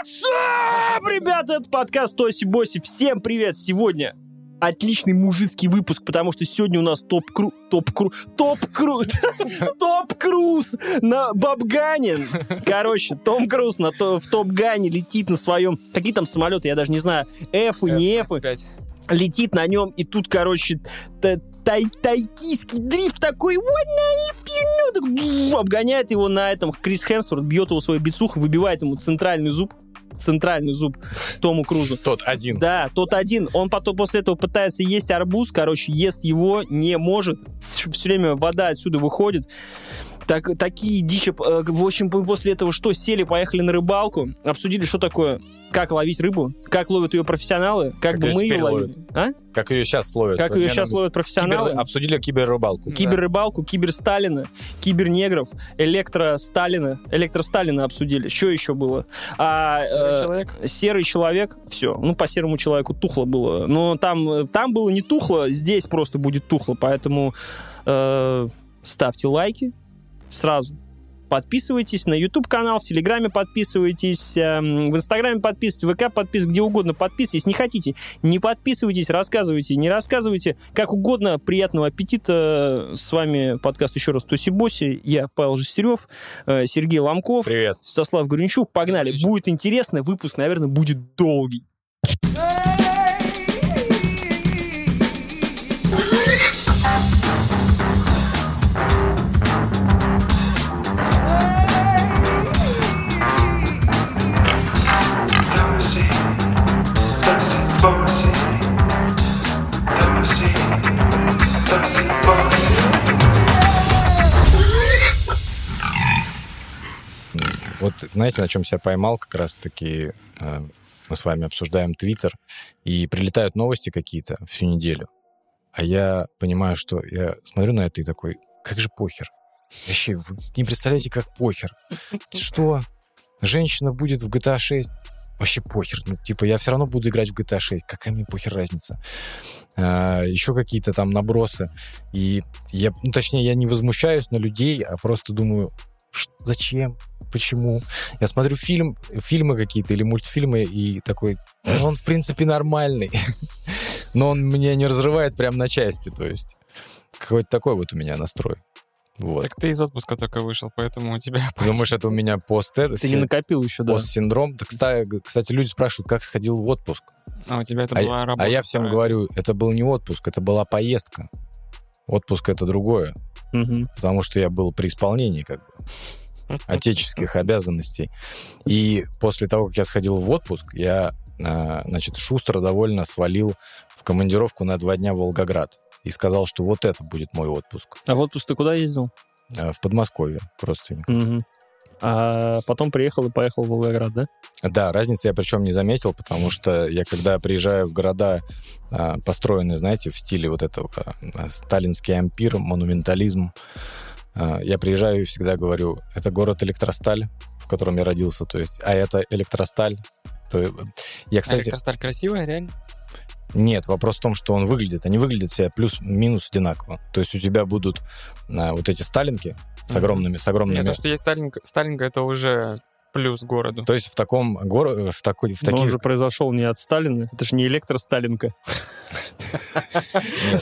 What's up, ребята? Это подкаст Тоси Боси. Всем привет! Сегодня отличный мужицкий выпуск, потому что сегодня у нас топ-кру... Топ-кру... Топ-кру... Топ-круз на Бабгане. Короче, Том Круз на то, в Топ-Гане летит на своем... Какие там самолеты, я даже не знаю. Эфы, не Эфы. Летит на нем, и тут, короче, тай тайкийский дрифт такой, what if you know? обгоняет его на этом, Крис Хемсворт бьет его свою бицуху, выбивает ему центральный зуб, центральный зуб Тому Крузу. Тот один. Да, тот один. Он потом после этого пытается есть арбуз, короче, ест его, не может. Все время вода отсюда выходит. Так, такие дичи. Э, в общем, после этого что? Сели, поехали на рыбалку, обсудили, что такое как ловить рыбу, как ловят ее профессионалы, как, как бы мы ее ловим. А? Как ее сейчас ловят. Как ее сейчас ловят профессионалы. Кибер, обсудили киберрыбалку. Киберрыбалку, кибер Сталина, кибер негров, электро Сталина, электро Сталина обсудили. Что еще было? А, серый э, человек. Серый человек. Все. Ну, по серому человеку тухло было. Но там, там было не тухло, здесь просто будет тухло. Поэтому э, ставьте лайки сразу подписывайтесь на YouTube канал, в Телеграме подписывайтесь, эм, в Инстаграме подписывайтесь, в ВК подписывайтесь, где угодно подписывайтесь. Не хотите, не подписывайтесь, рассказывайте, не рассказывайте, как угодно. Приятного аппетита. С вами подкаст еще раз Туси Боси. Я Павел Жестерев, э, Сергей Ломков, Привет. Святослав Горенчук. Погнали. Будет интересно, выпуск, наверное, будет долгий. Вот знаете, на чем себя поймал как раз-таки? Э, мы с вами обсуждаем Твиттер, и прилетают новости какие-то всю неделю. А я понимаю, что я смотрю на это и такой, как же похер? Вообще, вы не представляете, как похер. Что? Женщина будет в GTA 6? Вообще похер. Ну, типа, я все равно буду играть в GTA 6. Какая мне похер разница? А, еще какие-то там набросы. И я, ну, точнее, я не возмущаюсь на людей, а просто думаю, зачем? Почему? Я смотрю фильм, фильмы какие-то или мультфильмы и такой, ну, он в принципе нормальный, но он меня не разрывает прям на части, то есть какой-то такой вот у меня настрой. Вот. Так ты из отпуска только вышел, поэтому у тебя... Ты думаешь, это у меня пост... Ты не накопил еще, да? Пост-синдром. Кстати, кстати, люди спрашивают, как сходил в отпуск. А у тебя это а была работа? А я всем говорю, это был не отпуск, это была поездка. Отпуск — это другое. Угу. Потому что я был при исполнении как бы отеческих обязанностей. И после того, как я сходил в отпуск, я, а, значит, шустро довольно свалил в командировку на два дня в Волгоград и сказал, что вот это будет мой отпуск. А в отпуск ты куда ездил? А, в Подмосковье, родственников. Угу. А потом приехал и поехал в Волгоград, да? Да, разницы я причем не заметил, потому что я когда приезжаю в города, а, построенные, знаете, в стиле вот этого сталинский ампир, монументализм, я приезжаю и всегда говорю, это город Электросталь, в котором я родился, то есть, а это Электросталь. То, я, кстати, а Электросталь красивая, реально? Нет, вопрос в том, что он выглядит. Они выглядят все плюс-минус одинаково. То есть у тебя будут а, вот эти сталинки с огромными, с огромными... Нет, то, что есть сталинка, сталинка, это уже плюс городу. То есть в таком городе, в такой, в таких... Но он же произошел не от Сталина, это же не электросталинка.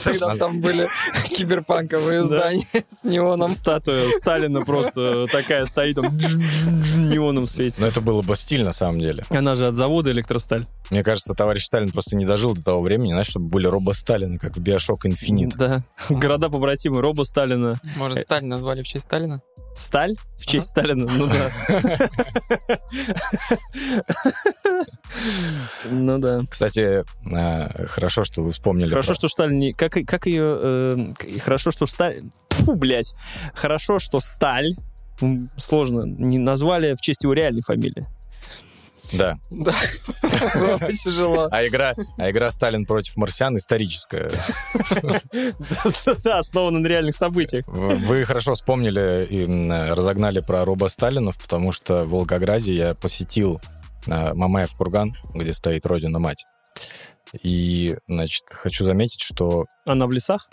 Тогда там были киберпанковые здания с неоном. Статуя Сталина просто такая стоит, там неоном светит. Но это было бы стиль на самом деле. Она же от завода электросталь. Мне кажется, товарищ Сталин просто не дожил до того времени, знаешь, чтобы были робо-Сталины, как в Биошок Инфинит. Да. Города побратимы робо-Сталина. Может, Сталин назвали в честь Сталина? Сталь? В честь Сталина? Ну да. Ну да. Кстати, э, хорошо, что вы вспомнили. Хорошо, что Сталь Как, как ее... Э, хорошо, что Сталь... Фу, блядь. Хорошо, что Сталь... Сложно. Не назвали в честь его реальной фамилии. Да. Да. Было тяжело. А игра, а игра Сталин против марсиан историческая. Да, основана на реальных событиях. Вы хорошо вспомнили и разогнали про Роба Сталинов, потому что в Волгограде я посетил а, Мамаев курган, где стоит Родина-мать. И, значит, хочу заметить, что... Она в лесах?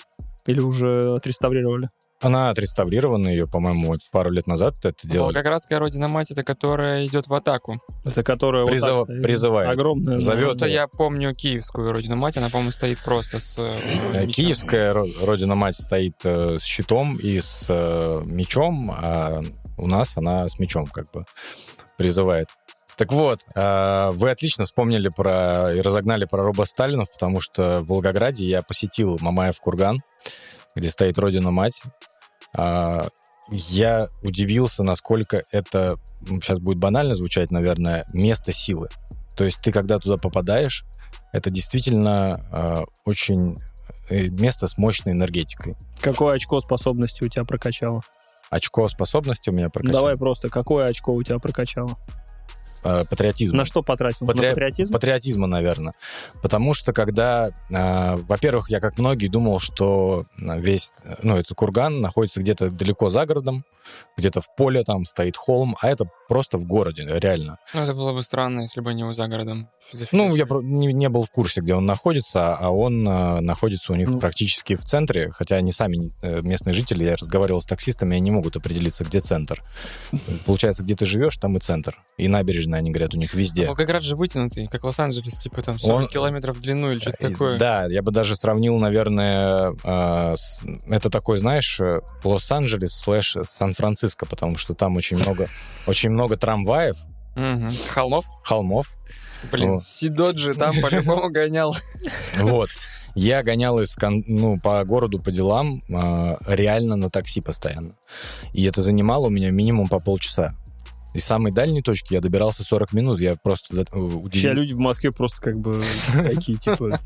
Или уже отреставрировали? Она отреставрирована, ее, по-моему, вот пару лет назад это делали. Волгоградская родина мать, это которая идет в атаку. Это которая вот Призыв- так стоит. призывает. Огромная. Зовет. Просто я помню киевскую родину мать, она, по-моему, стоит просто с... э, Э. Киевская ро- родина-мать стоит э, с щитом и с мечом, а у нас она с мечом как бы призывает. Так вот, вы отлично вспомнили про и разогнали про Роба Сталинов, потому что в Волгограде я посетил Мамаев курган, где стоит родина-мать. А, Я удивился, насколько это, сейчас будет банально звучать, наверное, место силы. То есть ты, когда туда попадаешь, это действительно э, очень э, место с мощной энергетикой. Какое очко способности у тебя прокачало? Очко способности у меня прокачано. Давай просто, какое очко у тебя прокачало? Э, патриотизм. На что потратил? Патри- На патриотизм? Патриотизма, наверное. Потому что когда, э, во-первых, я как многие думал, что весь, э, ну, этот курган находится где-то далеко за городом, где-то в поле там стоит холм, а это просто в городе, реально. Ну, это было бы странно, если бы не вы за городом. Ну, я не, не был в курсе, где он находится, а он э, находится у них Ну. практически в центре, хотя они сами, э, местные жители, я разговаривал с таксистами, они не могут определиться, где центр. Получается, где ты живешь, там и центр. И набережная, они говорят, у них везде. Волгоград же вытянутый, как Лос-Анджелес, типа там 40 Он- километров в длину или что-то Э, такое. Да, я бы даже сравнил, наверное, э, с- это такой, знаешь, э, Лос-Анджелес слэш Сан-Франциско, потому что там очень много, очень много трамваев. Холмов? холмов. Блин. Сидоджи там по-любому гонял. Вот. Я гонял из, ну, по городу по делам э, реально на такси постоянно. И это занимало у меня минимум по полчаса. Из самой дальней точки я добирался 40 минут. Я просто э, Сейчас удивился. люди в Москве просто как бы такие, типа,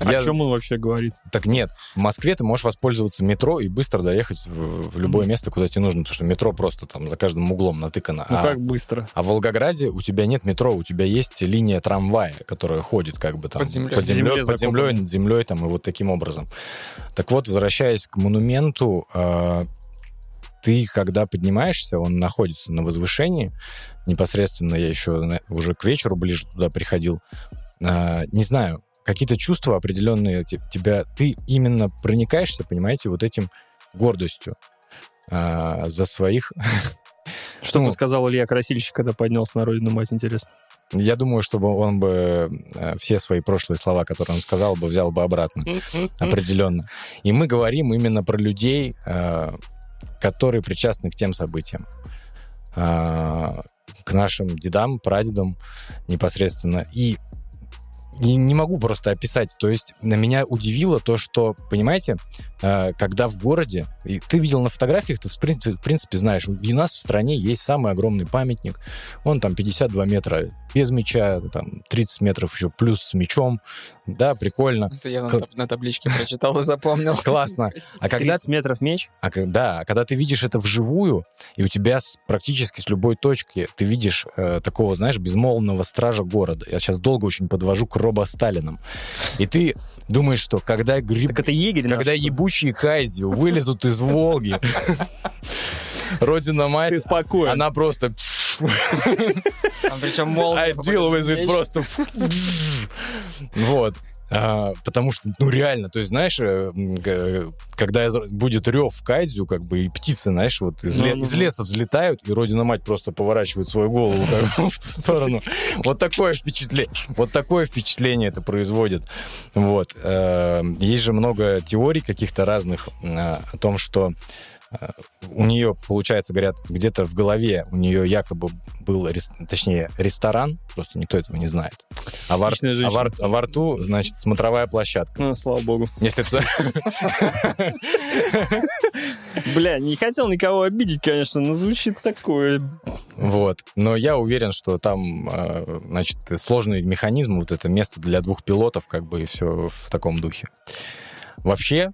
Я- о чем он вообще говорит? Так нет, в Москве ты можешь воспользоваться метро и быстро доехать в, в любое место, куда тебе нужно, потому что метро просто там за каждым углом натыкано. Ну а, как быстро? а в Волгограде у тебя нет метро, у тебя есть линия трамвая, которая ходит как бы там Под землей. под землей, под землей, над землей там и вот таким образом. Так вот, возвращаясь к монументу, э, ты когда поднимаешься, он находится на возвышении, непосредственно я еще уже к вечеру ближе туда приходил, Э, не знаю, какие-то чувства определенные те- тебя, ты именно проникаешься, понимаете, вот этим гордостью э, за своих Что Ну. бы сказал Илья Красильщик, когда поднялся на родину мать, интересно? Я думаю, чтобы он бы э, все свои прошлые слова, которые он сказал, бы взял бы обратно. Определенно. И мы говорим именно про людей, э, которые причастны к тем событиям. Э, К нашим дедам, прадедам непосредственно. И, не могу просто описать. То есть на меня удивило то, что, понимаете, когда в городе, и ты видел на фотографиях, ты в принципе, в принципе знаешь, у нас в стране есть самый огромный памятник, он там 52 метра без мяча, там 30 метров еще плюс с мячом, да, прикольно, Это я на, таб- на табличке прочитал и запомнил. классно. А когда 30 метров меч? а когда, а когда ты видишь это вживую, и у тебя с, практически с любой точки ты видишь э, такого, знаешь, безмолвного стража города. Я сейчас долго очень подвожу к Робо Сталинам. И ты думаешь, что когда гриб... Так это егерь Когда ли? Ебучие кайдзю вылезут из Волги, Родина мать, Ты спокоен. она просто... Причем молния I deal with it просто... Вот. А, потому что, ну, реально, то есть, знаешь, э, когда будет рев в кайдзю, как бы, и птицы, знаешь, вот из, ле- Ну-ну-ну. из леса взлетают, и Родина-мать просто поворачивает свою голову как бы, в ту сторону. Вот такое впечатление, вот такое впечатление это производит. Вот. Э, Есть же много теорий каких-то разных э, о том, что у нее, получается, говорят, где-то в голове у нее якобы был, точнее, ресторан, просто никто этого не знает. А во, а во а во рту, значит, смотровая площадка. Ну, слава богу. Если туда... Бля, не хотел никого обидеть, конечно, но звучит такое. Вот. Но я уверен, что там, э, значит, сложный механизм, вот это место для двух пилотов, как бы, и все в таком духе. Вообще,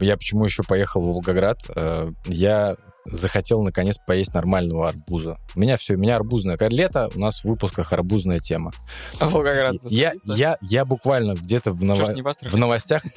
я почему еще поехал в Волгоград? Э, Я захотел наконец поесть нормального арбуза. У меня все, у меня арбузное. Лето, у нас в выпусках арбузная тема. А это Я, я, я буквально где-то в, ново- в в новостях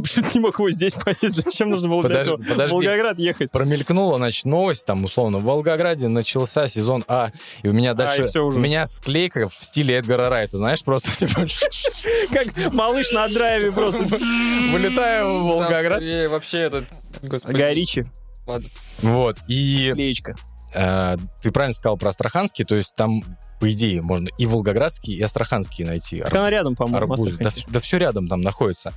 почему не мог его здесь поесть? Зачем нужно было Подожди, подожди. Волгоград ехать? промелькнула, значит, новость, там, условно, в Волгограде начался сезон А, и у меня дальше... и всё уже. У меня склейка в стиле Эдгара Райта, знаешь, просто, типа, Как малыш на драйве просто. вылетаю в Волгоград. вообще этот... Господи. Горичи, Ладно. Вот, и склеечка. э, ты правильно сказал про Астраханский, то есть там, по идее, можно и волгоградский, и астраханский найти. Так она рядом, по-моему, арбуз. Да, Астрахань. все рядом там находится.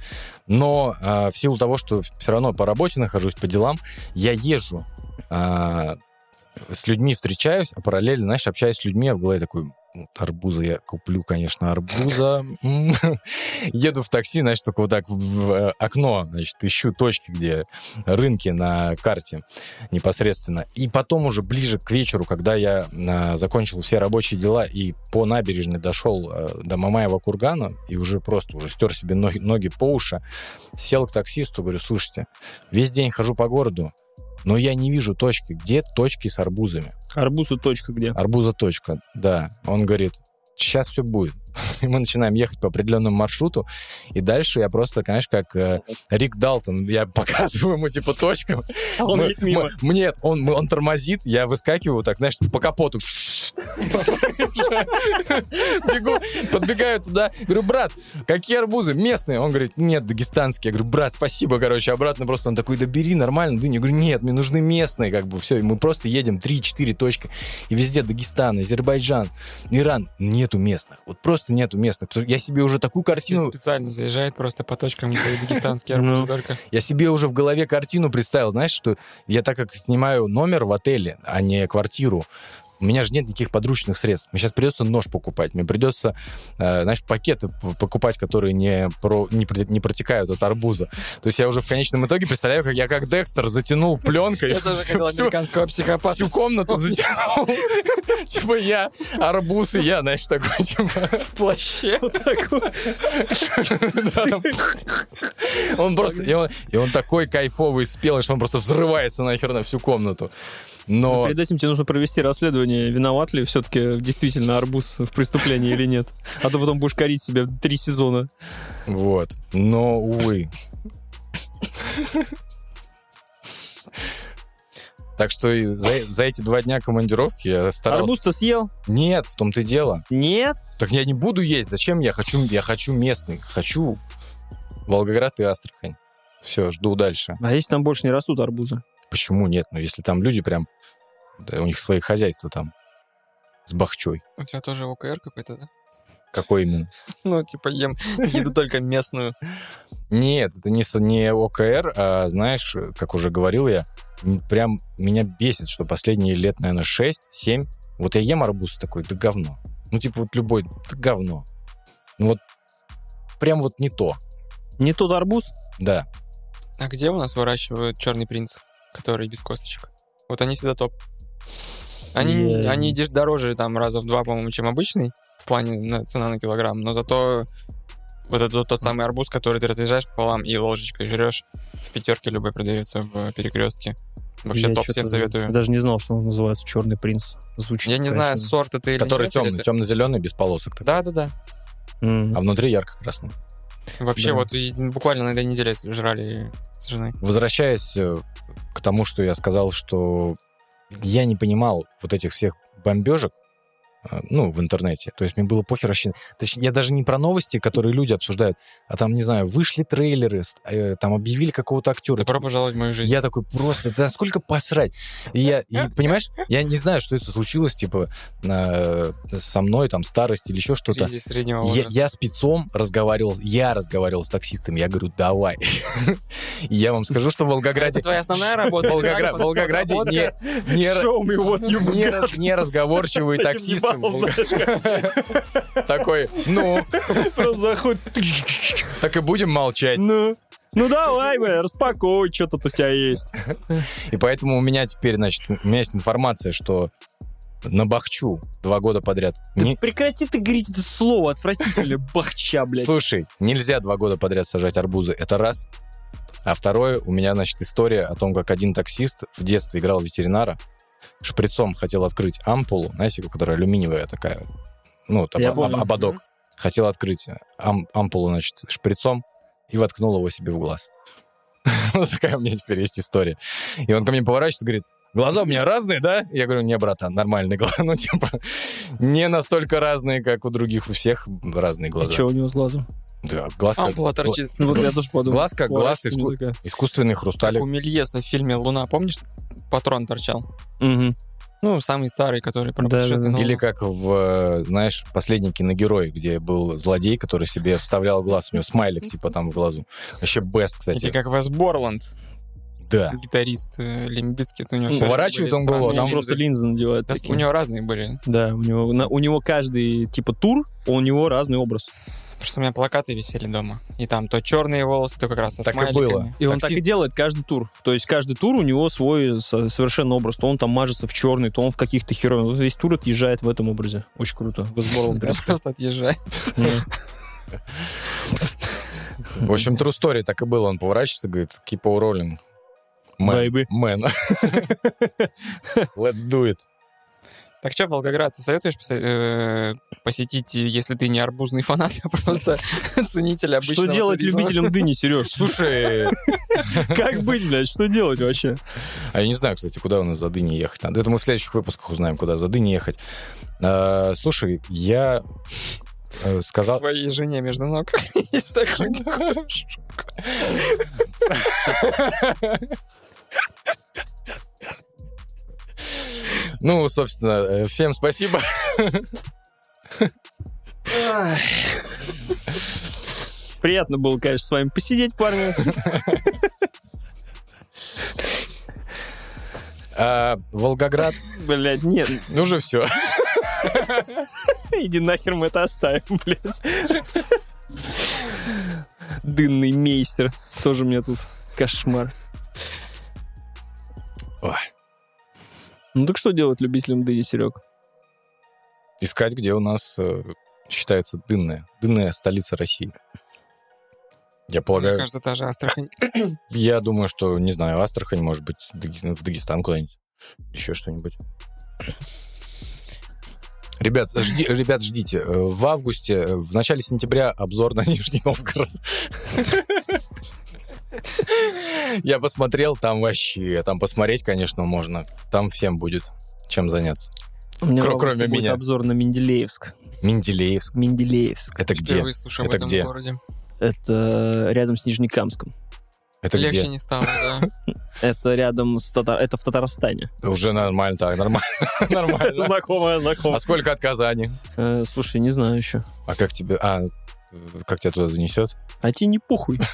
Но э, в силу того, что все равно по работе нахожусь, по делам, я езжу, э, с людьми встречаюсь, а параллельно, знаешь, общаюсь с людьми, а в голове такой, «Вот арбуза я куплю, конечно, арбуза. Еду в такси, знаешь, только вот так в э, окно, значит, ищу точки, где рынки на карте непосредственно. И потом уже ближе к вечеру, когда я э, закончил все рабочие дела и по набережной дошел э, до Мамаева кургана и уже просто уже стер себе ноги, ноги по уши, сел к таксисту, говорю, слушайте, весь день хожу по городу, но я не вижу точки. Где точки с арбузами? Арбуз и точка где? Арбуза точка, да. Он говорит, сейчас все будет. И мы начинаем ехать по определенному маршруту, и дальше я просто, конечно, как э, Рик Далтон, я показываю ему, типа, точку. А он Мы- едет мимо. мы- Нет, он, мы- он тормозит, я выскакиваю так, знаешь, по капоту. Бегу, подбегаю туда, говорю, брат, какие арбузы? Местные? Он говорит, нет, дагестанские. Я говорю, брат, спасибо, короче, обратно просто он такой, да бери, нормально, дынь. Я говорю, нет, мне нужны местные, как бы, все, и мы просто едем 3-4 точки, и везде Дагестан, Азербайджан, Иран, нету местных, вот просто нету местных. Я себе уже такую Все картину, специально заезжает просто по точкам, дагестанские арбузы Ну. только. я себе уже в голове картину представил, знаешь, что я так как снимаю номер в отеле, а не квартиру, у меня же нет никаких подручных средств. Мне сейчас придется нож покупать, мне придется, э, знаешь, пакеты покупать, которые не, про, не, не протекают от арбуза. То есть я уже в конечном итоге представляю, как я как Декстер затянул пленкой Это же как американского психопата. всю комнату затянул. Типа я арбуз, и я, знаешь, такой, типа, в плаще. Вот так вот. Да, там. Он просто... И он, и он такой кайфовый, спелый, что он просто взрывается нахер на всю комнату. Но... Перед этим тебе нужно провести расследование, виноват ли все-таки действительно арбуз в преступлении или нет. А то потом будешь корить себя три сезона. Вот. Но, увы. Так что за, за эти два дня командировки я старался... Арбуз-то съел? Нет, в том-то и дело. Нет? Так я не буду есть. Зачем я хочу? Я хочу местный. Хочу Волгоград и Астрахань. Все, жду дальше. А если там больше не растут арбузы? Почему нет? Ну, если там люди прям... да, у них свои хозяйства там. С бахчой. У тебя тоже ОКР какой-то, да? Какой именно? Ну, типа ем еду только местную. Нет, это не, не ОКР, а, знаешь, как уже говорил я, прям меня бесит, что последние лет, наверное, 6-7, вот я ем арбуз такой, да говно. Ну, типа вот любой, да говно. Ну вот прям вот не то, Не тот арбуз? да. А где у нас выращивают черный принц, который без косточек? Вот они всегда топ. Они, Я- они деш- дороже там раза в два, по-моему, чем обычный в плане на- цена на килограмм, но зато вот это тот самый арбуз, который ты разрезаешь пополам и ложечкой жрешь, в пятерке любой продается в перекрестке. Вообще Я топ всем советую. Даже не знал, что он называется черный принц. Звучит. Я не знаю, конечно. сорт это или Который нет, темный, это- темно-зеленый, без полосок. такой. Да-да-да. М. А внутри ярко-красный. Вообще Да. вот и буквально на этой неделе жрали с женой. Возвращаясь э, к тому, что я сказал, что я не понимал вот этих всех бомбежек, ну, в интернете. То есть мне было похер вообще. Точнее, я даже не про новости, которые люди обсуждают, а там, не знаю, вышли трейлеры, э, там объявили какого-то актера. Добро пожаловать в мою жизнь. Я такой просто, да сколько посрать. И я, и, понимаешь, я не знаю, что это случилось, типа, на- со мной, там, старость или еще что-то. Среднего Я, возраста. я спецом разговаривал, я разговаривал с таксистами, я говорю, давай. Я вам скажу, что в Это Волгограде... твоя основная работа? В Волгогра- в Волгограде не, Show me what you не, got. раз- не знаешь, Такой, ну, Просто заходит. так и будем молчать. Ну, ну давай, бля, распакуй, что тут у тебя есть. И поэтому у меня теперь, значит, у меня есть информация, что на Бахчу два года подряд. Не- Прекрати ты говорить это слово отвратительное, бахча, блядь. Слушай, нельзя два года подряд сажать арбузы. Это раз. А второе, у меня, значит, история о том, как один таксист в детстве играл ветеринара, шприцом хотел открыть ампулу, знаете, которая алюминиевая такая, ну, об- об- ободок. Хотел открыть ам- ампулу, значит, шприцом и воткнул его себе в глаз. Вот такая у меня теперь есть история. И он ко мне поворачивается и говорит, глаза у меня разные, да? Я говорю, не, братан, нормальные глаза. Ну, типа, не настолько разные, как у других, у всех разные глаза. Что у него с глазом? Да, глаз как... Ампула торчит. Ну вот я тоже подумал. Глаз как глаз, иску- искусственный хрусталик. У Мельеса в фильме «Луна», помнишь, патрон торчал? Мгм. Ну, самый старый, который про Да, да, Или как в, э, знаешь, последний киногерой, где был злодей, который себе вставлял глаз, у него смайлик типа там в глазу. Вообще best, кстати. Или как Вес Борланд, Да. гитарист э, Лимбицкит. У него Ну, поворачивает были он голову, Там просто линзы надевают. Да. У него разные были. Да, у него, на- у него каждый типа тур, у него разный образ. Просто у меня плакаты висели дома. И там то черные волосы, то как раз со Так и было. И он Такси- так и делает каждый тур. То есть каждый тур у него свой со- совершенно образ. То он там мажется в черный, то он в каких-то херовых. Вот Весь тур отъезжает в этом образе. Очень круто. Просто отъезжаю. В общем, true story так и было. Он поворачивается и говорит, keep on rolling. Baby. Man. Let's do it. Так что, Волгоград, ты советуешь э, посетить, если ты не арбузный фанат, а просто ценитель обычного Что делать туризма? любителям дыни, Сереж? Слушай, Как быть, блядь? Что делать вообще? а я не знаю, кстати, куда у нас за дыней ехать надо. Это мы в следующих выпусках узнаем, куда за дыней ехать. А, Слушай, я э, К сказал... своей жене между ног. Есть такой такой шутка. Ну, собственно, э, всем спасибо. Приятно было, конечно, с вами посидеть, парни. А, Волгоград, Блядь, нет, ну же все. иди нахер мы это оставим, блядь. Дынный мейстер. Тоже мне тут кошмар. Ой. Ну так что делать любителям дыни, Серег? Искать, где у нас э, считается дынная. Дынная столица России. Я Мне полагаю, кажется, та же Астрахань. я думаю, что, не знаю, Астрахань, может быть, в Дагестан куда-нибудь. Еще что-нибудь. Ребят, жди, ребят, ждите. Э, В августе, э, в начале сентября обзор на Нижний Новгород. Я посмотрел, там вообще, там посмотреть, конечно, можно. Там всем будет чем заняться. У меня августе кроме будет меня. обзор на Менделеевск. Менделеевск. Менделеевск. Это где? Впервые слушаю об Это этом где? городе. Это рядом с Нижнекамском. Это Легче где? не стало, да. Это рядом с Татар... Это в Татарстане. Уже нормально, так, нормально. Нормально. Знакомая, А знакомая. сколько от Казани? Э, слушай, не знаю еще. А как тебе... А, как тебя туда занесет? А тебе не похуй.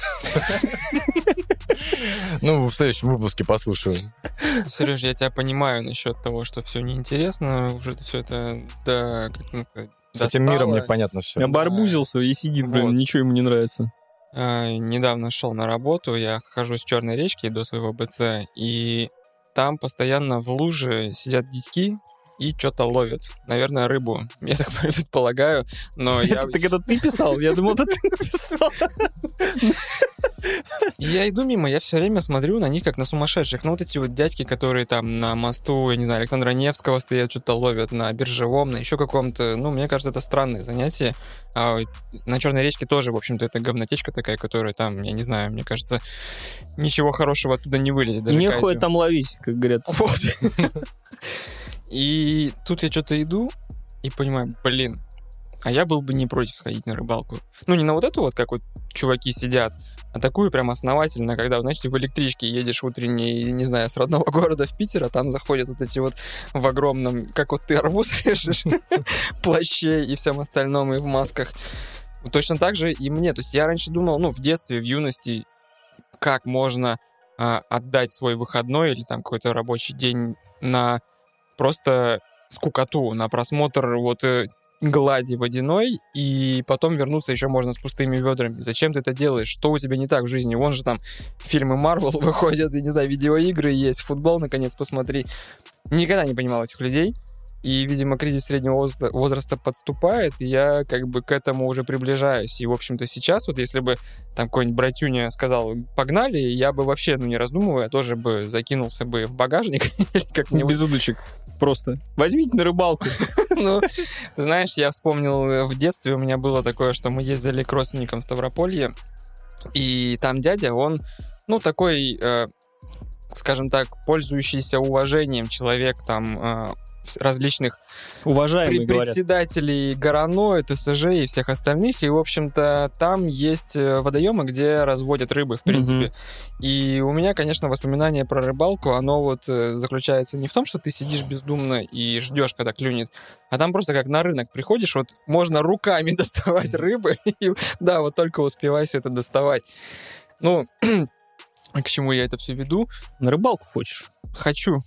Ну, в следующем выпуске послушаю. Сереж, я тебя понимаю насчет того, что все неинтересно. Уже все это, да, как ну, С этим миром непонятно все. Обарбузился и сидит, блин, ничего ему не нравится. А, недавно шел на работу, я схожу с Черной речки до своего БЦ, и там постоянно в луже сидят детьки и что-то ловят. Наверное, рыбу. Я так предполагаю, но я, Это, так это ты писал? Я думал, это ты написал. я иду мимо, я все время смотрю на них как на сумасшедших. Ну, вот эти вот дядьки, которые там на мосту, я не знаю, Александра Невского стоят, что-то ловят на биржевом, на еще каком-то. Ну, мне кажется, это странное занятие. А на Черной речке тоже, в общем-то, это говнотечка такая, которая там, я не знаю, мне кажется, ничего хорошего оттуда не вылезет. Даже Не ходит там ловить, как говорят. Вот. И тут я что-то иду и понимаю, блин, а я был бы не против сходить на рыбалку. Ну, не на вот эту вот, как вот чуваки сидят, а такую прям основательно, когда, знаете, в электричке едешь утренней, не знаю, с родного города в Питер, а там заходят вот эти вот в огромном, как вот ты арбуз режешь, плаще и всем остальном, и в масках. Точно так же и мне. То есть я раньше думал, ну, в детстве, в юности, как можно а, отдать свой выходной или там какой-то рабочий день на просто скукоту, на просмотр вот э, глади водяной, и потом вернуться еще можно с пустыми ведрами. Зачем ты это делаешь? Что у тебя не так в жизни? Вон же там фильмы Марвел выходят, и, не знаю, видеоигры есть, футбол, наконец, посмотри. Никогда не понимал этих людей. И, видимо, кризис среднего возраста, возраста подступает, и я как бы к этому уже приближаюсь. И, в общем-то, сейчас вот если бы там какой-нибудь братюня сказал, погнали, я бы вообще, ну, не раздумывая, тоже бы закинулся бы в багажник. Без удочек. Просто. Возьмите на рыбалку. Ну, знаешь, я вспомнил э, в детстве у меня было такое, что мы ездили к родственникам в Ставрополье, и там дядя, он, ну, такой, э, скажем так, пользующийся уважением человек, там, э, различных говорят. председателей ГРАНО, ТСЖ и всех остальных. И, в общем-то, там есть э, водоемы, где разводят рыбы, в принципе. И у меня, конечно, воспоминание про рыбалку, оно вот э, заключается не в том, что ты сидишь бездумно и ждешь, когда клюнет, а там просто как на рынок приходишь, вот можно руками доставать рыбы, и, да, вот только успевай все это доставать. Ну, к чему я это все веду? На рыбалку хочешь? Хочу.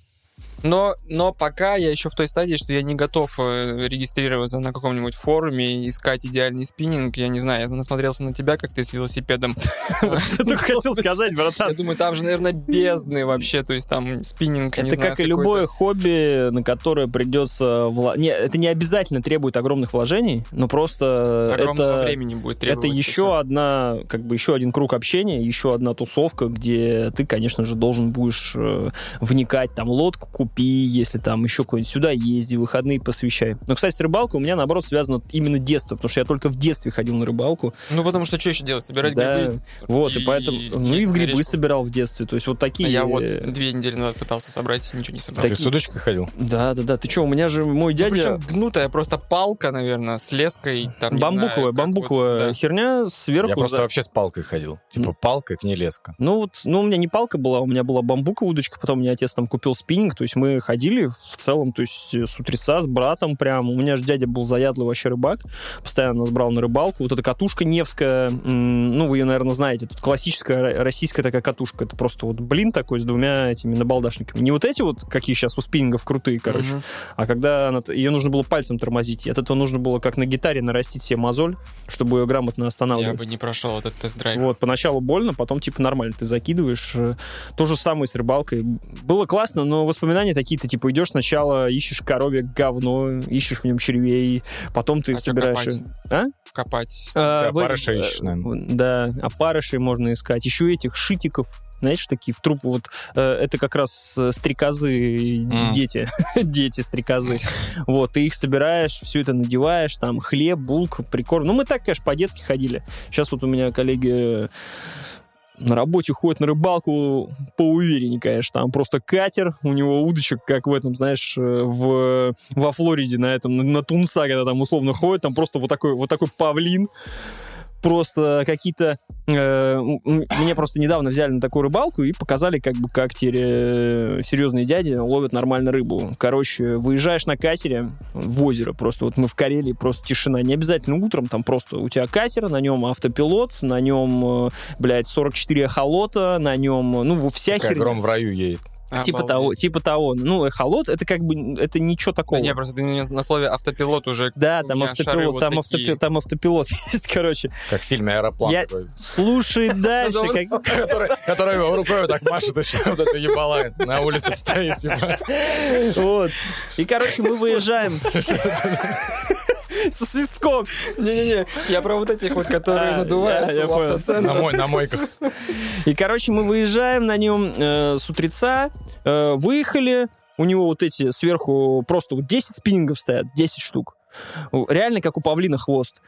Но, но пока я еще в той стадии, что я не готов э, регистрироваться на каком-нибудь форуме и искать идеальный спиннинг. Я не знаю, я насмотрелся на тебя, как ты с велосипедом. Я только хотел сказать, Я братан. думаю, там же, наверное, бездны вообще, то есть там спиннинг, Это как и любое хобби, на которое придется... Не, это не обязательно требует огромных вложений, но просто это... времени будет Это требовать. еще одна, как бы еще один круг общения, еще одна тусовка, где ты, конечно же, должен будешь э, вникать, там, лодку купи, если там еще какой-нибудь сюда езди, выходные посвящай. Но, кстати, с рыбалкой у меня, наоборот, связано именно детство, потому что я только в детстве ходил на рыбалку. Ну, потому что что еще делать? Собирать Да, грибы? Вот, и, И поэтому... Ну, и в грибы речку. собирал в детстве. То есть вот такие... А я вот э, две недели назад пытался собрать, ничего не А собрал. ты Такие- с удочкой ходил? Да, да, да. Ты что, у меня же мой Ну, дядя... причем гнутая просто палка, наверное, с леской. Там, бамбуковая, знаю, бамбуковая вот, да. херня сверху. Я просто за- вообще с палкой ходил. Типа палка к ней леска. Ну вот, ну у меня не палка была, у меня была бамбуковая удочка, потом мне отец там купил спиннинг, то есть мы ходили в целом, то есть э, с утреца, с братом прям. У меня же дядя был заядлый вообще рыбак, постоянно нас брал на рыбалку. Вот эта катушка Невская, ну вы ее, наверное, знаете, тут классическая ро- российская такая катушка, это просто вот блин такой с двумя этими набалдашниками. Не вот эти вот, какие сейчас у спиннингов крутые, короче, Мгм. а когда она, ее нужно было пальцем тормозить, и от этого нужно было как на гитаре нарастить себе мозоль, чтобы ее грамотно Я останавливать. бы не прошел этот тест-драйв. Вот, поначалу больно, потом типа нормально, ты закидываешь. Э, То же самое с рыбалкой. Было классно, но воспоминания такие, ты типа идешь сначала, ищешь коровье говно, ищешь в нем червей, потом ты А собираешь... копать? А? Копать. А, Ты опарыша ищешь, э, наверное. Да, опарышей можно искать. Еще этих шитиков. Знаешь, такие в трупу вот э, это как раз э, стрекозы, М. дети, дети стрекозы. Вот, ты их собираешь, все это надеваешь, там хлеб, булка, прикорм. Ну, мы так, конечно, по-детски ходили. Сейчас вот у меня коллеги на работе ходят на рыбалку поувереннее, конечно. Там просто катер, у него удочек, как в этом, знаешь, э, в, во Флориде на этом, на, на тунца, когда там условно ходит, там просто вот такой, вот такой павлин, просто какие-то... э, м- м- мне просто недавно взяли на такую рыбалку и показали, как бы, как теперь э, серьезные дяди ловят нормально рыбу. Короче, выезжаешь на катере в озеро, просто вот мы в Карелии, просто тишина. Не обязательно утром, там просто у тебя катер, на нем автопилот, на нем, э, блядь, 44 эхолота, на нем, э, ну, вся Такая херня. гром в раю едет. Типа Обалдеть. того, типа того. Ну, эхолот, это как бы, это ничего Да такого. не, просто ты на слове автопилот уже... Да, там автопилот, вот там, такие. автопи- там автопилот есть, короче. Как в фильме «Аэроплан». Я- такой. Слушай дальше. Который, рукой так машет еще вот это ебала на улице стоит, типа. Вот. И, короче, мы выезжаем со свистком. Не-не-не, я про вот этих вот, которые А, надуваются в автоцентре. на мойках. И, короче, мы выезжаем на нем э, с утреца, э, выехали, у него вот эти сверху просто вот 10 спиннингов стоят, 10 штук. Реально, как у павлина хвост.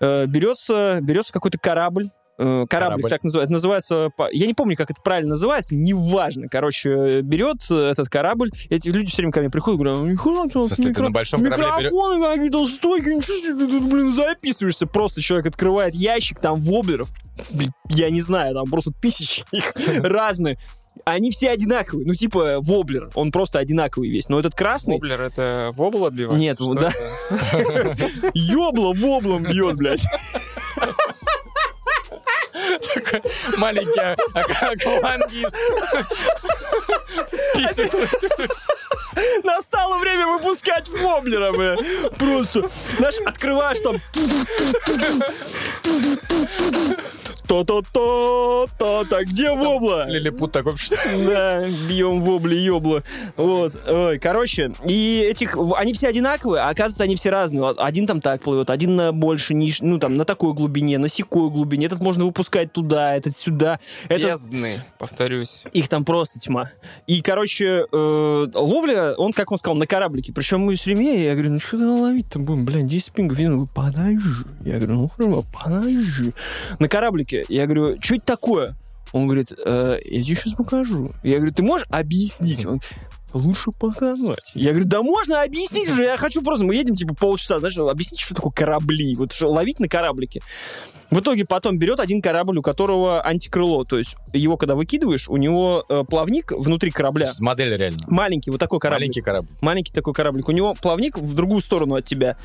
Э, берется, берется какой-то корабль, э, корабль, Корабль. так называется, называется, я не помню, как это правильно называется, неважно, короче, э, берет э, этот корабль, эти люди все время ко мне приходят, говорят, В смысле, ты на большом микрофоны какие-то стойки, ничего себе, ты блин, записываешься, просто человек открывает ящик, там воблеров, блин, я не знаю, там просто тысячи их разные, они все одинаковые, ну типа воблер, он просто одинаковый весь, но этот красный, Воблер — это вобл отбивать? Нет, Что да. ёбло воблом бьет, блядь. Маленький а- а- аквалангист. Настало время выпускать воблера, бля. Просто, знаешь, открываешь там... То-то-то, так где вобла? Лилипут такой... Да, бьем вобли, ёбла. Вот. Ой, короче, и этих... Они все одинаковые, а оказывается, они все разные. Один там так плывет, один на больше, ниш, ну там на такой глубине, на секой глубине. Этот можно выпускать туда, этот сюда. Этот... Бездны, повторюсь. Их там просто тьма. И, короче, э, ловля, он, как он сказал, на кораблике. Причем мы все время, я говорю, ну что ловить-то будем, блин, 10 пингов. Я говорю, подожди. Я говорю, ну подожди. На кораблике. Я говорю, что это такое? Он говорит, э, я тебе сейчас покажу. Я говорю, ты можешь объяснить? Он, лучше показать. Я говорю, да можно объяснить уже, я хочу просто, мы едем типа полчаса, знаешь, объяснить, что такое корабли, вот что ловить на кораблике. В итоге потом берет один корабль, у которого антикрыло, то есть его когда выкидываешь, у него э, плавник внутри корабля. Модель реально. Маленький, вот такой корабль. Маленький корабль. Маленький такой кораблик. У него плавник в другую сторону от тебя.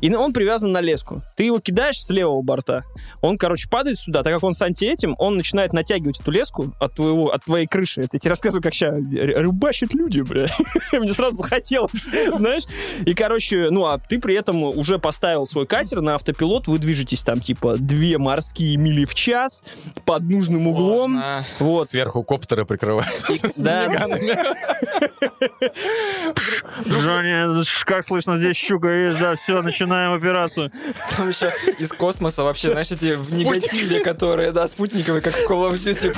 И он привязан на леску. Ты его кидаешь с левого борта. Он, короче, падает сюда. Так как он с антиэтим, он начинает натягивать эту леску от, твоего, от твоей крыши. Это я тебе рассказываю, как сейчас рыбачат люди, бля. Мне сразу захотелось, знаешь. И, короче, ну, а ты при этом уже поставил свой катер на автопилот, вы движетесь там, типа, две морские мили в час под нужным углом. Вот. Сверху коптеры прикрывают. Да. Джонни, как слышно, здесь щука есть, да, все, начинаем операцию. Там еще из космоса вообще, знаешь, эти в негативе, которые, да, спутниковые, как в Call of Duty?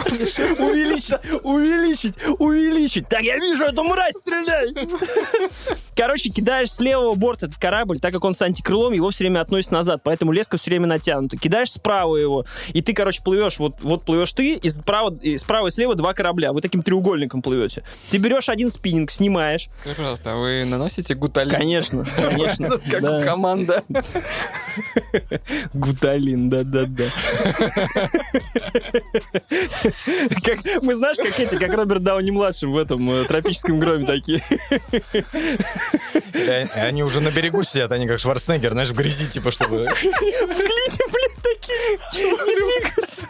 Увеличить, увеличить, увеличить. Так, я вижу эту мразь, стреляй! Короче, кидаешь с левого борта этот корабль, так как он с антикрылом, его все время относит назад, поэтому леска все время натянута. Кидаешь справа его, и ты, короче, плывешь, вот, вот плывешь ты, и справа, и справа и слева два корабля, вы таким треугольником плывете. Ты берешь один спиннинг, снимаешь. Скажи, пожалуйста, а вы наносите гуталин? Конечно, конечно. Как да. команда. Гуталин, да-да-да. Как, мы знаешь, как эти, как Роберт Дауни-младший в этом э, тропическом громе такие. Они уже на берегу сидят, они как Шварценеггер, знаешь, в грязи, типа, чтобы... В глине, блин, такие. Не двигаться.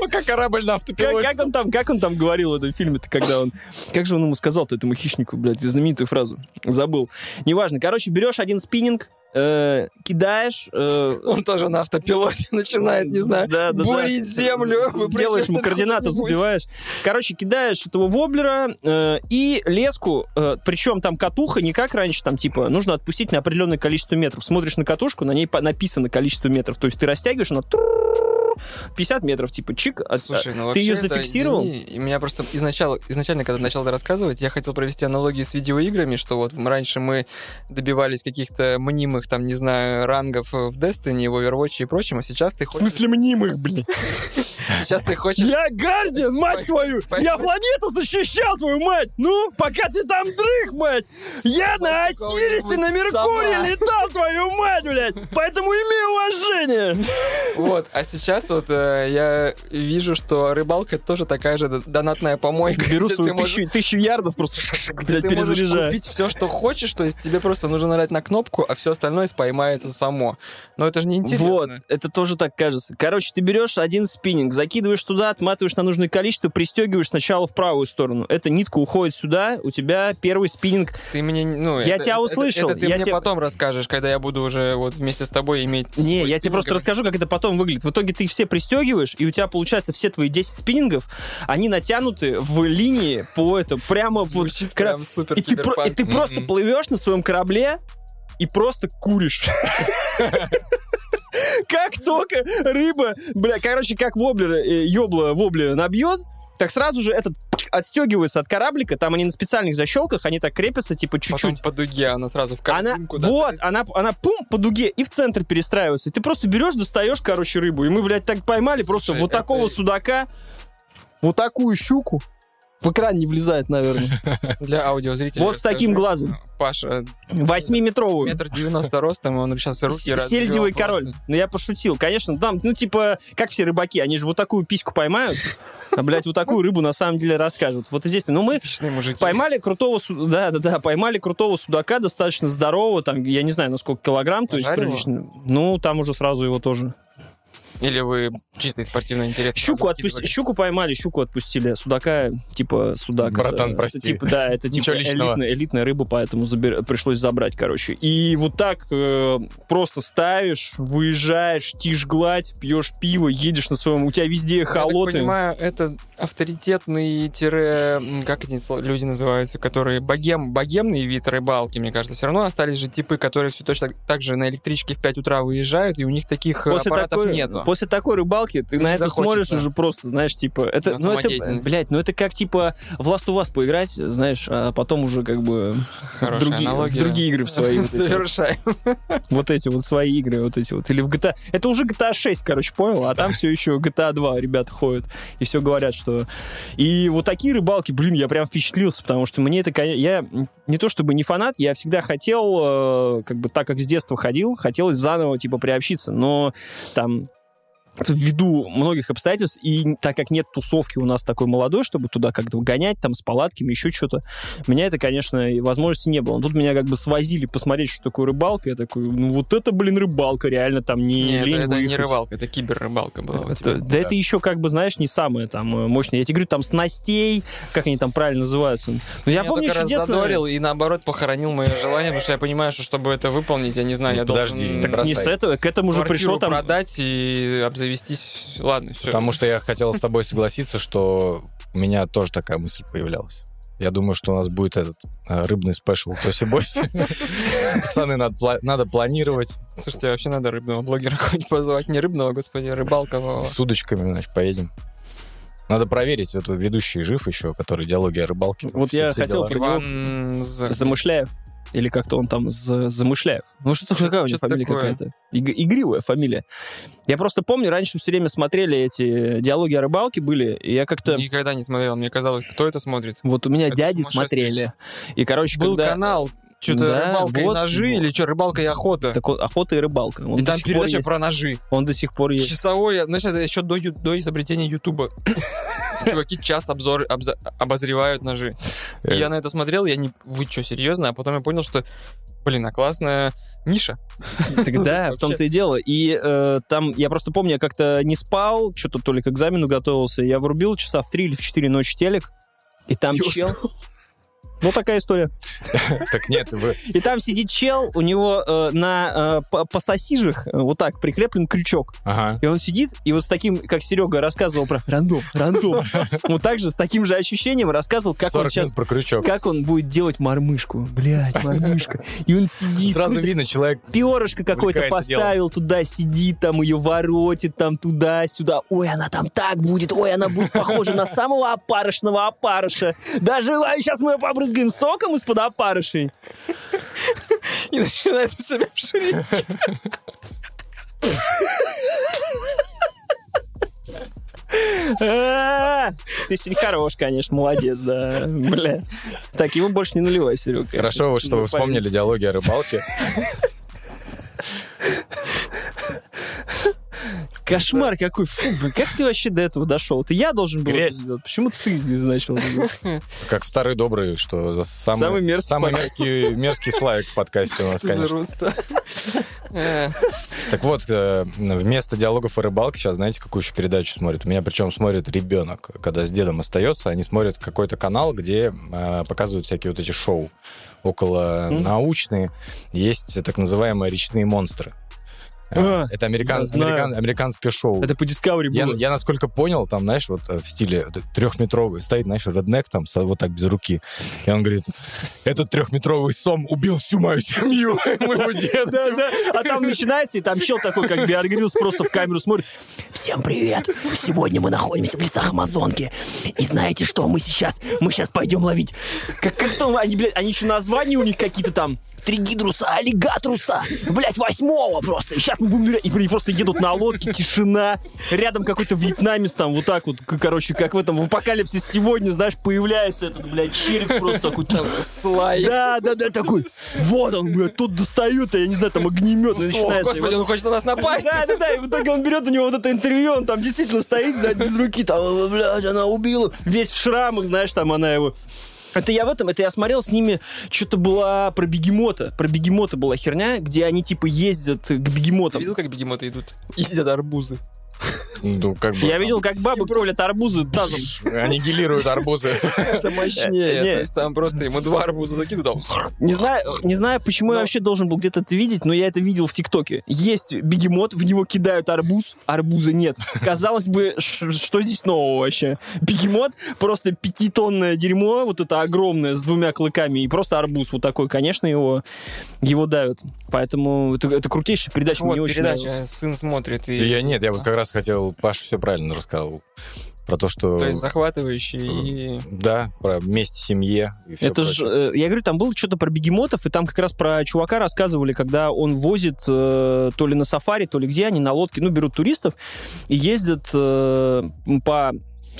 Пока корабль на Как, автопилоте. как он там, как он там говорил в этом фильме-то, когда он... Как же он ему сказал-то, этому хищнику, блядь, знаменитую фразу? Забыл. Неважно. Короче, берешь один спиннинг, э, кидаешь... э, Он тоже на автопилоте начинает, не знаю, Да, да, бурить да. землю. Делаешь ему координаты, забиваешь. Короче, кидаешь этого воблера э, и леску, э, причем там катуха не как раньше, там типа нужно отпустить на определенное количество метров. Смотришь на катушку, на ней написано количество метров. То есть ты растягиваешь, она 50 метров, типа чик. от- Слушай, ну ты вообще ее это, зафиксировал? извини, и меня просто изначально, изначально, когда начал это рассказывать, я хотел провести аналогию с видеоиграми, что вот раньше мы добивались каких-то мнимых, там, не знаю, рангов в Destiny, в Overwatch и прочем, а сейчас ты В хочешь... смысле мнимых, блин? Сейчас ты хочешь... Я Гардиан, мать твою! Я планету защищал, твою мать! Ну, пока ты там дрых, мать! Я на Осирисе, на Меркурии летал, твою мать, блядь! Поэтому имею уважение! Вот, а сейчас вот э, я вижу, что рыбалка это тоже такая же донатная помойка. Беру свою ты можешь- тысячу, тысячу ярдов, просто, блядь, ты можешь купить все, что хочешь, то есть тебе просто нужно нажать на кнопку, а все остальное споймается само. Но это же неинтересно. Вот, это тоже так кажется. Короче, ты берешь один спиннинг, закидываешь туда, отматываешь на нужное количество, пристегиваешь сначала в правую сторону. Эта нитка уходит сюда, у тебя первый спиннинг. Ты мне, ну, Я это- тебя это- услышал, Это, ты я мне тебе- потом расскажешь, когда я буду уже вот вместе с тобой иметь... Не, я тебе просто расскажу, как это потом выглядит. В итоге ты их все пристегиваешь, и у тебя получается все твои 10 спиннингов, они натянуты в линии по это, прямо вот Звучит кра- прям супер и ты, про- и ты киберпанк. просто плывешь на своем корабле и просто куришь. Как только рыба, бля, короче, как воблер, э, ёбла воблера набьет, так сразу же этот отстегивается от кораблика, там они на специальных защелках, они так крепятся, типа чуть-чуть. Потом по дуге она сразу в Она, корзинку. да, вот, ставит. она, она пум по дуге и в центр перестраивается. И ты просто берешь, достаешь, короче, рыбу. И мы, блядь, так поймали просто Слушай, вот такого это- судака, вот такую щуку. В экран не влезает, наверное. Для аудиозрителей. Вот с таким глазом. Паша, Восьмиметровую. метр девяносто ростом, он сейчас руки Сельдевый король. Ну, я пошутил. Конечно, там, ну, типа, как все рыбаки, они же вот такую письку поймают, а, блядь, вот такую рыбу на самом деле расскажут. Вот и здесь, ну, мы поймали крутого, да, да, да, поймали крутого судака, достаточно здорового, там, я не знаю, на сколько килограмм, то есть прилично. Ну, там уже сразу его тоже Или вы чисто из спортивного интереса? Щуку, отпусти... щуку поймали, щуку отпустили. Судака, типа, судак. Братан, это- прости. типа, да, это типа элитная, элитная рыба, поэтому забер- пришлось забрать, короче. И вот так э, просто ставишь, выезжаешь, тишь гладь, пьешь пиво, едешь на своем... У тебя везде Я так холоты. понимаю, это авторитетный тире, как эти люди называются, которые богем, богемный вид рыбалки, мне кажется. Все равно остались же типы, которые все точно так же на электричке в 5 утра выезжают, и у них таких После аппаратов такой, нету. после такой рыбалки ты Не на это захочется. смотришь уже просто, знаешь, типа... Это, На ну, это, блядь, ну это как, типа, в Last of Us поиграть, знаешь, а потом уже как бы в другие, в другие игры в свои. Совершаем. Вот эти вот свои игры, вот эти вот. Или в GTA... Это уже GTA 6, короче, понял? А там все еще GTA 2 ребята ходят. И все говорят, что... И вот такие рыбалки, блин, я прям впечатлился, потому что мне это... Я не то чтобы не фанат, я всегда хотел, э, как бы так как с детства ходил, хотелось заново, типа, приобщиться. Но там ввиду многих обстоятельств, и так как нет тусовки у нас такой молодой, чтобы туда как-то гонять, там, с палатками, еще что-то, у меня это, конечно, возможности не было. Но тут меня как бы свозили посмотреть, что такое рыбалка. Я такой, ну вот это, блин, рыбалка, реально там не Нет, лень это не выехать. рыбалка, это киберрыбалка была. у Это- тебя. да, это еще как бы, знаешь, не самое там э, мощное. Я тебе говорю, там снастей, как они там правильно называются. Но я Меня помню чудесно... раззадорил и наоборот похоронил мое желание, потому что я понимаю, что чтобы это выполнить, я не знаю, Ну, я подожди, должен так Не с этого, к этому уже квартиру пришло там... продать и обзавестись. Ладно, все. Потому что я хотел с тобой согласиться, что у меня тоже такая мысль появлялась. Я думаю, что у нас будет этот э, рыбный спешл Тоси Боси. Пацаны, надо, пла- надо планировать. Слушайте, вообще надо рыбного блогера какого-нибудь позвать. Не рыбного, господи, а рыбалкового. С удочками, значит, поедем. Надо проверить, вот ведущий жив еще, который диалоги о рыбалке. Вот я хотел про- З- Замышляев. Или как-то он там за- Замышляев. Ну, что такая у него фамилия такое? какая-то? Иг- игривая фамилия. Я просто помню, раньше все время смотрели эти диалоги о рыбалке были, и я как-то... Никогда не смотрел. Мне казалось, кто это смотрит? Вот у меня Это дяди смотрели. И, короче, Был когда... канал, что-то Да, рыбалка вот, и ножи, вот. или что, рыбалка и охота. Так вот, охота и рыбалка. Он и там передача есть. про ножи. Он до сих пор есть. Часовой, это еще до, до изобретения Ютуба. Чуваки час обзор, обза- обозревают ножи. И Э, я на это смотрел, я не... Вы что, серьезно? А потом я понял, что, блин, а классная ниша. Так то да, есть в том-то и дело. И э, там, я просто помню, я как-то не спал, что-то то ли к экзамену готовился, я врубил часа в 3 или в 4 ночи телек, и там И чел... Ну, такая история. Так нет, вы... И там сидит чел, у него э, на э, по, по сосижах э, вот так прикреплен крючок. Ага. И он сидит, и вот с таким, как Серега рассказывал про рандом, рандом, вот так же, с таким же ощущением рассказывал, как он 40 сейчас про крючок. как он будет делать мормышку. Блядь, мормышка. И он сидит. Сразу видно, человек перышко какое-то поставил туда, сидит там, ее воротит там туда-сюда. Ой, она там так будет, ой, она будет похожа на самого опарышного опарыша. Даже сейчас мы ее побрызгаем соком из-под опарышей. И начинает у себя в. А, Ты сегодня хорош, конечно, молодец, да. Бля. Так, его больше не наливай, Серега. Хорошо, вот, что вы вспомнили диалоги о рыбалке. Кошмар какой. Фу, блин, как ты вообще до этого дошел? Это я должен был Грязь. это сделать. Почему ты не начал? Как в старый добрый, что за самый, Самый мерзкий самый подкаст. мерзкий, мерзкий слайк в подкасте у нас, конечно. Так вот, э, вместо диалогов о рыбалке сейчас знаете, какую еще передачу смотрит? У меня причем смотрит ребенок, когда с дедом остается, они смотрят какой-то канал, где э, показывают всякие вот эти шоу около научные. Есть так называемые речные монстры. А, Это американ- я американ- американское шоу. Это по Discovery Я, было. я, насколько понял, там, знаешь, вот э, в стиле трехметровый стоит, знаешь, реднек там вот так без руки. И он говорит, этот трехметровый сом убил всю мою семью, моего деда. Да, да. А там начинается, и там чел такой, как Беар Гриллс, просто в камеру смотрит. Всем привет! Сегодня мы находимся в лесах Амазонки. И знаете что? Мы сейчас, мы сейчас пойдем ловить Как, как там, они, блядь, они еще названия у них какие-то там. Тригидруса, аллигатруса, блять, восьмого просто. И сейчас мы будем нырять. И просто едут на лодке, тишина. Рядом какой-то вьетнамец там вот так вот, короче, как в этом, в апокалипсис сегодня, знаешь, появляется этот, блядь, череп просто такой. Слай. Да, да, да, такой. Вот он, блядь, тут достает, а я не знаю, там огнемет О, начинается. Господи, он хочет на нас напасть. Да, да, да, и в итоге он берет у него вот это интервью, он там действительно стоит, блядь, без руки, там, блядь, она убила. Весь в шрамах, знаешь, там она его... Это я в этом, это я смотрел с ними, что-то была про бегемота, про бегемота была херня, где они типа ездят к Ты бегемотам. видел, как бегемоты идут? И едят арбузы. Ну, как бы... Я видел, как бабы колят арбузы тазом. Аннигилируют арбузы. Это мощнее. Не. То есть там просто ему два арбуза закидывают. Не знаю, не знаю, почему я вообще должен был где-то это видеть, но я это видел в ТикТоке. Есть бегемот, в него кидают арбуз, арбуза нет. Казалось бы, что здесь нового вообще? Бегемот, просто пятитонное дерьмо, вот это огромное, с двумя клыками, и просто арбуз вот такой. Конечно, его, его давят. Поэтому это, это крутейшая передача, мне очень передача, нравилась. сын смотрит. И... Да я нет, я вот как раз хотел, Паша все правильно рассказывал. Про то, что... То есть захватывающий и... Да, про месть семье и все Это же, э, я говорю, там было что-то про бегемотов, и там как раз про чувака рассказывали, когда он возит э, то ли на сафари, то ли где они на лодке, ну, берут туристов и ездят э, по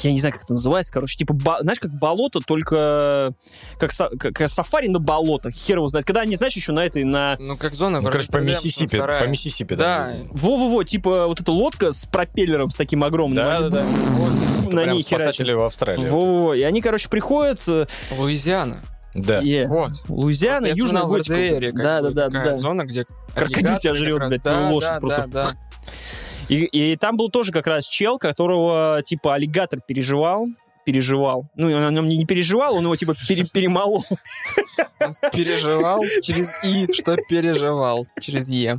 я не знаю, как это называется, короче, типа, знаешь, как болото, только как, са- как сафари на болотах, хер его знает. Когда они, знаешь, еще на этой, на... Ну, как зона... Ну, короче, по Миссисипи, вторая. по Миссисипи. Да, Во-во-во, типа, вот эта лодка с пропеллером, с таким огромным. Да, они да, да. бу- На ней спасатели в Австралии. Во-во-во. И они, короче, приходят, э, Луизиана. Да. и- Вот. Луизиана, Южная Готика. Да, да, да, такая да. зона, где Крокодил тебя жрет, блядь, Да, лошадь да, просто. Да, да. И, и там был тоже как раз чел, которого, типа, аллигатор переживал, переживал. Ну, он о нем не, переживал, он его, типа, пере- перемолол. Переживал через И, что переживал через Е.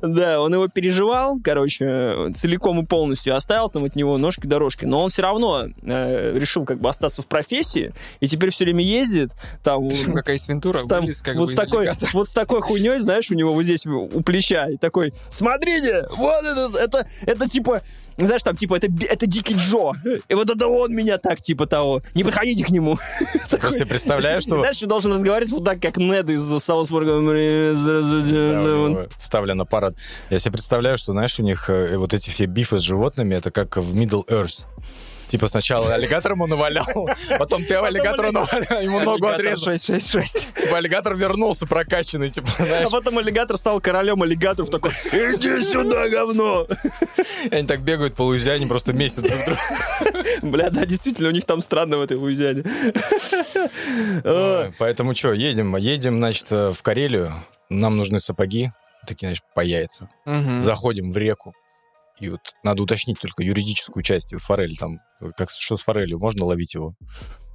Да, он его переживал, короче, целиком и полностью, оставил там от него ножки-дорожки. Но он все равно э, решил как бы остаться в профессии, и теперь все время ездит, там... Как Айс Вентура с там- вылез как вот, с такой, вот с такой хуйней, знаешь, у него вот здесь у у плеча, и такой, смотрите, вот это, это, это типа, знаешь, там, типа, это, это Дикий Джо, и вот это он меня так, типа того, не подходите к нему. Просто я представляю, что... Знаешь, что должен разговаривать вот так, как Нед из Саусбурга. Ну, вставлен аппарат. Я себе представляю, что, знаешь, у них э, вот эти все бифы с животными, это как в Middle Earth. Типа сначала аллигатор ему навалял, потом ты аллигатору навалял, ему ногу отрезал. 666. Типа аллигатор вернулся прокачанный, типа, А знаешь. потом аллигатор стал королем аллигаторов, такой, иди сюда, говно. И Они так бегают по Луизиане, просто месяц друг друга. Бля, да, действительно, у них там странно в этой Луизиане. Поэтому что, едем, едем, значит, э, в Карелию. Нам нужны сапоги, такие, значит, по яйца. Мгм. Заходим в реку. И вот надо уточнить только юридическую часть. Форель там, как, что с форелью, можно ловить его?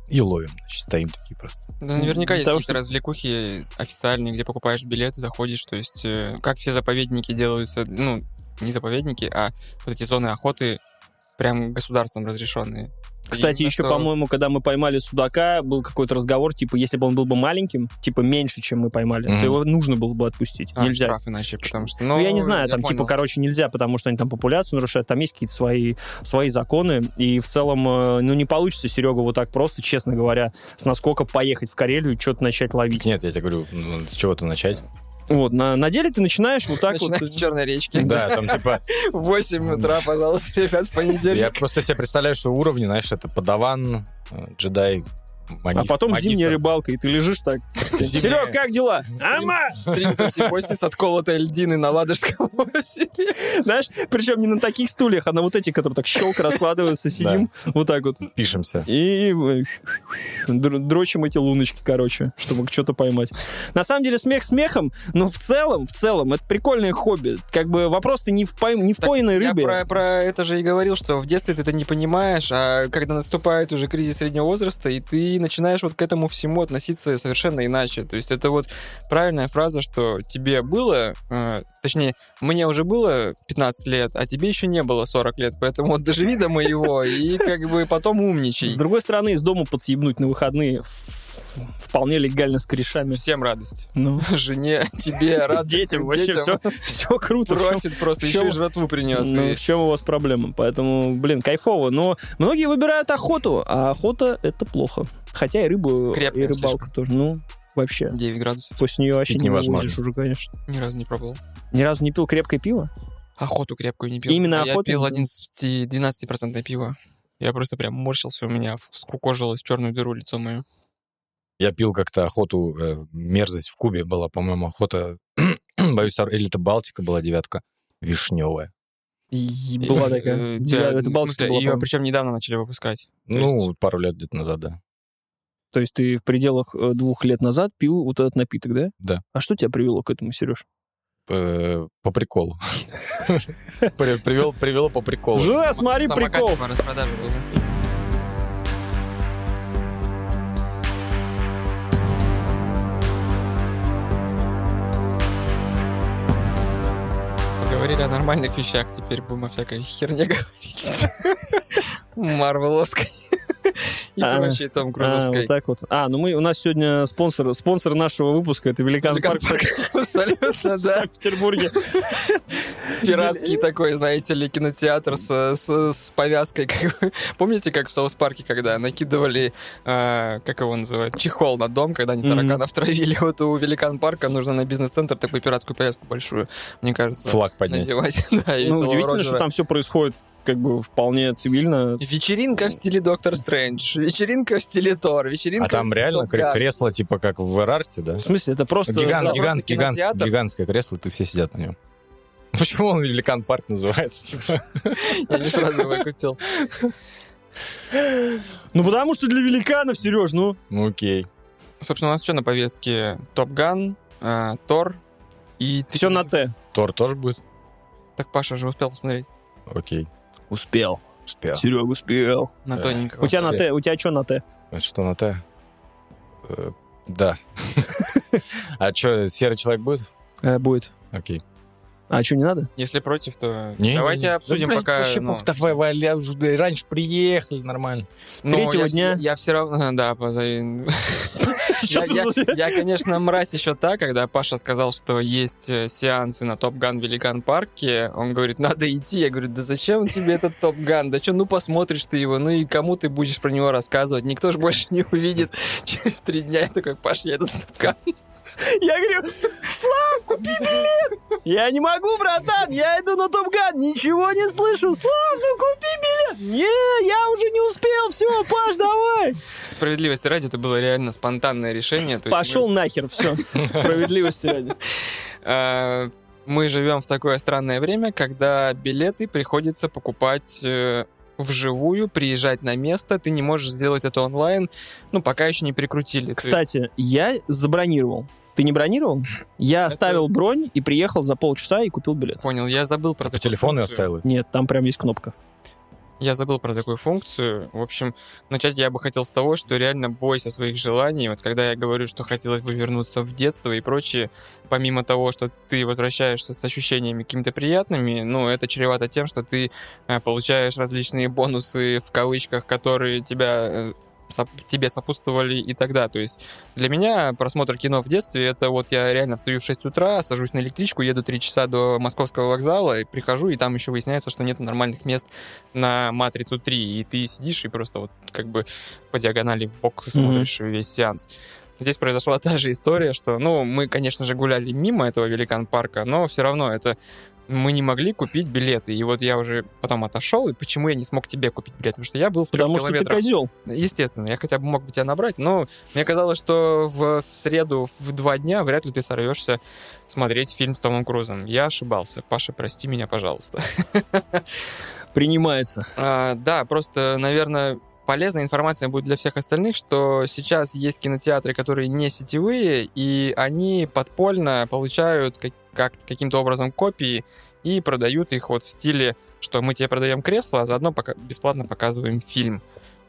И ловим, значит, стоим такие просто. Да, наверняка есть какие-то развлекухи официальные, где покупаешь билеты, заходишь, то есть э, как все заповедники делаются, ну, не заповедники, а вот эти зоны охоты прям государством разрешенные. Кстати, Именно еще, что- по-моему, когда мы поймали судака, был какой-то разговор, типа, если бы он был бы маленьким, типа, меньше, чем мы поймали, Мгм. то его нужно было бы отпустить. А, нельзя. штраф иначе, потому что... Ну, я не знаю, я там, типа, понял. короче, нельзя, потому что они там популяцию нарушают, там есть какие-то свои, свои законы, и в целом, э, ну, не получится, Серега, вот так просто, честно говоря, с насколько поехать в Карелию и что-то начать ловить. Нет, я тебе говорю, ну, с чего-то начать. Вот, на, на деле ты начинаешь вот так Начинаем вот... с Черной речки. Да, там типа... В 8 утра, пожалуйста, ребят, в понедельник. Я просто себе представляю, что уровни, знаешь, это подаван, э, джедай, А потом магистр. зимняя рыбалка, и ты лежишь так. Серега, как дела? Ама! Стрим с отколотой льдины на Ладожском озере. Знаешь, причем не на таких стульях, а на вот этих, которые так щелка раскладываются, сидим вот так вот. Пишемся. И др- дрочим эти луночки, короче, чтобы что-то поймать. На самом деле смех смехом, но в целом, в целом, это прикольное хобби. Как бы вопрос-то не в, пой- не в пойной Я рыбе. про, про это же и говорил, что в детстве ты это не понимаешь, а когда наступает уже кризис среднего возраста, и ты начинаешь вот к этому всему относиться совершенно иначе. То есть это вот правильная фраза, что тебе было, э, точнее, мне уже было 15 лет, а тебе еще не было 40 лет, поэтому вот доживи до моего и как бы потом умничай. С другой стороны, из дома подъебнуть на выходные в- вполне легально с корешами. Всем радость. Ну, Жене, тебе, рад детям, вообще все, все круто. Профит просто, еще и жратву принес. Ну, в чем у вас проблема? Поэтому, блин, кайфово. Но многие выбирают охоту, а охота — это плохо. Хотя и рыбу, Крепкая и рыбалка тоже. Ну, вообще. 9 градусов. После нее вообще Пить не невозможно. вывозишь уже, конечно. Ни разу не пробовал. Ни разу не пил крепкое пиво? Охоту крепкую не пил. Именно А я охоту пил не пил? 11-12% пива. Я просто прям морщился, у меня скукожилось черную дыру лицо мое. Я пил как-то охоту, э, мерзость в Кубе была, по-моему, охота, боюсь, или это Балтика была девятка, вишневая. И была такая. Девя- Это Балтика была, Ее причем недавно начали выпускать. То Ну, есть- пару лет где-то назад, да. То есть ты в пределах э, двух лет назад пил вот этот напиток, да? Да. А что тебя привело к этому, Сереж? э, по приколу. При- Привел, привело по приколу. Жора, смотри, прикол. по распродаже был, да? Поговорили о нормальных вещах, теперь будем о всякой херне говорить. Марвеловской. И А, прочей Том А, Крузовской. вот так вот. А, ну мы, у нас сегодня спонсор, спонсор нашего выпуска, это Великан Великан Парк. Абсолютно, в да. Санкт-Петербурге. Пиратский такой, знаете ли, кинотеатр с, с- с повязкой. Помните, как в South Park е, когда накидывали, э, как его называют, чехол на дом, когда они тараканов травили? Вот у Великан Парка нужно на бизнес-центр такую пиратскую повязку большую, мне кажется, Флаг поднять. надевать. Да, Ну, удивительно, что там все происходит как бы вполне цивильно. Вечеринка в стиле Доктор Стрэндж, вечеринка в стиле Тор, вечеринка А там в реально Топ кре- Gun. кресло, типа как в Эрарте, да? В смысле, это просто... Гигант, просто гигант, гигант, гигантское кресло, и все сидят на нем. Почему он Великан Парк называется? Типа? Я не сразу его купил. Ну, потому что для великанов, Сереж, ну... Ну окей. Собственно, у нас что на повестке? Top Gun, э, Тор и... Все на Т. Тор тоже будет? Так Паша же успел посмотреть. Окей. Успел. Успел. Серега успел. На Да. тоненького. У тебя на. Т, у тебя что на Т? Это Что на Т? Э, Да. А что, серый человек будет? Э, будет. Окей. А что, не надо? Если против, то Не, давайте не, не. обсудим Да, пока. вообще, ну, давай, Валя, уже раньше приехали, нормально. ну, третьего я, дня. Я все равно, да, позови. Я, конечно, мразь еще так, когда Паша сказал, что есть э, сеансы на Top Gun Великан Парке. Он говорит, надо идти. Я говорю, да зачем тебе этот Top Gun? Да что, ну посмотришь ты его, ну и кому ты будешь про него рассказывать? Никто же больше не увидит через три дня. Я такой, Паш, я этот Top Gun. Я говорю, Слав, купи билет! Я не могу, братан, я иду на Top Gun, ничего не слышу. Слав, ну купи билет! Не, я уже не успел, все, Паш, давай! Справедливости ради, это было реально спонтанное решение. Пошел нахер, все, справедливости ради. Э, мы живем в такое странное время, когда билеты приходится покупать э, вживую, приезжать на место. Ты не можешь сделать это онлайн, ну, пока еще не прикрутили. То есть- Кстати, я забронировал. Ты не бронировал? Я оставил бронь и приехал за полчаса и купил билет. Понял, я забыл про По такую телефону оставил. Нет, там прям есть кнопка. Я забыл про такую функцию. В общем, начать я бы хотел с того, что реально бойся своих желаний. Вот когда я говорю, что хотелось бы вернуться в детство и прочее, помимо того, что ты возвращаешься с ощущениями какими-то приятными, ну, это чревато тем, что ты э, получаешь различные бонусы, в кавычках, которые тебя э, тебе сопутствовали и тогда. То есть для меня просмотр кино в детстве это вот я реально встаю в 6 утра, сажусь на электричку, еду 3 часа до московского вокзала и прихожу, и там еще выясняется, что нет нормальных мест на Матрицу 3, и ты сидишь и просто вот как бы по диагонали в бок смотришь весь сеанс. Здесь произошла та же история, что, ну, мы, конечно же, гуляли мимо этого великан парка, но все равно это мы не могли купить билеты. И вот я уже потом отошел, и почему я не смог тебе купить билет? Потому что я был в трех Потому что ты километрах. козел. Естественно, я хотя бы мог бы тебя набрать, но мне казалось, что в, в среду в два дня вряд ли ты сорвешься смотреть фильм с Томом Крузом. Я ошибался. Паша, прости меня, пожалуйста. Принимается. А, да, просто, наверное, полезная информация будет для всех остальных, что сейчас есть кинотеатры, которые не сетевые, и они подпольно получают как, как- каким-то образом копии и продают их вот в стиле, что мы тебе продаем кресло, а заодно пока бесплатно показываем фильм.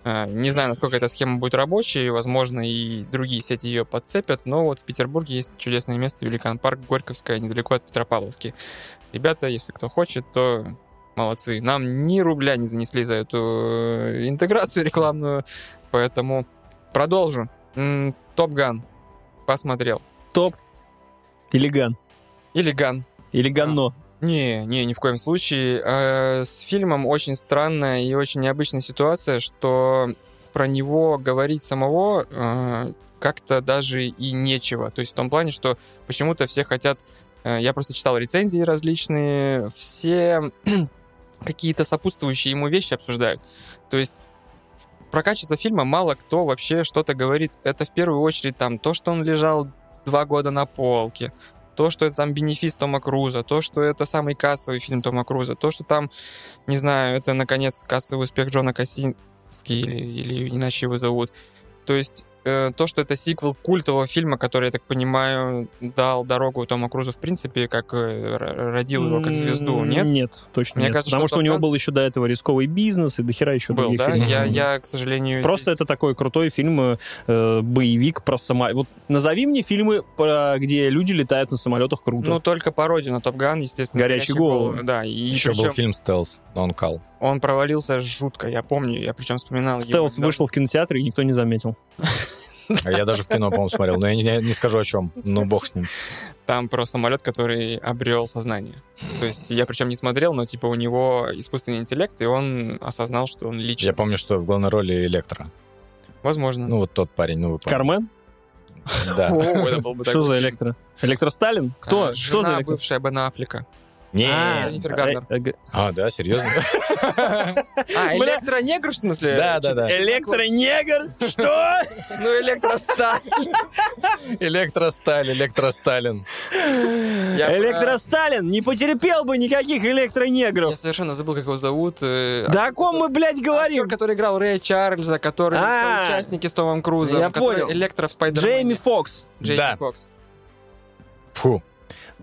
А, Не знаю, насколько эта схема будет рабочей, возможно, и другие сети ее подцепят, но вот в Петербурге есть чудесное место, Великан парк, Горьковская, недалеко от Петропавловки. Ребята, если кто хочет, то молодцы. Нам ни рубля не занесли за эту э, интеграцию рекламную, поэтому продолжу. Топ Ган. Посмотрел. Топ. Или ган. Или Ган. Или ганно. Не, не, ни в коем случае. Э, С фильмом очень странная и очень необычная ситуация, что про него говорить самого э, как-то даже и нечего. То есть в том плане, что почему-то все хотят... э, Я просто читал рецензии различные, все какие-то сопутствующие ему вещи обсуждают. То есть про качество фильма мало кто вообще что-то говорит. Это в первую очередь там то, что он лежал два года на полке, то, что это там бенефис Тома Круза, то, что это самый кассовый фильм Тома Круза, то, что там, не знаю, это, наконец, кассовый успех Джона Кассински или, или иначе его зовут. То есть э, то, что это сиквел культового фильма, который, я так понимаю, дал дорогу Тому Крузу, в принципе, как э, родил его как звезду, нет? Нет, точно Мне нет. кажется, Потому что что у него был еще до этого рисковый бизнес и дохера еще Был, других да? фильмов. Я, я, к сожалению... Просто здесь- это такой крутой фильм, э, э, боевик про самолет. Вот назови мне фильмы, про- где люди летают на самолетах круто. Ну, только пародию на Топ Ган, естественно. «Горячие головы». Да, и Еще причем был фильм «Стелс», но он кал. Он провалился жутко, я помню, я причем вспоминал. Стелс вышел в кинотеатре, и никто не заметил. А я даже в кино, по-моему, смотрел. Но я не, не скажу о чем. Ну, бог с ним. Там про самолет, который обрел сознание. То есть я причем не смотрел, но типа у него искусственный интеллект, и он осознал, что он личность. Я помню, что в главной роли Электро. Возможно. Ну, вот тот парень, ну, вы помните. Кармен? Да. Что за электро? Электро Сталин? Кто? А, Что за электро? бывшая Бен Аффлека. Не. А, Дженнифер Гарнер. э, э, г- А, да, серьезно? А, электронегр, в смысле? Да, да, да. Электронегр? Что? Ну, электросталь. Электросталь, Электросталин. Я Электросталин не потерпел бы никаких Я электронегров. совершенно забыл, как его зовут. э, Да о ком мы, блядь, Актер, говорим? который играл Рэя Чарльза, который А, соучастники с Томом Крузом. я который понял. Электро в. Джейми Фокс. Джейми Да. Фокс. Фу.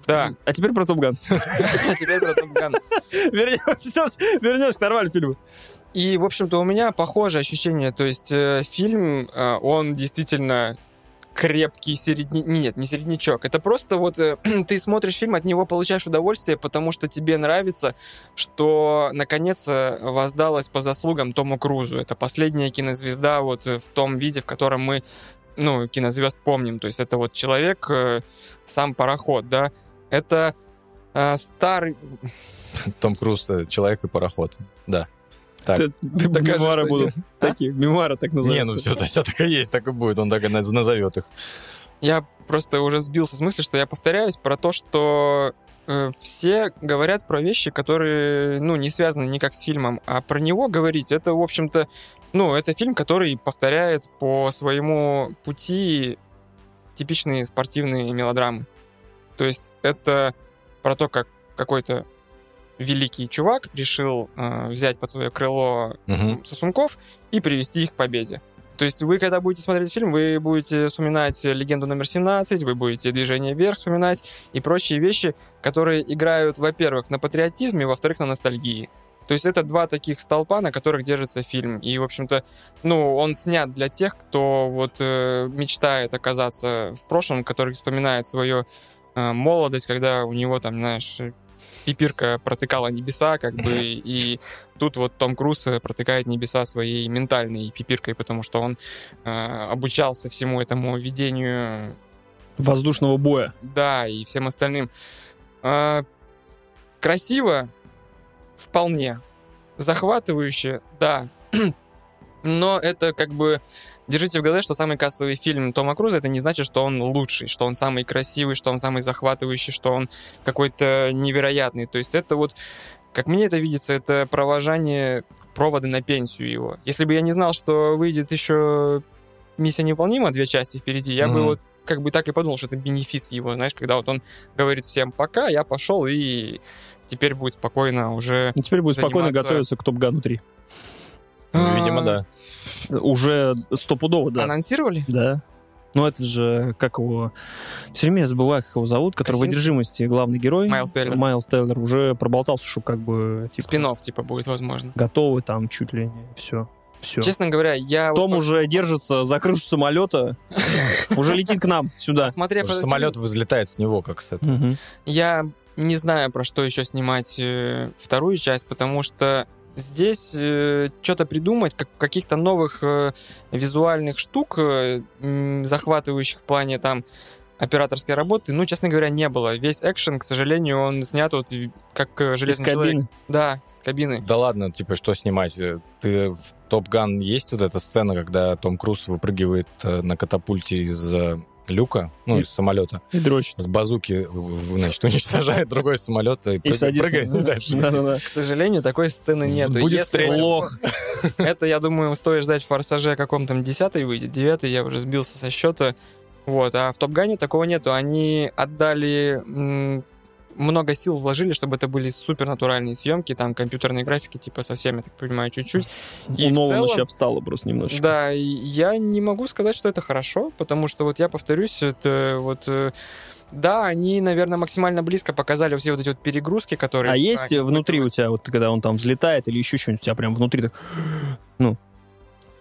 Да. А теперь про Топган. А теперь про Топ Ган. Вернемся к нормальному фильму. И, в общем-то, у меня похожее ощущение. То есть э, фильм, э, он действительно крепкий середнячок. Нет, не середнячок. Это просто вот э, ты смотришь фильм, от него получаешь удовольствие, потому что тебе нравится, что наконец воздалось по заслугам Тому Крузу. Это последняя кинозвезда вот в том виде, в котором мы ну, кинозвезд помним. То есть это вот человек, э, сам пароход, да. Это э, старый... Том Круз, э, человек и пароход. Да. Так. Это Докажи, Мемуары будут нет. такие. Мемуары так Не, ну называются. все, все так и есть, так и будет. Он так и наз- назовет их. Я просто уже сбился с мысли, что я повторяюсь про то, что э, все говорят про вещи, которые, ну, не связаны никак с фильмом, а про него говорить, это, в общем-то, ну, это фильм, который повторяет по своему пути типичные спортивные мелодрамы. То есть это про то, как какой-то великий чувак решил э, взять под свое крыло Мгм. сосунков и привести их к победе. То есть вы, когда будете смотреть фильм, вы будете вспоминать «Легенду номер 17», вы будете «Движение вверх» вспоминать и прочие вещи, которые играют, во-первых, на патриотизме, во-вторых, на ностальгии. То есть это два таких столпа, на которых держится фильм. И, в общем-то, ну, он снят для тех, кто вот э, мечтает оказаться в прошлом, который вспоминает свою э, молодость, когда у него там, знаешь, пипирка протыкала небеса, как бы, и тут вот Том Круз э, протыкает небеса своей ментальной пипиркой, потому что он э, обучался всему этому ведению, Воздушного боя. да, и всем остальным. А, красиво, вполне. Захватывающе, да. Но это как бы... Держите в голове, что самый кассовый фильм Тома Круза, это не значит, что он лучший, что он самый красивый, что он самый захватывающий, что он какой-то невероятный. То есть это вот, как мне это видится, это провожание проводы на пенсию его. Если бы я не знал, что выйдет еще «Миссия невыполнима», две части впереди, я бы Мгм. вот как бы так и подумал, что это бенефис его, знаешь, когда вот он говорит всем «пока», я пошел, и теперь будет спокойно уже... И теперь будет спокойно Заниматься- готовиться к Топгану 3. Ну, видимо, да. Уже стопудово, да. Анонсировали? Да. Ну, это же, как его... Все время я забываю, как его зовут, который в Косинский? «Одержимости» главный герой. Майлз Тейлор. Майлз Тейлор уже проболтался, что как бы... Типа, спин типа, будет возможно. готовы там чуть ли не все. Все. Честно говоря, я... Том вот уже держится за крышу самолета, уже летит к нам сюда. самолет взлетает с него, как с этого. Я не знаю, про что еще снимать э, вторую часть, потому что здесь что-то придумать, как, каких-то новых э, визуальных штук, э, захватывающих в плане там операторской работы, ну, честно говоря, не было. Весь экшен, к сожалению, он снят вот как э, Из железный человек. кабины. Да, с кабины. Да ладно, типа, что снимать? Э, Ты в Топ Ган есть вот эта сцена, когда Том Круз выпрыгивает э, на катапульте из э, люка, ну, И- из самолета, И дрочит. с базуки, значит, уничтожает другой самолет и, И прыг- прыгает дальше. Да-да-да. К сожалению, такой сцены нет. Будет встреча. Лох. Это, я думаю, стоит ждать в «Форсаже» каком там десятый выйдет, девятый, я уже сбился со счета. Вот, а в «Топ Гане» такого нету. Они отдали м, много сил вложили, чтобы это были супер натуральные съемки, там компьютерные графики, типа совсем, я так понимаю, чуть-чуть. И У Нолана сейчас встало просто немножечко. Да, я не могу сказать, что это хорошо, потому что вот я повторюсь, это вот... э, Да, они, наверное, максимально близко показали все вот эти вот перегрузки, которые... А есть внутри у тебя, вот когда он там взлетает или еще что-нибудь, у тебя прям внутри так, ну,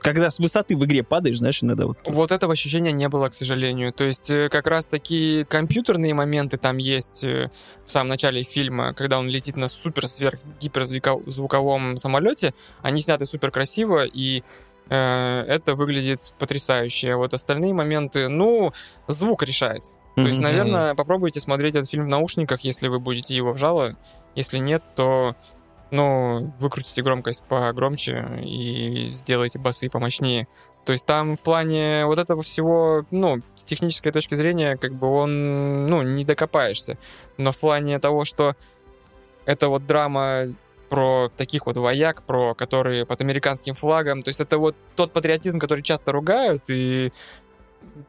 когда с высоты в игре падаешь, знаешь, иногда вот. Вот этого ощущения не было, к сожалению. То есть э, как раз такие компьютерные моменты там есть э, в самом начале фильма, когда он летит на супер сверх гиперзвуковом самолете. Они сняты супер красиво, и э, это выглядит потрясающе. Вот остальные моменты, ну, звук решает. То есть, наверное, попробуйте смотреть этот фильм в наушниках, если вы будете его вжало. Если нет, то ну, выкрутите громкость погромче и сделайте басы помощнее. То есть там в плане вот этого всего, ну, с технической точки зрения, как бы он, ну, не докопаешься. Но в плане того, что это вот драма про таких вот вояк, про которые под американским флагом, то есть это вот тот патриотизм, который часто ругают, и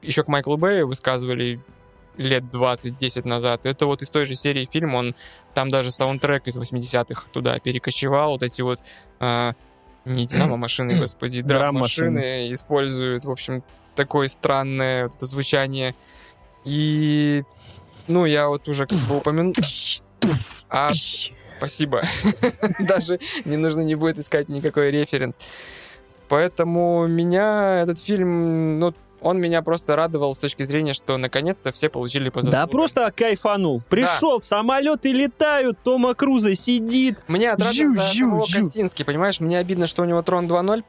еще к Майклу Бэю высказывали лет 20-10 назад. Это вот из той же серии фильм, он там даже саундтрек из 80-х туда перекочевал, вот эти вот а, не динамо-машины, господи, драм-машины используют, в общем, такое странное вот это звучание. И, ну, я вот уже как бы упомянул... А, спасибо. Даже не нужно не будет искать никакой референс. Поэтому меня этот фильм, ну, он меня просто радовал с точки зрения, что наконец-то все получили по Да заслугам. просто кайфанул. Пришел, самолеты летают, Тома Круза сидит. Мне отрадно за самого жу. Косински, понимаешь? Мне обидно, что у него Трон 2.0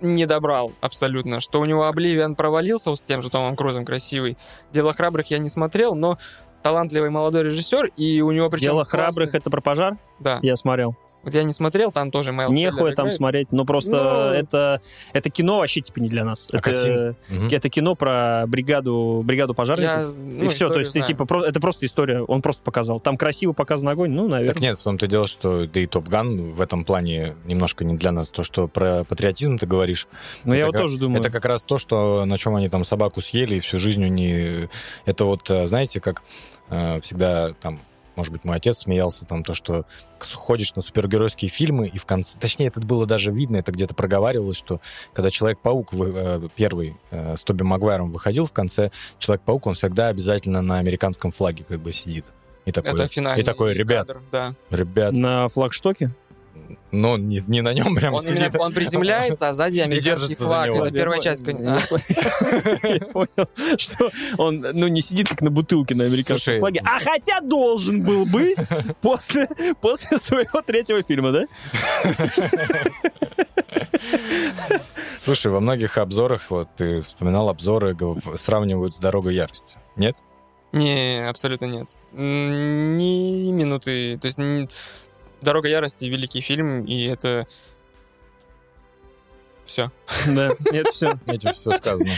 не добрал абсолютно, что у него Обливиан провалился с тем же Томом Крузом красивый. Дело храбрых я не смотрел, но талантливый молодой режиссер, и у него причем... Дело классный- храбрых это про пожар? Да. Я смотрел. Вот я не смотрел, там тоже Майлз Нехуй там играет. смотреть, но просто Ну. это, это кино вообще типа не для нас. А это? Мгм. это кино про бригаду, бригаду Я, пожарников. ну, и все, то есть ты, типа, про- это просто история, он просто показал. Там красиво показан огонь, ну, наверное. Так нет, в том-то дело, что да и Топ Ган в этом плане немножко не для нас. То, что про патриотизм ты говоришь, Но я вот как- тоже думаю. это как раз то, что на чем они там собаку съели и всю жизнь у них... Это вот, э, знаете, как э, всегда там, может быть, мой отец смеялся, там, то, что ходишь на супергеройские фильмы, и в конце... Точнее, это было даже видно, это где-то проговаривалось, что когда Человек-паук вы- э, первый э, с Тоби Магуайром выходил в конце, Человек-паук, он всегда обязательно на американском флаге как бы сидит. И такой, Это финальный и такой, ребят, кадр, да. ребят, На флагштоке? Но не, не на нем прям Он, именно- сидит. он приземляется, а сзади американский флаг. Это первая часть. а, Я понял, что он, ну, не сидит как на бутылке на американском Слушай, флаге. А хотя должен был быть после, после своего третьего фильма, да? Слушай, во многих обзорах, вот ты вспоминал обзоры, сравнивают с «Дорогой ярости». Нет? Не, абсолютно нет. Ни минуты. То есть «Дорога ярости» — великий фильм, и это... Все. Да, это все. Этим все сказано.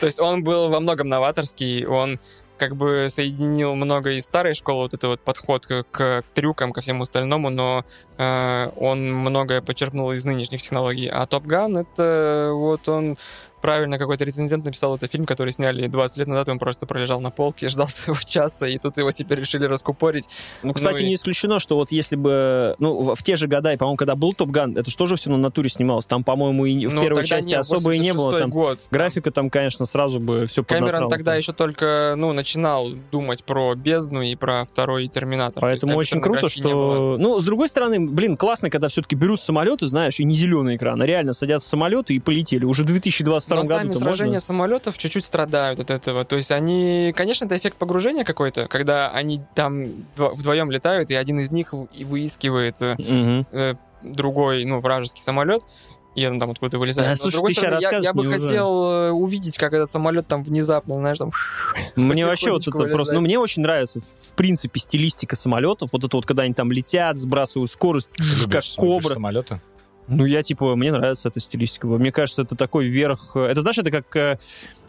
То есть он был во многом новаторский, он как бы соединил много из старой школы, вот это вот подход к, к трюкам, ко всему остальному, но э, он многое почерпнул из нынешних технологий. А Топ Ган это вот он правильно какой-то рецензент написал, это фильм, который сняли 20 лет назад, он просто пролежал на полке, ждал своего часа, и тут его теперь решили раскупорить. Ну, кстати, Ну и- не исключено, что вот если бы, ну, в, те же года, и, по-моему, когда был Топ Ган, это же тоже все на натуре снималось. Там, по-моему, и в Ну, первой части не, особо и не было. 86-й Там год. графика там, конечно, сразу бы все Кэмерон тогда еще только, ну, начинал думать про бездну и про второй Терминатор. Поэтому То есть очень круто, что... Ну, с другой стороны, блин, классно, когда все-таки берут самолеты, знаешь, и не зеленый экран, а реально садятся в самолеты и полетели. Уже в 2022 Но году сами сражения можно. самолетов чуть-чуть страдают от этого. То есть они, конечно, это эффект погружения какой-то, когда они там дво- вдвоем летают, и один из них и выискивает э, другой, ну, вражеский самолет, и он там откуда-то вылезает. Да, Но, с слушай, другой ты стороны, я, я бы уже- хотел э, увидеть, как этот самолет там внезапно, знаешь, там... Мне вообще вот это потихонечку просто... Ну, вылезает. мне очень нравится, в принципе, стилистика самолетов. Вот это вот, когда они там летят, сбрасывают скорость, Ты любишь- как любишь кобра. самолеты? Ну, я, типа, мне нравится эта стилистика. Мне кажется, это такой верх... Это, знаешь, это как...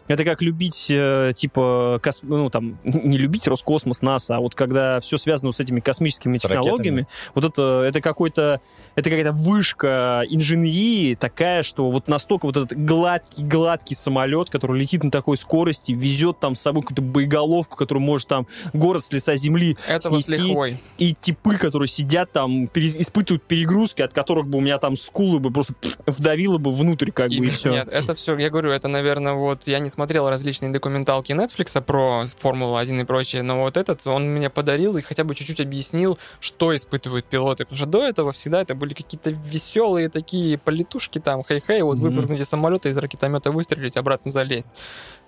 Это как любить, э, типа, кос- ну, там, не любить Роскосмос, НАСА, а вот когда все связано с этими космическими С технологиями, вот это, это какой-то, это какая-то вышка инженерии такая, что вот настолько вот этот гладкий-гладкий самолет, который летит на такой скорости, везет там с собой какую-то боеголовку, которую может там город с лица земли Этого с снести. лихвой. и типы, которые сидят там, пере- испытывают перегрузки, от которых бы у меня там скулы бы просто вдавило бы внутрь, как бы, и все. Нет, это все, я говорю, это, наверное, вот я не смотрел различные документалки Netflix про Формулу-1 и прочее, но вот этот он мне подарил и хотя бы чуть-чуть объяснил, что испытывают пилоты. Потому что до этого всегда это были какие-то веселые такие полетушки там, хей-хей, вот Мгм. выпрыгнуть из самолета, из ракетомета выстрелить, обратно залезть.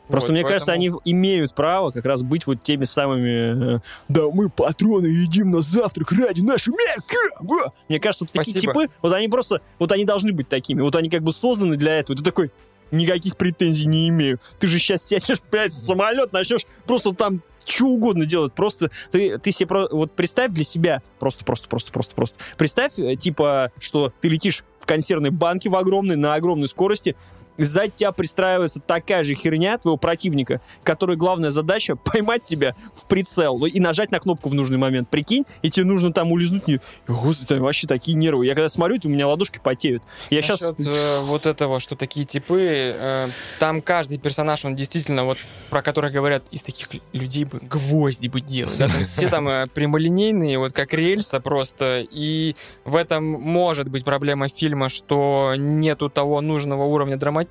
Просто Вот, мне кажется, поэтому- они имеют право как раз быть вот теми самыми... э, Да, мы патроны едим на завтрак ради нашей Америки! Мне кажется, вот такие Спасибо. типы, вот они просто, вот они должны быть такими. Вот они как бы созданы для этого. Ты такой, никаких претензий не имею. Ты же сейчас сядешь, блядь, в самолет, начнешь просто там что угодно делать. Просто ты, ты себе про- вот представь для себя, просто, просто, просто, просто, просто. Представь, э, типа, что ты летишь в консервной банке в огромной, на огромной скорости, сзади тебя пристраивается такая же херня твоего противника, которой главная задача поймать тебя в прицел ну, и нажать на кнопку в нужный момент. Прикинь, и тебе нужно там улизнуть. Не... Господи, там вообще такие нервы. Я когда смотрю, у меня ладошки потеют. Я сейчас... Насчет, э, вот этого, что такие типы, э, там каждый персонаж, он действительно, вот про которых говорят, из таких людей бы гвозди бы делать. Да? Все там э, прямолинейные, вот как рельса просто. И в этом может быть проблема фильма, что нету того нужного уровня драматизма.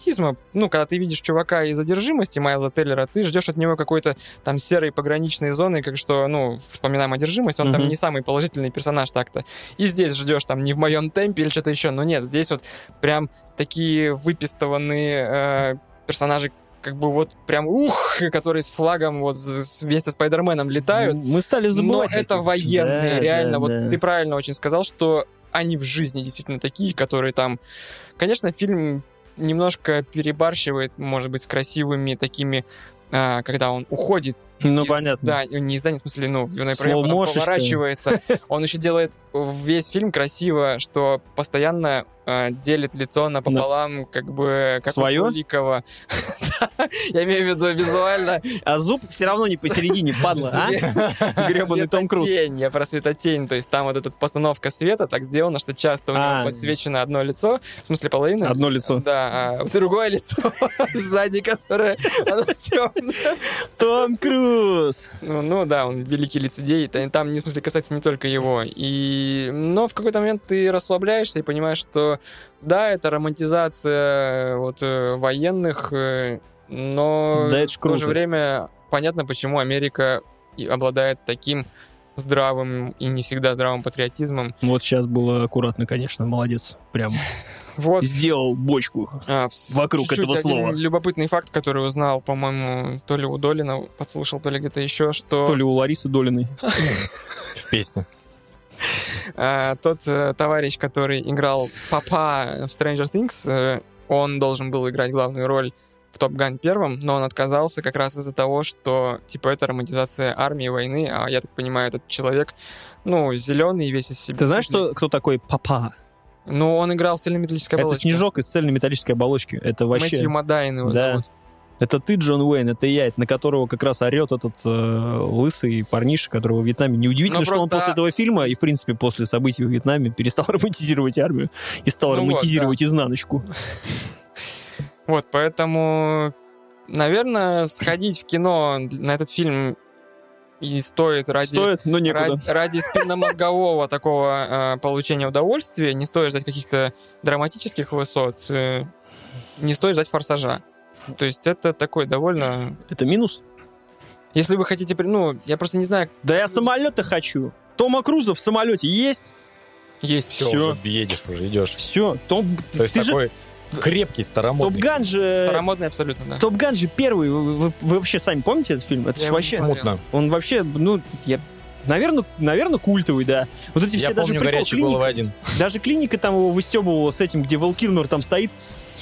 Ну, когда ты видишь чувака из одержимости Майлза Теллера, ты ждешь от него какой-то там серой пограничной зоны, как что, ну, вспоминаем одержимость, он там Мгм. не самый положительный персонаж так-то. И здесь ждешь там не в моем темпе или что-то еще. Но нет, здесь вот прям такие выпистованные э, персонажи, как бы вот прям ух, которые с флагом вот вместе с Спайдерменом летают. Мы стали забывать. Но это военные, Да, реально. да, вот да. ты правильно очень сказал, что они в жизни действительно такие, которые там... Конечно, фильм немножко перебарщивает, может быть, с красивыми такими а, когда он уходит Ну, из понятно. здания- не из здания, в смысле, ну, в дверной проем, потом поворачивается. Он еще делает весь фильм красиво, что постоянно делит лицо напополам, как бы, как Своё? у Куликова. Да, Я имею в виду визуально. А зуб все равно не посередине, падла, а? Гребаный Том Круз. Я про светотень. То есть там вот эта постановка света так сделана, что часто у него А. подсвечено одно лицо, в смысле половина. Одно лицо. Да, а другое лицо сзади, которое. Том Круз! Ну, ну да, он великий лицедей. Та- Там, не в смысле, касается не только его. И... Но в какой-то момент ты расслабляешься и понимаешь, что да, это романтизация вот, э, военных, э, но Да, в то же время понятно, почему Америка обладает таким здравым и не всегда здравым патриотизмом. Вот сейчас было аккуратно, конечно, молодец. Прям Вот сделал бочку. а, Вокруг чуть-чуть этого один слова. любопытный факт, который узнал, по-моему, то ли у Долина, подслушал, то ли где-то еще, что... То ли у Ларисы Долиной. В песне. А, тот э, товарищ, который играл папа в Stranger Things, э, он должен был играть главную роль в Топ Ган первом, но он отказался как раз из-за того, что, типа, это романтизация армии, войны, а я так понимаю, этот человек, ну, зеленый, весь из себя. Ты знаешь, что, кто такой папа? Ну, он играл в цельнометаллической Это оболочке. снежок из цельной металлической оболочки. Это вообще... Мэтью Мадайн его Да. зовут. Это ты, Джон Уэйн, это я, это на которого как раз орет этот э, лысый парниша, которого в Вьетнаме. Неудивительно, Ну, что он просто- после этого фильма и, в принципе, после событий в Вьетнаме перестал романтизировать армию и стал Ну вот, романтизировать изнаночку. Вот, поэтому, наверное, сходить в кино на этот фильм и стоит ради... Стоит, но некуда. Ради, ради спинномозгового такого э, получения удовольствия не стоит ждать каких-то драматических высот, э, не стоит ждать форсажа. То есть это такой довольно... Это минус? Если вы хотите... Ну, я просто не знаю, Да я самолета хочу. Тома Круза в самолете есть? есть Все, Всё. уже едешь, уже идешь. Все. Том... То есть ты же... такой крепкий, старомодный. Top Gun же... старомодный абсолютно, да. Top Gun же первый. Вы, вы- вы вообще сами помните этот фильм? Это Я же вообще... Смутно. Он вообще, ну, я... Наверное, наверное, культовый, да. Вот эти Я все даже помню прикол, «Горячие клиника- один». Даже клиника там его выстебывала с этим, где Вэл Килмер там стоит.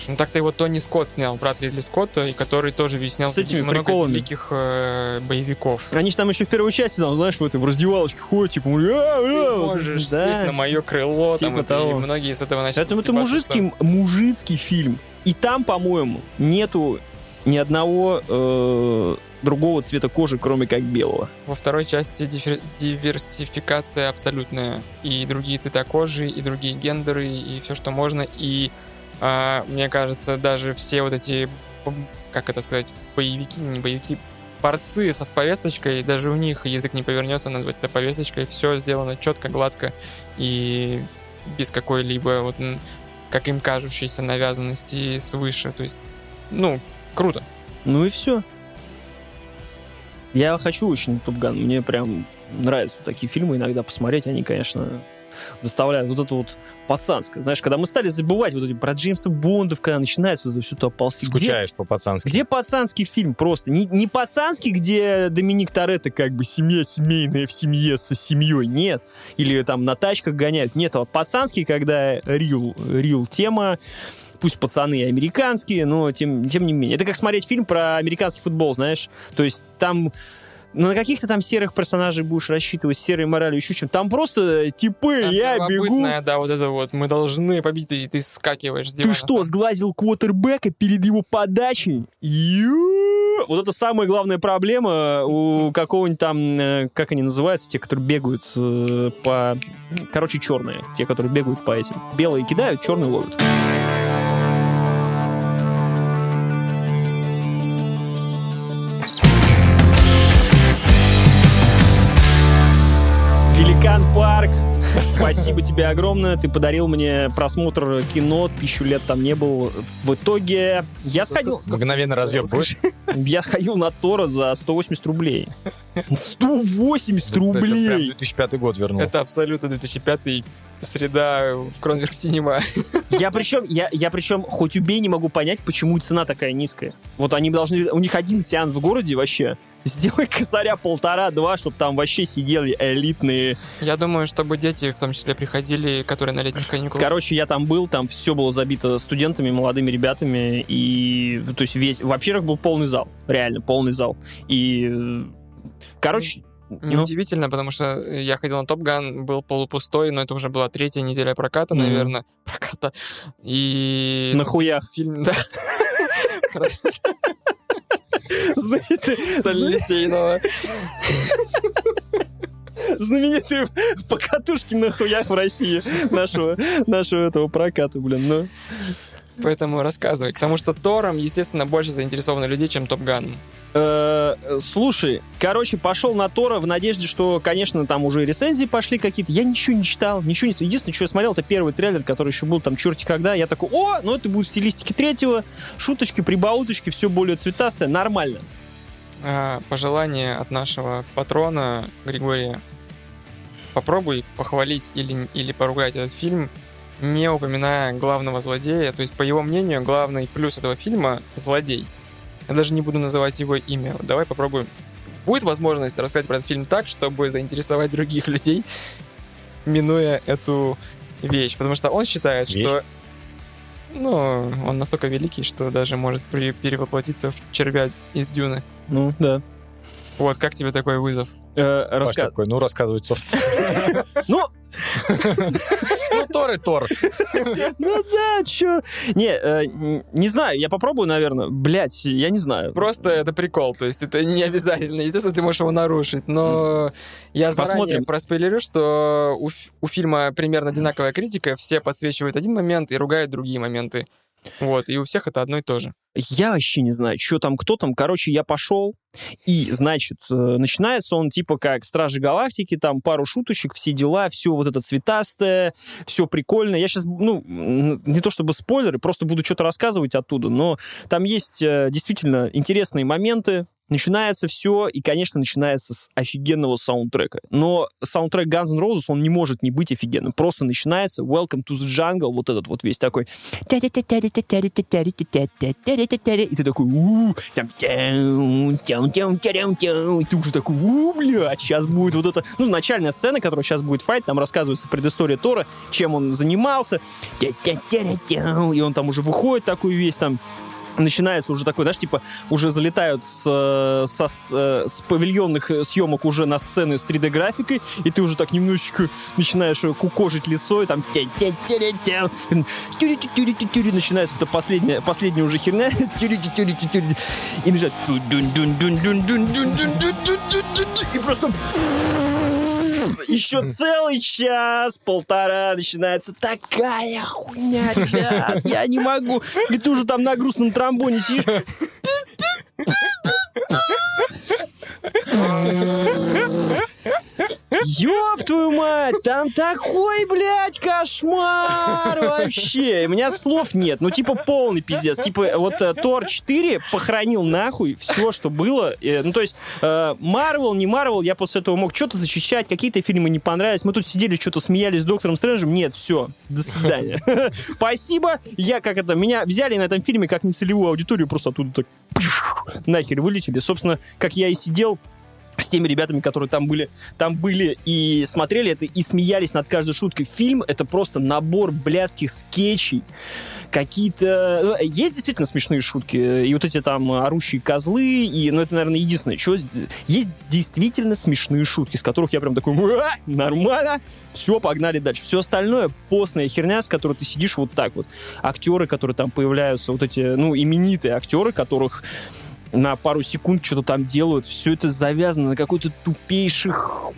Ну так-то его Тони Скотт снял, брат Ридли Скотта, и который тоже ведь снял С этими много приколами. великих э, боевиков. Они же там еще в первой части, там, знаешь, в этой в раздевалочке ходят, типа, «А, Ты а», можешь да. сесть на мое крыло, там, Типа и- и того. многие с этого начали Это, это мужицкий, мужицкий фильм. И там, по-моему, нету ни одного э, другого цвета кожи, кроме как белого. Во второй части дифер- диверсификация абсолютная. И другие цвета кожи, и другие гендеры, и все, что можно. И а, мне кажется, даже все вот эти, как это сказать, боевики, не боевики, борцы со с повесточкой, даже у них язык не повернется назвать это повесточкой. Все сделано четко, гладко и без какой-либо, вот, как им кажущейся навязанности свыше. То есть, ну, круто. Ну и все. Я хочу очень Топган. Мне прям нравятся такие фильмы иногда посмотреть. Они, конечно, заставляют вот это вот пацанское. Знаешь, когда мы стали забывать вот эти про Джеймса Бондов, когда начинается вот это все то оползти. Где, Скучаешь по-пацански. где пацанский фильм просто? Не, не пацанский, где Доминик Торетто как бы семья семейная в семье со семьей. Нет. Или там на тачках гоняют. Нет. А пацанский, когда рил, рил тема, пусть пацаны и американские, но тем, тем не менее. Это как смотреть фильм про американский футбол, знаешь. То есть там ну, на каких-то там серых персонажей будешь рассчитывать, серой моралью, еще чем. Там просто типы, я бегу. Да, вот это вот, мы должны победить, и ты скакиваешь с Ты что, сглазил квотербека перед его подачей? Ю! Вот это самая главная проблема у какого-нибудь там, э, как они называются, те, которые бегают э, по... Короче, черные. Те, которые бегают по этим. Белые кидают, черные ловят. Спасибо тебе огромное. Ты подарил мне просмотр кино. Тысячу лет там не был. В итоге я сходил... Мгновенно будешь? Я сходил на Тора за 180 рублей. 180 Это прям рублей! 2005 год вернул. Это абсолютно 2005 среда в Кронверк Синема. Я причем, я, я причем хоть убей не могу понять, почему цена такая низкая. Вот они должны... У них один сеанс в городе вообще. Сделай косаря полтора-два, чтобы там вообще сидели элитные. Я думаю, чтобы дети в том числе приходили, которые на летних каникулах. Короче, я там был, там все было забито студентами, молодыми ребятами. И, то есть, весь... Во-первых, был полный зал. Реально, полный зал. И... Короче, ну, Неудивительно, потому что я ходил на Топ Ган, был полупустой, но это уже была третья неделя проката, Мгм. наверное. Проката. И... на хуях. Фильм, да. Знаменитый, Сталилитейного. знаменитые покатушки на хуях в России нашего, нашего этого проката, блин. Ну, Поэтому рассказывай. Потому что Тором, естественно, больше заинтересованы людей, чем Топ Ганом. Э, слушай, короче, пошел на Тора в надежде, что, конечно, там уже рецензии пошли какие-то. Я ничего не читал, ничего не. Единственное, что я смотрел, это первый трейлер, который еще был там черти когда. Я такой, о, ну это будет в стилистике третьего. Шуточки, прибауточки, все более цветастое, нормально. А, Пожелание от нашего патрона Григория. Попробуй похвалить или, или поругать этот фильм, не упоминая главного злодея. То есть, по его мнению, главный плюс этого фильма — злодей. Я даже не буду называть его имя. Давай попробуем. Будет возможность рассказать про этот фильм так, чтобы заинтересовать других людей, минуя эту вещь. Потому что он считает, Вещь? что ну, он настолько великий, что даже может при- перевоплотиться в червя из дюны. Ну, да. Вот, как тебе такой вызов? Э, раска- такой, ну, рассказывать, собственно. Ну, Ну, Тор и Тор. ну да, чё. Не, э, не знаю, я попробую, наверное. Блять, я не знаю. Просто это прикол, то есть это не обязательно. Естественно, ты можешь его нарушить, но я заранее Посмотрим. проспойлерю, что у фильма примерно одинаковая критика, все подсвечивают один момент и ругают другие моменты. Вот, и у всех это одно и то же. Я вообще не знаю, что там, кто там. Короче, я пошел, и, значит, э, начинается он типа как Стражи Галактики, там пару шуточек, все дела, все вот это цветастое, все прикольно. Я сейчас, ну, не то чтобы спойлеры, просто буду что-то рассказывать оттуда, но там есть э, действительно интересные моменты. Начинается все, и, конечно, начинается с офигенного саундтрека. Но саундтрек Guns N' Roses, он не может не быть офигенным. Просто начинается Welcome to the Jungle, вот этот вот весь такой. И ты такой, там, и ты уже такой, у, блядь, сейчас будет вот это, ну, начальная сцена, которая сейчас будет файт, там рассказывается предыстория Тора, чем он занимался, и он там уже выходит такой весь там, начинается уже такой, знаешь, типа, уже залетают с, э, со, с, э, с павильонных съемок уже на сцены с 3D-графикой, и ты уже так немножечко начинаешь э, кукожить лицо, и там начинается это последняя, последняя уже херня, и начинает и просто еще целый час, полтора начинается такая хуйня, ребят, я не могу. И ты уже там на грустном тромбоне сидишь. Ёб твою мать, там такой, блядь, кошмар вообще. У меня слов нет. Ну, типа, полный пиздец. Типа, вот э, Тор 4 похоронил нахуй все, что было. Ну, то есть, э, Марвел, не Марвел, я после этого мог что-то защищать, какие-то фильмы не понравились. Мы тут сидели, что-то смеялись с Доктором Стрэнджем. Нет, все, до свидания. Спасибо. Я как это, меня взяли на этом фильме как нецелевую аудиторию, просто оттуда так нахер вылетели. Собственно, как я и сидел, с теми ребятами, которые там были, там были и смотрели это, и смеялись над каждой шуткой. Фильм — это просто набор блядских скетчей, какие-то... ну, Есть действительно смешные шутки, и вот эти там орущие козлы, и, ну, это, наверное, единственное, что... Есть действительно смешные шутки, с которых я прям такой, «Уа, нормально, все, погнали дальше. Все остальное — постная херня, с которой ты сидишь вот так вот. Актеры, которые там появляются, вот эти, ну, именитые актеры, которых на пару секунд что-то там делают. Все это завязано на какой-то тупейших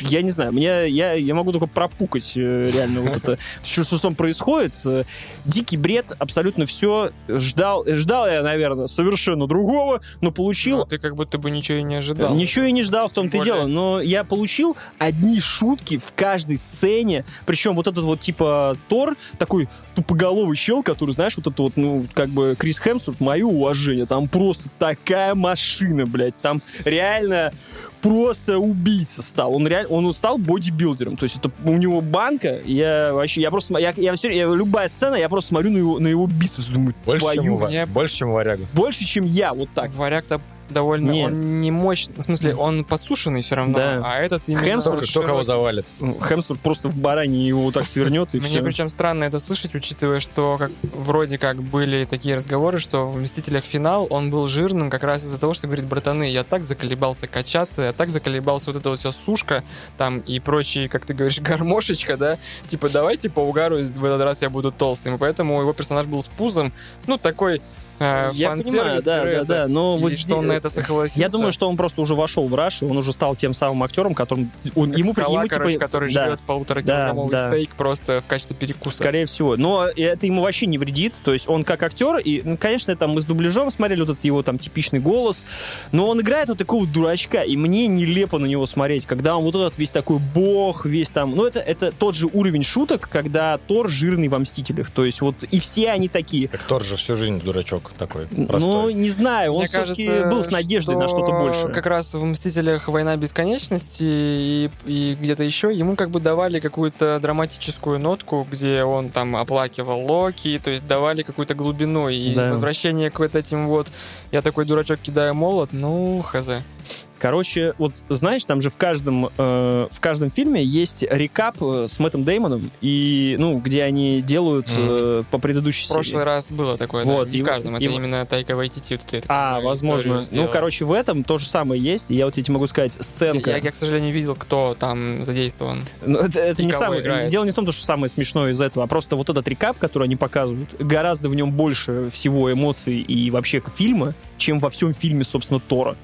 я не знаю, мне, я, я могу только пропукать э, реально вот это, что, что там происходит. Э, Дикий бред, абсолютно все. Ждал, ждал я, наверное, совершенно другого, но получил... Ну, ты как будто бы ничего и не ожидал. Ничего и не ждал, в том-то и дело. Но я получил одни шутки в каждой сцене. Причем вот этот вот типа Тор, такой тупоголовый чел, который, знаешь, вот это вот, ну, как бы Крис Хемсворт, мое уважение. Там просто такая машина, блядь. Там реально просто убийца стал. Он реально, он стал бодибилдером. То есть это у него банка. Я вообще, я просто, я, я, всё- я- любая сцена, я просто смотрю на его, на его бицепс, думаю, Больше, чем, мне- больше, чем варяга. больше, чем я, вот так. Варяг-то довольно... Не. Он не мощный. В смысле, он подсушенный все равно. Да. А этот именно... Хемсворт кто кого завалит. Ну, Хемсворт просто в баране его вот так свернет, и Мне все. причем странно это слышать, учитывая, что как, вроде как были такие разговоры, что в «Мстителях. Финал» он был жирным как раз из-за того, что говорит, братаны, я так заколебался качаться, я так заколебался вот эта вот вся сушка там и прочие, как ты говоришь, гармошечка, да, типа давайте по угару в этот раз я буду толстым, и поэтому его персонаж был с пузом, ну такой э, Я понимаю, да, да, это, да, но вот что он на это согласился. Я думаю, что он просто уже вошел в Раш, и он уже стал тем самым актером, которым он, ему, скала, ему, типа, короче, который да, жрет полуторакилограммовый да. стейк просто в качестве перекуса. Скорее всего. Но это ему вообще не вредит. То есть он как актер, и, ну, конечно, там мы с дубляжом смотрели вот этот его там типичный голос, но он играет вот такого дурачка, и мне нелепо на него смотреть, когда он вот этот весь такой бог, весь там... Ну, это, это тот же уровень шуток, когда Тор жирный во «Мстителях». То есть вот и все они такие. Так Тор же всю жизнь дурачок такой, Ну, простой. не знаю, он Мне все-таки кажется, был с надеждой на что-то большее. Как раз в «Мстителях. Война бесконечности» и, и где-то еще ему как бы давали какую-то драматическую нотку, где он там оплакивал Локи, то есть давали какую-то глубину. И Да. возвращение к вот этим вот «я такой дурачок, кидаю молот», ну, хз. Короче, вот знаешь, там же в каждом, э, в каждом фильме есть рекап э, с Мэттом Деймоном, и, ну, где они делают э, по предыдущей В прошлый серии. раз было такое, Вот, да, не и- в каждом, и- это именно Тайка Вайтити вот эту А, возможно. Ну, короче, в этом то же самое есть. И я вот тебе могу сказать, сценка. Я, я, к сожалению, видел, кто там задействован. Ну, это, это И не самое. играет. Дело не в том, что самое смешное из этого, а просто вот этот рекап, который они показывают, гораздо в нем больше всего эмоций и вообще фильма, чем во всем фильме, собственно, Тора.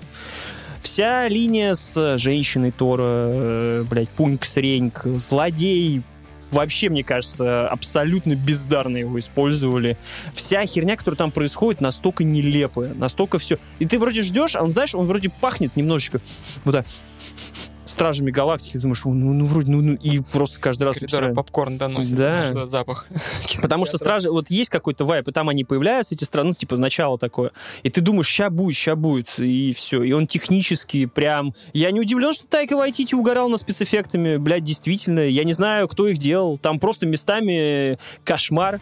Вся линия с женщиной Тора, э, блядь, Пункс Реньк, злодей, вообще, мне кажется, абсолютно бездарно его использовали. Вся херня, которая там происходит, настолько нелепая, настолько все. И ты вроде ждешь, а он, знаешь, он вроде пахнет немножечко вот так стражами галактики, думаешь, ну, ну, вроде, ну, ну, и просто каждый С раз... коридора попкорн доносит, Да. потому что запах. Потому что стражи, вот есть какой-то вайп, и там они появляются, эти страны, ну, типа, начало такое. И ты думаешь, ща будет, ща будет, и все. И он технически прям... Я не удивлен, что Тайка Вайтити угорал на спецэффектами. Блядь, действительно, я не знаю, кто их делал. Там просто местами кошмар,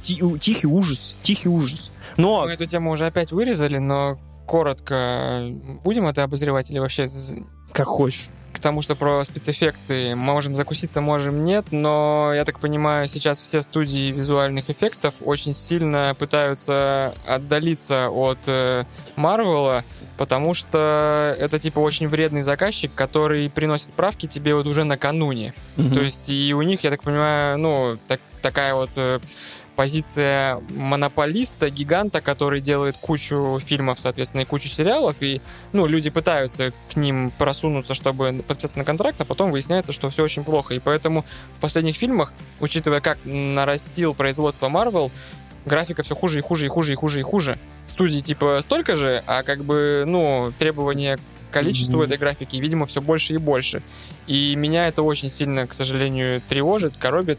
тихий ужас, тихий ужас. Но Мы эту тему уже опять вырезали, но коротко будем это обозревать или вообще... Как хочешь. К тому, что про спецэффекты можем закуситься, можем нет, но я так понимаю, сейчас все студии визуальных эффектов очень сильно пытаются отдалиться от э, Марвела, потому что это типа очень вредный заказчик, который приносит правки тебе вот уже накануне. Мгм. То есть и у них, я так понимаю, ну, так- такая вот э, позиция монополиста, гиганта, который делает кучу фильмов, соответственно, и кучу сериалов, и, ну, люди пытаются к ним просунуться, чтобы подписаться на контракт, а потом выясняется, что все очень плохо. И поэтому в последних фильмах, учитывая, как нарастил производство Marvel, графика все хуже и хуже и хуже и хуже и хуже. Студии типа столько же, а как бы, ну, требования количеству Мгм. этой графики, видимо, все больше и больше. И меня это очень сильно, к сожалению, тревожит, коробит.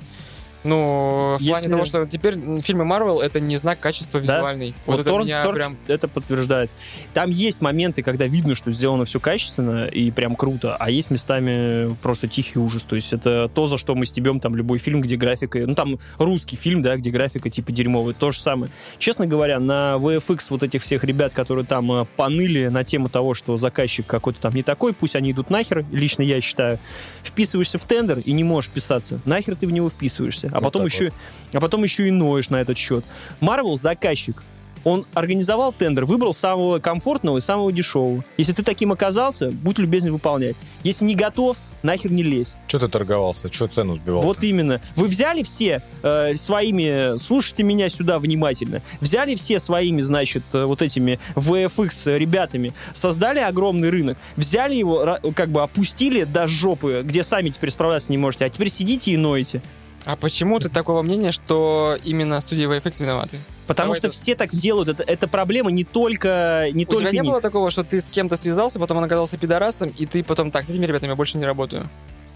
Ну, в Если- плане того, что теперь фильмы Marvel это не знак качества Да. визуальный. Вот, Вот, это меня Торч прям... это подтверждает. Там есть моменты, когда видно, что сделано все качественно и прям круто, а есть местами просто тихий ужас. То есть это то, за что мы стебем там любой фильм, где графика... Ну, там русский фильм, да, где графика типа дерьмовая. То же самое. Честно говоря, на VFX вот этих всех ребят, которые там э, поныли на тему того, что заказчик какой-то там не такой, пусть они идут нахер, лично я считаю, вписываешься в тендер и не можешь писаться. Нахер ты в него вписываешься. А Вот потом еще а потом еще и ноешь на этот счет. Marvel заказчик. Он организовал тендер, выбрал самого комфортного и самого дешевого. Если ты таким оказался, будь любезен выполнять. Если не готов, нахер не лезь. Что ты торговался? Что цену сбивал? Вот именно. Вы взяли все э, своими, слушайте меня сюда внимательно, взяли все своими, значит, э, вот этими VFX ребятами, создали огромный рынок, взяли его, как бы опустили до жопы, где сами теперь справляться не можете, а теперь сидите и ноете. А почему ты такого мнения, что именно студии VFX виноваты? Потому Давай что это- все так делают. Это, это проблема не только, не У только тебя не них. было такого, что ты с кем-то связался, потом он оказался пидорасом, и ты потом так, с этими ребятами я больше не работаю?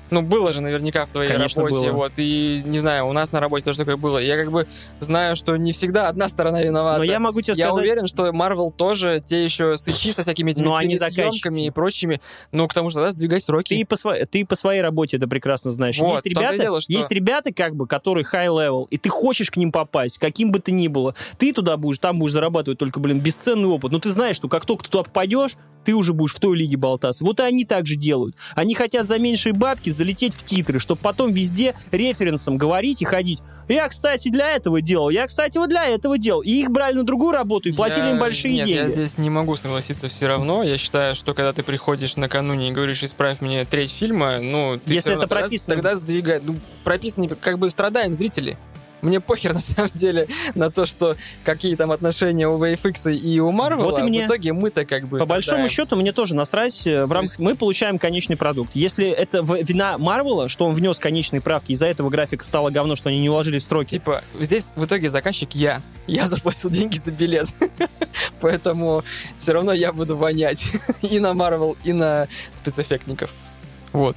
Ну, было же наверняка в твоей Конечно, работе, было. вот, и, не знаю, у нас на работе тоже такое было. Я как бы знаю, что не всегда одна сторона виновата. Но я могу тебе Я сказать... уверен, что Marvel тоже те еще сычи со всякими этими Но они заказчики. и прочими. Ну, к тому что, да, сдвигай сроки. Ты по, своей, ты по своей работе это прекрасно знаешь. Вот, есть, ребята, дело, что- есть ребята, как бы, которые high level, и ты хочешь к ним попасть, каким бы ты ни было. Ты туда будешь, там будешь зарабатывать только, блин, бесценный опыт. Но ты знаешь, что как только ты туда попадешь, ты уже будешь в той лиге болтаться. Вот и они так же делают. Они хотят за меньшие бабки залететь в титры, чтобы потом везде референсом говорить и ходить. Я, кстати, для этого делал. Я, кстати, вот для этого делал. И их брали на другую работу и платили Я- им большие нет, деньги. я здесь не могу согласиться все равно. Я считаю, что когда ты приходишь накануне и говоришь, исправь мне треть фильма, ну, ты Если это тогда- прописано. Тогда сдвигай. Ну, прописано, как бы страдаем зрители. Мне похер, на самом деле, на то, что какие там отношения у VFX и у Marvel. Вот и мне. В итоге мы-то как бы По большому страдаем. счету, мне тоже насрать. э, В рамках... Мы получаем конечный продукт. Если это вина Марвела, что он внес конечные правки, из-за этого графика стало говно, что они не уложили в строки. Типа, здесь в итоге заказчик я. Я заплатил деньги за билет. Поэтому все равно я буду вонять и на Marvel, и на спецэффектников. Вот.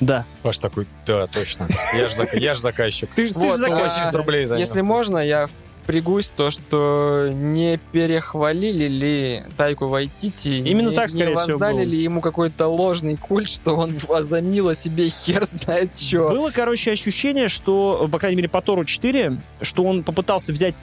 Да. Паш такой, да, точно. Я же я ж заказчик. Ты, ты Вот, же заказчик. 80 рублей за Если можно, я впрягусь то, что не перехвалили ли Тайку Вайтити, Именно не, так, скорее не всего, воздали было. ли ему какой-то ложный культ, что он возомнил о себе хер знает что. Было, короче, ощущение, что, по крайней мере, по Тору 4, что он попытался взять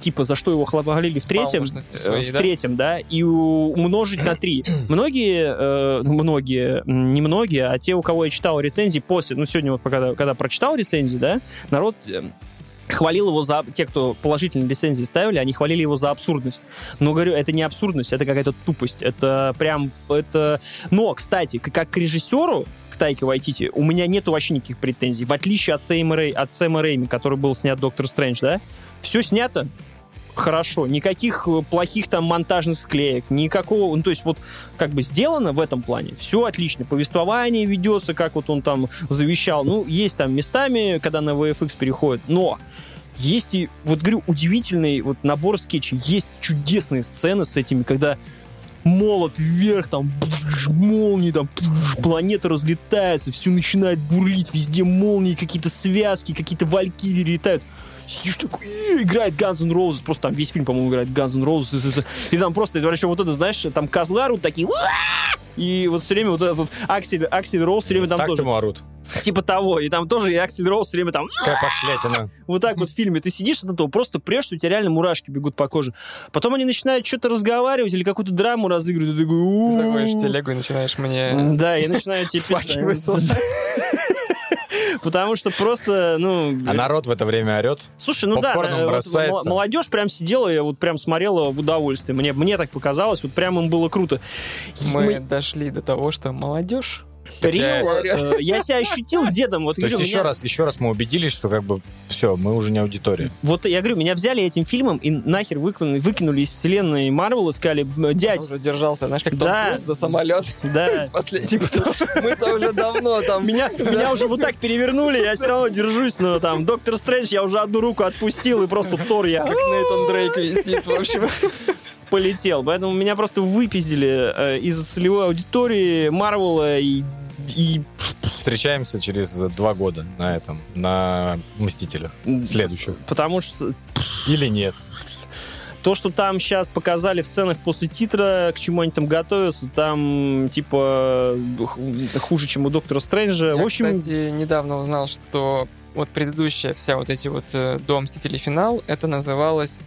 типа, за что его хвалили в третьем, э, своей, в да? третьем, да, и умножить на три. Многие, э, многие, м, не многие, а те, у кого я читал рецензии после, ну, сегодня вот, когда, когда прочитал рецензии, да, народ э, хвалил его за... Те, кто положительные рецензии ставили, они хвалили его за абсурдность. Но, говорю, это не абсурдность, это какая-то тупость. Это прям... Это... Но, кстати, как к режиссеру, к Тайке Вайтити, у меня нету вообще никаких претензий. В отличие от Сэма, Рэй, от Сэма Рэйми, который был снят Доктор Стрэндж, да? Все снято хорошо, никаких э, плохих там монтажных склеек, никакого, ну, то есть вот как бы сделано в этом плане, все отлично, повествование ведется, как вот он там завещал, ну, есть там местами, когда на VFX переходит, но есть и, вот говорю, удивительный вот набор скетчей, есть чудесные сцены с этими, когда молот вверх, там, молнии, там, планета разлетается, все начинает бурлить, везде молнии, какие-то связки, какие-то валькирии летают. Сидишь такой, «Э, играет Guns N' Roses, просто там весь фильм, по-моему, играет Guns N' Roses, и там просто, причем вот это, знаешь, там козлы орут такие! И вот все время вот этот вот Аксель, Аксель Роуз все время там так тоже. ему орут. Типа того. И там тоже и Аксель Роуз все время там Какая пошлятина. вот так вот в фильме. Ты сидишь от этого, просто прешься, у тебя реально мурашки бегут по коже. Потом они начинают что-то разговаривать или какую-то драму разыгрывать. Ты такой, Ты заходишь в телегу и начинаешь мне... Да, я начинаю тебе писать. Потому что просто, ну... А народ в это время орет. Слушай, ну да, вот м- молодежь прям сидела и вот прям смотрела в удовольствие. Мне, мне так показалось, вот прям им было круто. Мы Мы- дошли до того, что молодежь... Реал, такая- э, я себя ощутил дедом. Вот, То есть говорю, еще меня- раз, еще раз мы убедились, что как бы все, мы уже не аудитория. Вот я говорю, меня взяли этим фильмом и нахер выкинули, выкинули из вселенной Марвел и сказали, «М, дядь, уже держался, знаешь, как Да. Том Круз за самолет. да, последних. Мы-то уже давно там... Меня, меня уже вот так перевернули, я все равно держусь, но там Доктор Стрэндж, я уже одну руку отпустил, и просто Тор я Как Нейтан Дрейк висит, в общем. полетел. Поэтому меня просто выпиздили э, из целевой аудитории Марвела и, и Встречаемся через два года на этом, на Мстителях. Следующих. потому что Или нет. то, что там сейчас показали в сценах после титра, к чему они там готовятся, там типа хуже, чем у Доктора Стрэнджа. Я, в общем, кстати, недавно узнал, что вот предыдущая вся вот эти вот э, до Мстителей финал, это называлось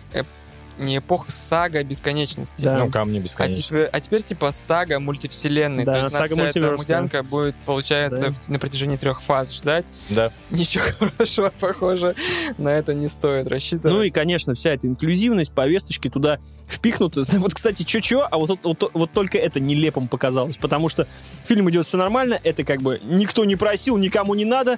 не эпоха сага бесконечности. Да. Ну, камни А бесконечно. теперь, а теперь типа сага мультивселенной. Да, То есть нас сага вся эта мудянка будет, получается, Да. в- на протяжении трех фаз ждать. Да. Ничего хорошего, похоже, на это не стоит рассчитывать. Ну и, конечно, вся эта инклюзивность, повесточки туда впихнуты. Вот, кстати, чё-чё, а вот, вот, вот, вот только это нелепым показалось, потому что фильм идет все нормально, это как бы никто не просил, никому не надо,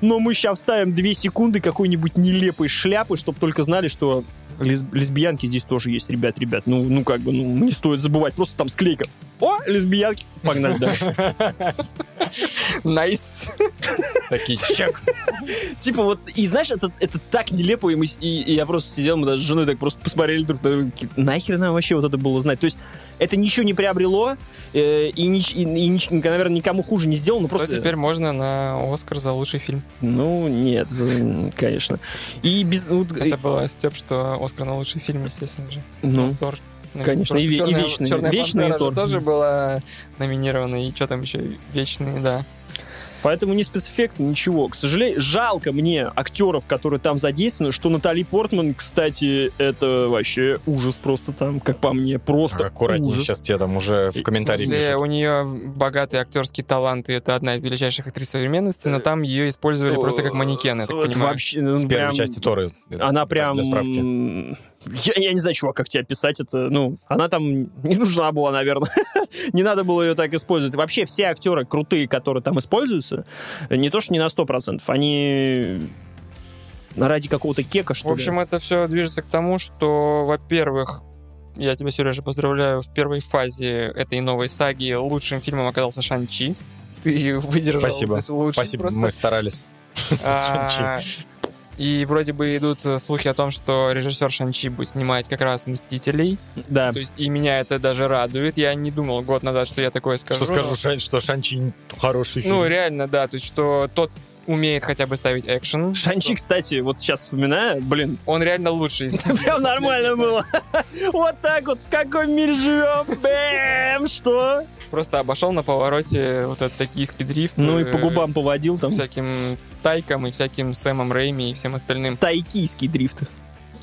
но мы сейчас вставим две секунды какой-нибудь нелепой шляпы, чтобы только знали, что лесбиянки здесь тоже есть, ребят, ребят. Ну, ну как бы, ну, не стоит забывать, просто там склейка. О, лесбиянки, погнали дальше. Nice. Такие чек. Типа вот, и знаешь, это, это так нелепо, и, мы, с- и, и я просто сидел, мы даже с женой так просто посмотрели друг на друга, нахер нам вообще вот это было знать? То есть это ничего не приобрело, э, и, нич- и, и нич- наверное, никому хуже не сделано, ну Зато просто... теперь можно на Оскар за лучший фильм. Ну, нет, конечно. И без... Это было Степ, что Оскар на лучший фильм, естественно же. ну, Тор. Конечно, Просто и ве- и «Черная- «Вечный». «Черная «Вечный» Пантера» же Тор. тоже была номинирована. И что там еще? Вечный, да. Поэтому ни спецэффекты, ничего. К сожалению, жалко мне актеров, которые там задействованы, что Натали Портман, кстати, это вообще ужас просто там, как по мне, просто Аккуратнее, ужас. сейчас тебе там уже в смысле, пишут. у нее богатые актерские таланты, это одна из величайших актрис современности, но там ее использовали просто как манекен, я так понимаю. Вообще, ну, С первой прям- части Торы. Она Так, прям... Для справки. Я, я не знаю, чувак, как тебе описать это. Ну, она там не нужна была, наверное. не надо было ее так использовать. Вообще, все актеры крутые, которые там используются, не то, что не на 100%, они ради какого-то кека, что В общем, это все движется к тому, что, во-первых, я тебя, Сережа, поздравляю, в первой фазе этой новой саги лучшим фильмом оказался Шан-Чи. Ты выдержал Спасибо. лучший Спасибо, просто. мы старались. И вроде бы идут э, слухи о том, что режиссер Шанчи будет снимать как раз «Мстителей». Да. То есть и меня это даже радует. Я не думал год назад, что я такое скажу. Что скажу, Шан- что Шанчи хороший фильм. Ну, реально, да. То есть что тот умеет хотя бы ставить экшен. Шанчи, кстати, вот сейчас вспоминаю, блин, Он реально лучший. прям нормально было. Вот так вот, в каком мире живем? Бэм, что? Просто обошел на повороте вот этот токийский дрифт. Ну и по э, губам поводил там. Всяким Тайком и всяким Сэмом Рэйми и всем остальным. Тайкийский дрифт.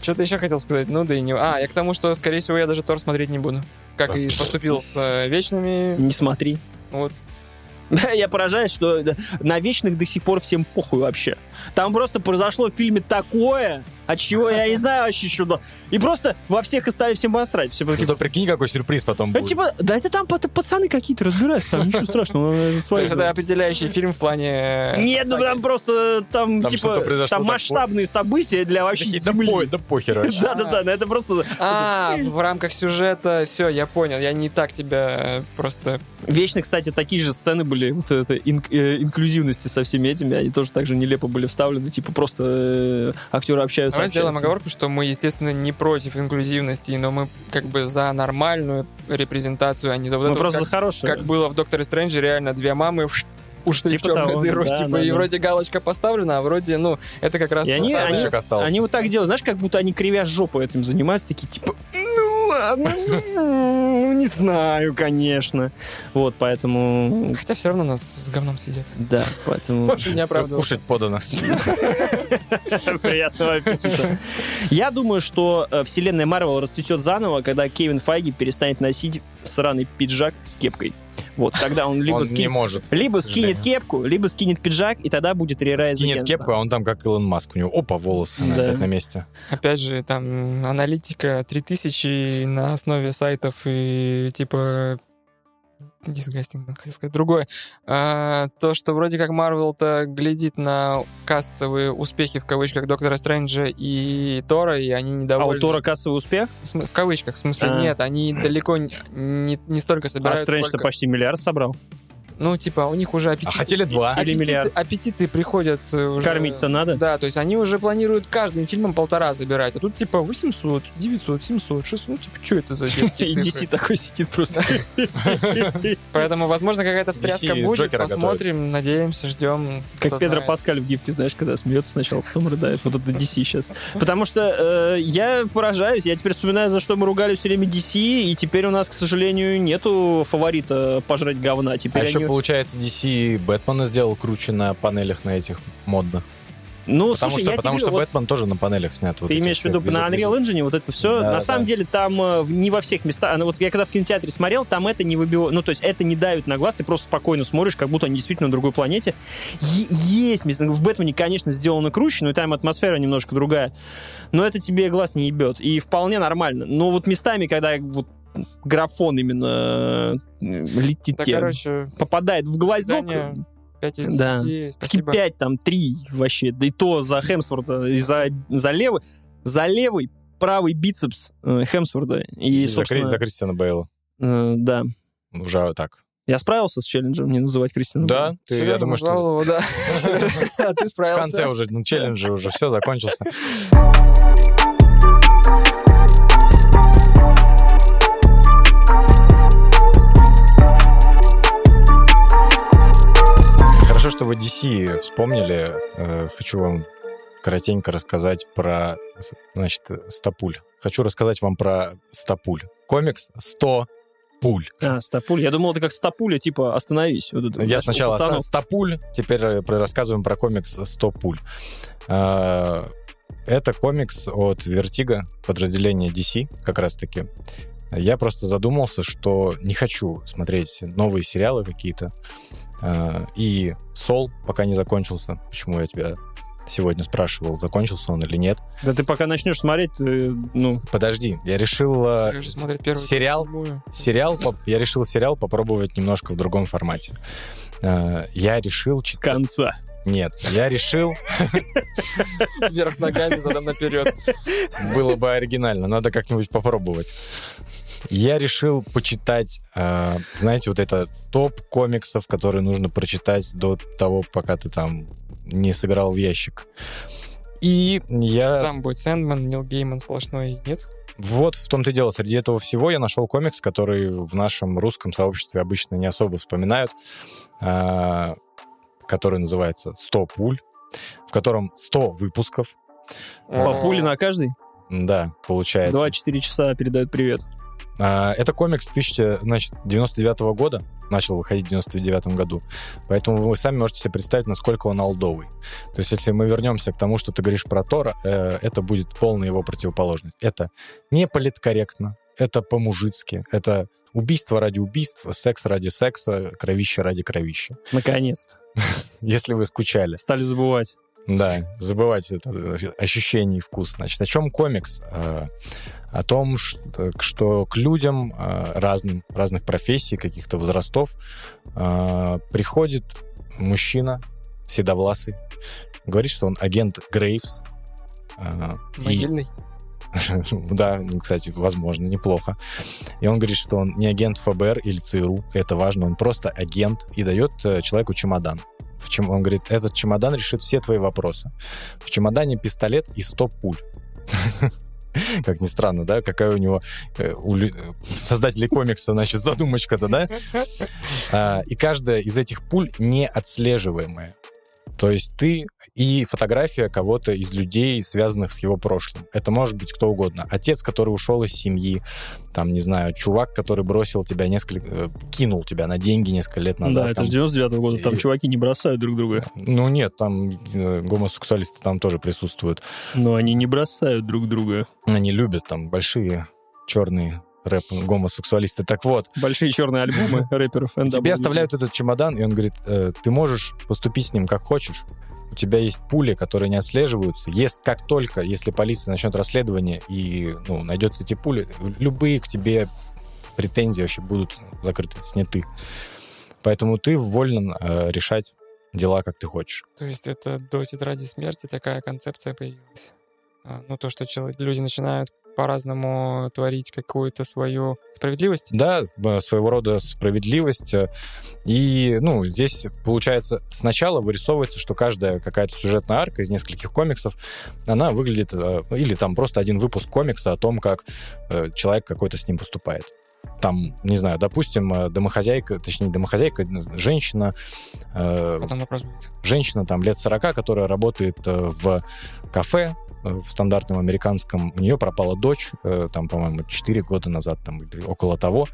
Что-то еще хотел сказать, ну да и не... А, я к тому, что, скорее всего, я даже Тор смотреть не буду. Как и поступил с э, Вечными. Не смотри. Вот. Я поражаюсь, что на вечных до сих пор всем похуй вообще. Там просто произошло в фильме такое, от чего я не знаю вообще что. И просто во всех остальных всем посрать. Все Зато прикинь, какой сюрприз потом «Да, будет. типа, да это там пацаны какие-то разбираются, там ничего страшного. ну, это То есть это дела». определяющий фильм в плане... э, Нет, ну там просто там, типа там масштабные события для вообще земли. да похер вообще. Да-да-да, ну это просто А, в рамках сюжета, все, я понял. Я не так тебя э, просто... Вечно, кстати, такие же сцены были, вот это инк- э, инклюзивности со всеми этими, они тоже так же нелепо были вставлены, типа просто э, актеры общаются. Давай сделаем общаются. оговорку, что мы, естественно, не против инклюзивности, но мы как бы за нормальную репрезентацию, а не за вот Мы вот просто как, за хорошее. как было в Докторе Стрэнджи, реально две мамы ушли Типа в черную того, дыру, да, типа, да, и да. вроде галочка поставлена, а вроде, ну, это как раз И они- они-. Они вот так делают, знаешь, как будто они кривя жопу этим занимаются, такие типа, ладно. Ну, не знаю, конечно. Вот, поэтому... Хотя все равно нас с говном сидят. Да, поэтому... Не оправдывался. Кушать подано. Приятного аппетита. Я думаю, что э, вселенная Марвел расцветет заново, когда Кевин Файги перестанет носить сраный пиджак с кепкой. Вот, тогда он либо Он не скинет... может. Либо скинет кепку, либо скинет пиджак, и тогда будет рерайз Скинет кепку, а он там как Илон Маск. У него опа, волосы Да. опять на месте. Опять же, там аналитика 3000 на основе сайтов и типа дисгастинг, хотел сказать, другое. А, то, что вроде как Марвел-то глядит на кассовые успехи в кавычках Доктора Стрэнджа и Тора, и они А недовольны. у Тора кассовый успех, В, кавычках, в смысле, А. нет, они далеко не, не, не столько а собирают, Стрэндж-то сколько- почти миллиард собрал. Ну, типа, у них уже А аппетиты... хотели два. Или аппетиты, миллиард. аппетиты приходят э, уже... Кормить-то надо. Да, то есть они уже планируют каждым фильмом полтора забирать, а тут типа 800, 900, 700, 600, ну типа, что это за детские И? DC такой сидит просто. Поэтому, возможно, какая-то встряска будет, посмотрим, надеемся, ждем. Как Педро. Паскаль в гифке, знаешь, когда смеется сначала, потом рыдает. Вот это DC сейчас. Потому что э, я поражаюсь, я теперь вспоминаю, за что мы ругали все время DC, и теперь у нас, к сожалению, нету фаворита пожрать говна. А Теперь они... получается, DC Бэтмена сделал круче на панелях на этих модных. Ну, Потому слушай, что, я потому тебе что вот- Бэтмен тоже на панелях снят. вот Ты имеешь в виду на Unreal. Engine вот это все? Да, на самом да. деле там э, не во всех местах. Ну, вот я когда в кинотеатре смотрел, там это не выбивает. Ну, то есть это не давит на глаз, ты просто спокойно смотришь, как будто они действительно на другой планете. Е- есть места. В Бэтмене, конечно, сделано круче, но там атмосфера немножко другая. Но это тебе глаз не ебет. И вполне нормально. Но вот местами, когда вот графон именно э, летит Да, тебе, короче, попадает в глазок, свидания. 5 из Да. 10, Какие спасибо. пять, там, три вообще. Да и то за Хемсворта, и за, за левый, за левый правый бицепс э, Хемсворта. И, И за, собственно, за Кристиана Бейла. э, да. Уже так. Я справился с челленджем не называть Кристину. Да, ты, я думаю, что его, да. А ты в справился. конце уже, ну, челлендж уже все закончился. что вы DC вспомнили. Э, Хочу вам коротенько рассказать про, значит, Стопуль. Хочу рассказать вам про Стопуль. Комикс 100 пуль. А, стопуль. Я думал, это как стопуля, типа, остановись. Вот Я знаешь, сначала пацанов. оста- 100 пуль, теперь э, рассказываем про комикс 100 пуль. А, Это комикс от Vertigo, подразделения DC, как раз-таки. Я просто задумался, что не хочу смотреть новые сериалы какие-то. А, И Сол пока не закончился. Почему я тебя сегодня спрашивал, закончился он или нет. Да ты пока начнешь смотреть, ты, ну, Подожди, я решил э, сериал сериал, я решил сериал попробовать немножко в другом формате. Э, Я решил... с конца. Нет, я решил... Вверх ногами, задом наперед. Было бы оригинально, надо как-нибудь попробовать. Я решил почитать, э, знаете, вот это топ комиксов, которые нужно прочитать до того, пока ты там не сыграл в ящик. И я... Там будет Сэндман, Нил Гейман сплошной, нет? Вот в том-то и дело. Среди этого всего я нашел комикс, который в нашем русском сообществе обычно не особо вспоминают, а, который называется «100 пуль», в котором 100 выпусков. По пуле на каждый. Да, получается. 2-4 часа передают привет. А, Это комикс 1999 года, начал выходить в 99 году, поэтому вы сами можете себе представить, насколько он олдовый. То есть, если мы вернемся к тому, что ты говоришь про Тора, э, это будет полная его противоположность. Это не политкорректно, это по-мужицки, это убийство ради убийства, секс ради секса, кровище ради кровища. Наконец-то. Если вы скучали. Стали забывать. Да, забывать это ощущение и вкус. Значит, о чем комикс? Э, О том, что к людям э, разным, разных профессий, каких-то возрастов э, приходит мужчина седовласый, говорит, что он агент Грейвс. Могильный. да, кстати, возможно, неплохо. И он говорит, что он не агент ФБР или ЦРУ, это важно, он просто агент и дает человеку чемодан. В чем, он говорит, этот чемодан решит все твои вопросы. В чемодане пистолет и 100 пуль. Как ни странно, да? Какая у него э, у создателей комикса, значит, задумочка-то, да? А, И каждая из этих пуль неотслеживаемая. То есть ты и фотография кого-то из людей, связанных с его прошлым. Это может быть кто угодно. Отец, который ушел из семьи, там, не знаю, чувак, который бросил тебя несколько... э, кинул тебя на деньги несколько лет назад. да, это там. же 99 года, там И- чуваки не бросают друг друга. Ну нет, там э, гомосексуалисты там тоже присутствуют. Но они не бросают друг друга. Они любят там большие черные рэп гомосексуалисты. Так вот, Большие черные альбомы рэперов. тебе оставляют этот чемодан, и он говорит, «Э, ты можешь поступить с ним как хочешь. У тебя есть пули, которые не отслеживаются. Если, как только, если полиция начнет расследование и ну, найдет эти пули, любые к тебе претензии вообще будут закрыты, сняты. Поэтому ты вольно э, решать дела, как ты хочешь. То есть это до тетради смерти такая концепция появилась. А, Ну, то, что люди начинают по-разному творить какую-то свою справедливость. Да, э, своего рода справедливость. э, И, ну, здесь, получается, сначала вырисовывается, что каждая какая-то сюжетная арка из нескольких комиксов, она выглядит... э, Или там просто один выпуск комикса о том, как человек какой-то с ним поступает. Там, не знаю, допустим, э, домохозяйка, точнее, не домохозяйка, женщина, э, Потом вопрос будет. женщина там лет 40, которая работает э, в кафе э, в стандартном американском. У нее пропала дочь, там, по-моему, 4 года назад там, около того.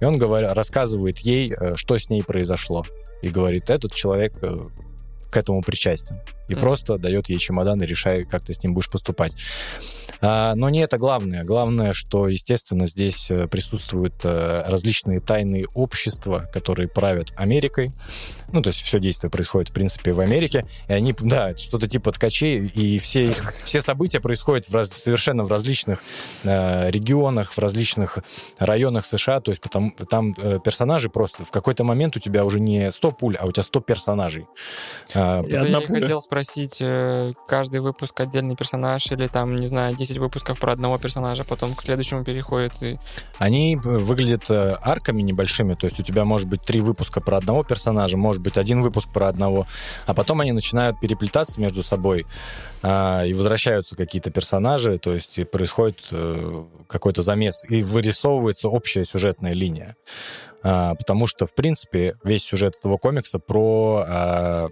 И он говоря, рассказывает ей, что с ней произошло. И говорит, этот человек к этому причастен. И Мгм. просто дает ей чемодан и решай, как ты с ним будешь поступать. А, но не это главное. Главное, что, естественно, здесь э, присутствуют э, различные тайные общества, которые правят Америкой. Ну, то есть все действие происходит, в принципе, в Америке. И они, да, что-то типа ткачей, и все, все события происходят в раз- совершенно в различных э, регионах, в различных районах США. То есть потому, там персонажи просто... В какой-то момент у тебя уже не 100 пуль, а у тебя 100 персонажей. А, я пуля. хотел спросить, э, каждый выпуск отдельный персонаж или там, не знаю, 10 выпусков про одного персонажа, потом к следующему переходит и... Они э, выглядят э, арками небольшими, то есть у тебя может быть три выпуска про одного персонажа, может быть один выпуск про одного, а потом они начинают переплетаться между собой, а, и возвращаются какие-то персонажи, то есть происходит какой-то замес, и вырисовывается общая сюжетная линия. А, потому что, в принципе, весь сюжет этого комикса про, а,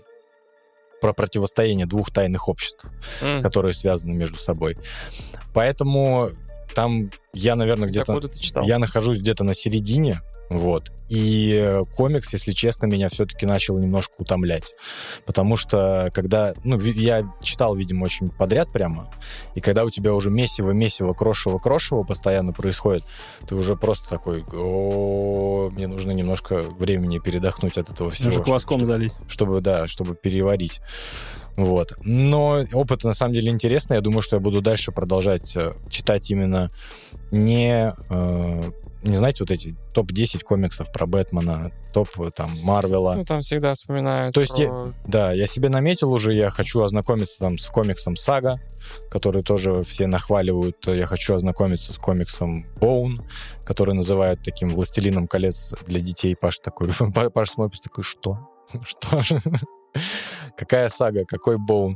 про противостояние двух тайных обществ М, которые связаны между собой. Поэтому там я, наверное, где-то... Я нахожусь где-то на середине, вот. И комикс, если честно, меня все-таки начал немножко утомлять. Потому что, когда... Ну, я читал, видимо, очень подряд прямо. И когда у тебя уже месиво-месиво, крошево-крошево постоянно происходит, ты уже просто такой, о, мне нужно немножко времени передохнуть от этого всего. Даже кваском залить. чтобы, да, чтобы переварить. Вот. Но опыт на самом деле интересный. Я думаю, что я буду дальше продолжать э, читать именно не, э, не знаете, вот эти топ-10 комиксов про Бэтмена, топ э, там Марвела. Ну, там всегда вспоминают То есть про- Да, я себе наметил уже, я хочу ознакомиться там с комиксом Сага, который тоже все нахваливают. Я хочу ознакомиться с комиксом Боун, который называют таким «Властелином колец» для детей. Паш такой, Паш смотрит такой, что? Что? Какая сага, какой Боун?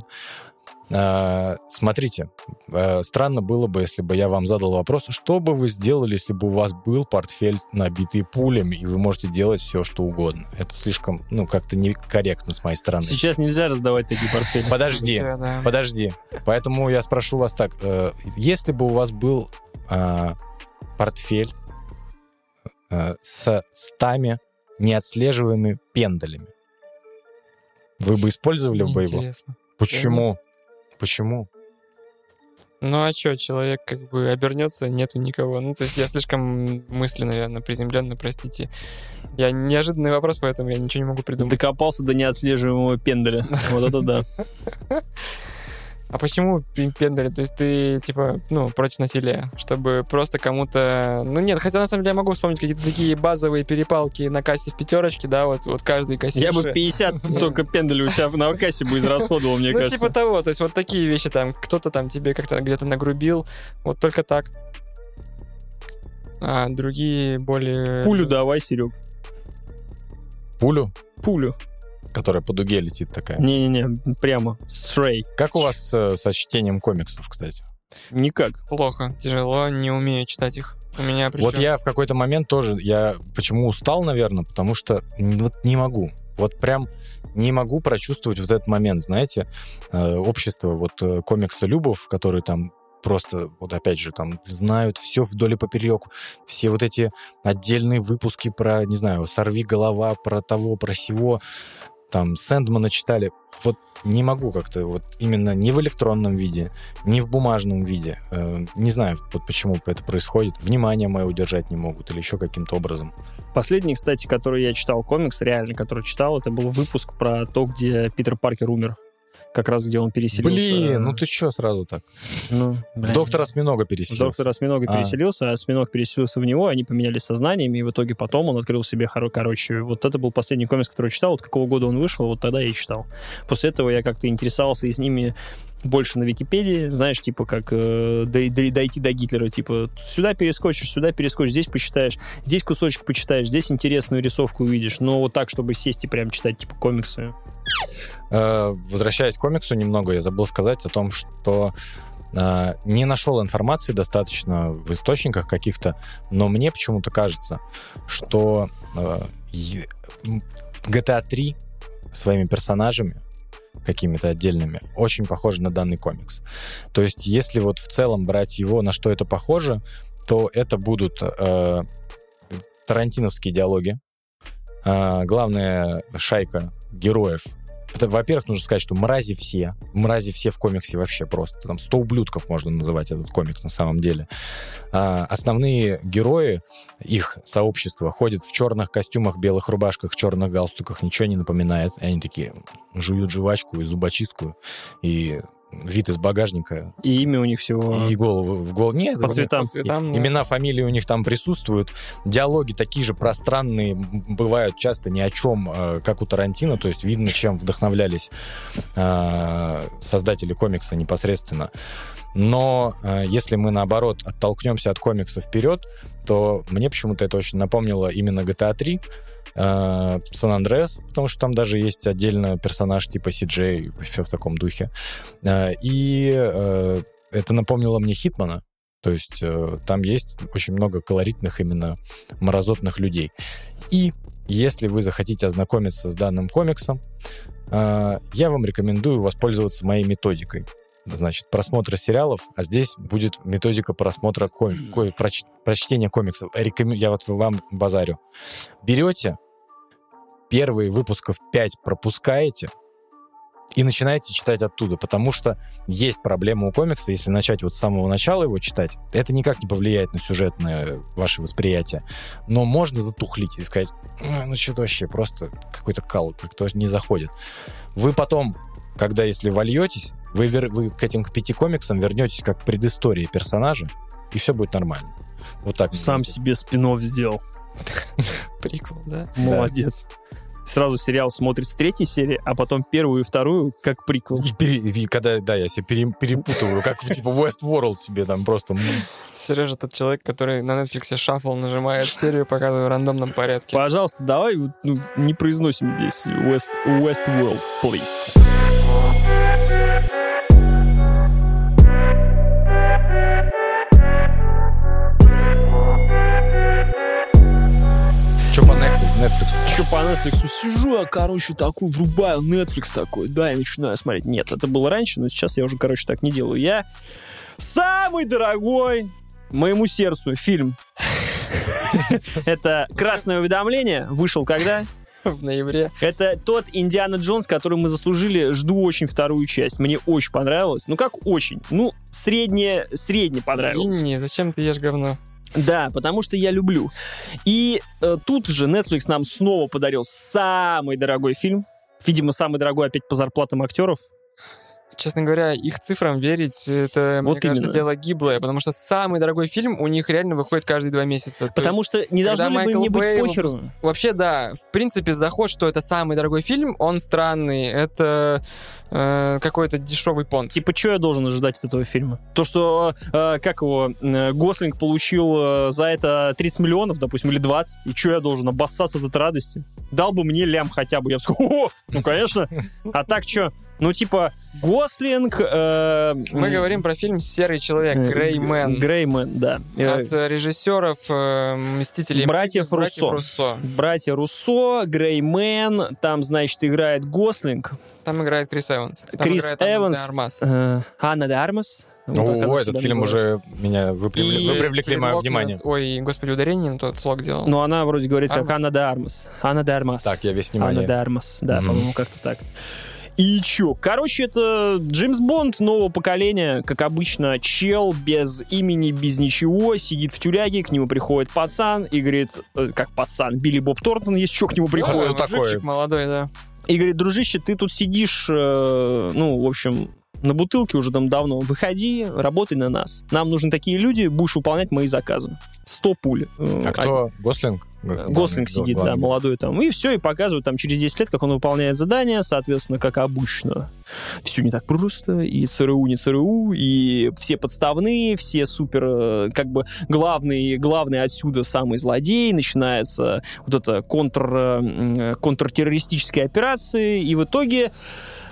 А, Смотрите, а, странно было бы, если бы я вам задал вопрос, что бы вы сделали, если бы у вас был портфель, набитый пулями, и вы можете делать все, что угодно. Это слишком, ну, как-то некорректно с моей стороны. Сейчас нельзя раздавать такие портфели. Подожди, подожди. Поэтому я спрошу вас так. э, Если бы у вас был портфель э, с стами неотслеживаемыми пендалями, вы бы использовали бы его? Интересно. Почему? Почему? Ну а что, человек как бы обернется, нету никого. Ну, то есть я слишком мысли, наверное, приземленно, простите. Я неожиданный вопрос, поэтому я ничего не могу придумать. Докопался до неотслеживаемого пенделя. Вот это да. А почему пендали? То есть ты, типа, ну, против насилия, чтобы просто кому-то... Ну, нет, хотя, на самом деле, я могу вспомнить какие-то такие базовые перепалки на кассе в пятерочке, да, вот, вот каждый кассирша. Я бы 50 только пенделей у себя на кассе бы израсходовал, мне ну, кажется. типа того, то есть вот такие вещи там, кто-то там тебе как-то где-то нагрубил, вот только так. А другие более... Пулю давай, Серег. Пулю, Пулю. Которая по дуге летит такая. Не-не-не, прямо. Стрей. Как у вас э, со чтением комиксов, кстати? Никак. Плохо, тяжело, не умею читать их. У меня причем... Вот я в какой-то момент тоже, я почему устал, наверное, потому что вот не могу. Вот прям не могу прочувствовать вот этот момент, знаете, э, общество вот э, комикса-любов, которые там просто, вот опять же, там знают все вдоль и поперек, все вот эти отдельные выпуски про, не знаю, «Сорви голова», про того, про сего, там, Сэндмана читали. Вот не могу как-то вот именно не в электронном виде, не в бумажном виде. Э, не знаю, вот почему это происходит. Внимание мое удержать не могут или еще каким-то образом. Последний, кстати, который я читал комикс, реально, который читал, это был выпуск про то, где Питер Паркер умер. Как раз где он переселился. Блин, ну ты что сразу так? Ну, блин. доктора осьминога переселился. Доктор Осьминога А. переселился, а Осьминог переселился в него, они поменялись сознанием, и в итоге потом он открыл себе, хоро- короче, вот это был последний комикс, который читал, вот какого года он вышел, вот тогда я и читал. После этого я как-то интересовался и с ними больше на Википедии, знаешь, типа как э, дой- дой- дойти до Гитлера, типа сюда перескочишь, сюда перескочишь, здесь почитаешь, здесь кусочек почитаешь, здесь интересную рисовку увидишь, но вот так, чтобы сесть и прям читать, типа, комиксы. Э, Возвращаясь к комиксу немного, я забыл сказать о том, что э, не нашел информации достаточно в источниках каких-то, но мне почему-то кажется, что э, GTA 3 своими персонажами какими-то отдельными, очень похожи на данный комикс. То есть, если вот в целом брать его, на что это похоже, то это будут э, тарантиновские диалоги. Э, главная шайка героев во-первых, нужно сказать, что мрази все. Мрази все в комиксе вообще просто. Там 100 ублюдков можно называть этот комикс на самом деле. А, основные герои, их сообщество, ходят в черных костюмах, белых рубашках, черных галстуках, ничего не напоминает. И они такие жуют жвачку и зубочистку, и вид из багажника, И имя у них всего и голову в голову. Нет, по цветам. По цветам, да. Имена, фамилии у них там присутствуют. Диалоги такие же пространные, бывают часто ни о чем, э, как у Тарантино. То есть видно, чем вдохновлялись э, создатели комикса непосредственно. Но э, если мы, наоборот, оттолкнемся от комикса вперед, то мне почему-то это очень напомнило именно GTA 3, э, Сан Андреас, потому что там даже есть отдельно персонаж типа CJ, все в таком духе. Э, И э, это напомнило мне Хитмана, то есть там есть очень много колоритных именно морозотных людей. И если вы захотите ознакомиться с данным комиксом, я вам рекомендую воспользоваться моей методикой. Значит, просмотра сериалов, а здесь будет методика просмотра ком- ко- проч- прочтения комиксов. Рекомен- Я вот вам базарю. Берете, первые выпусков 5 пропускаете, и начинаете читать оттуда, потому что есть проблема у комикса, если начать вот с самого начала его читать, это никак не повлияет на сюжетное ваше восприятие, но можно затухлить и сказать, «А, ну что-то вообще просто какой-то кал, как-то не заходит. Вы потом, когда если вольетесь, вы, вер- вы к этим к пяти комиксам вернетесь как к предыстории персонажа, и все будет нормально. Вот так. Сам себе спинов сделал. Приквел, да? Молодец. Сразу сериал смотрит с третьей серии, а потом первую и вторую как приквел. И, пере- и когда, да, я себе пере- перепутываю, как в типа Westworld себе там просто... Сережа тот человек, который на Netflix шаффл нажимает серию, показывает в рандомном порядке. Пожалуйста, давай ну, не произносим здесь West, Westworld, please. Че по Netflix? Netflix? Че по Netflix сижу, я, короче, такой врубаю Netflix такой, да, и начинаю смотреть. Нет, это было раньше, но сейчас я уже, короче, так не делаю. Я самый дорогой моему сердцу фильм. Это «Красное уведомление». Вышел когда? В ноябре. Это тот Индиана Джонс, который мы заслужили. Жду очень вторую часть. Мне очень понравилось. Ну, как очень? Ну, средне, средне понравилось. Не, зачем ты ешь говно? Да, потому что я люблю. И э, тут же Netflix нам снова подарил самый дорогой фильм. Видимо, самый дорогой опять по зарплатам актеров. Честно говоря, их цифрам верить, это, Вот мне кажется, дело гиблое, потому что самый дорогой фильм у них реально выходит каждые два месяца. То Потому есть, что не должно ли бы Майкл мне быть Бэй похеру? Вообще, да, в принципе, заход, что это самый дорогой фильм, он странный. Это э, какой-то дешевый понт. Типа, что я должен ожидать от этого фильма? То, что, э, как его, э, Гослинг получил э, за это 30 миллионов, допустим, или 20, и что я должен, обоссаться от радости? Дал бы мне лям хотя бы, я бы сказал, о, ну, конечно. А так что? Ну, типа, Гослинг. э, Мы говорим про фильм «Серый человек», э, «Греймен». Греймен, да. Э, От э, режиссеров э, «Мстителей». Братьев братьев. Руссо. Братья Руссо, Греймен, там, значит, играет Гослинг, Там играет Крис Эванс. Там Крис играет Анна Эванс. де Армас. э, Анна де Армас. Вот О, этот фильм называет. уже меня вы привлекли, И вы привлекли мое внимание. Ой, господи, ударение на тот слог делал. Но она вроде говорит как Армас? Анна де Армас. Анна де Армас. Так, я весь Анна внимание. де Армас. Да, Мгм. по-моему, как-то так. И чё? Короче, это Джеймс Бонд нового поколения, как обычно, чел без имени, без ничего, сидит в тюряге, к нему приходит пацан и говорит, э, как пацан, Билли Боб Тортон, есть что к нему приходит. ну, такой. молодой, да. И говорит, дружище, ты тут сидишь, э, ну, в общем, на бутылке уже там давно. Выходи, работай на нас. Нам нужны такие люди, будешь выполнять мои заказы. Сто пуль. Э, А кто? Гослинг? один- Гослинг сидит, да, Главный. молодой там. И все, и показывают там через 10 лет, как он выполняет задания, соответственно, как обычно. Все не так просто, и ЦРУ не ЦРУ, и все подставные, все супер, э, как бы, главный, главный отсюда самый злодей, начинается вот это контр, э, м, контртеррористические операции, и в итоге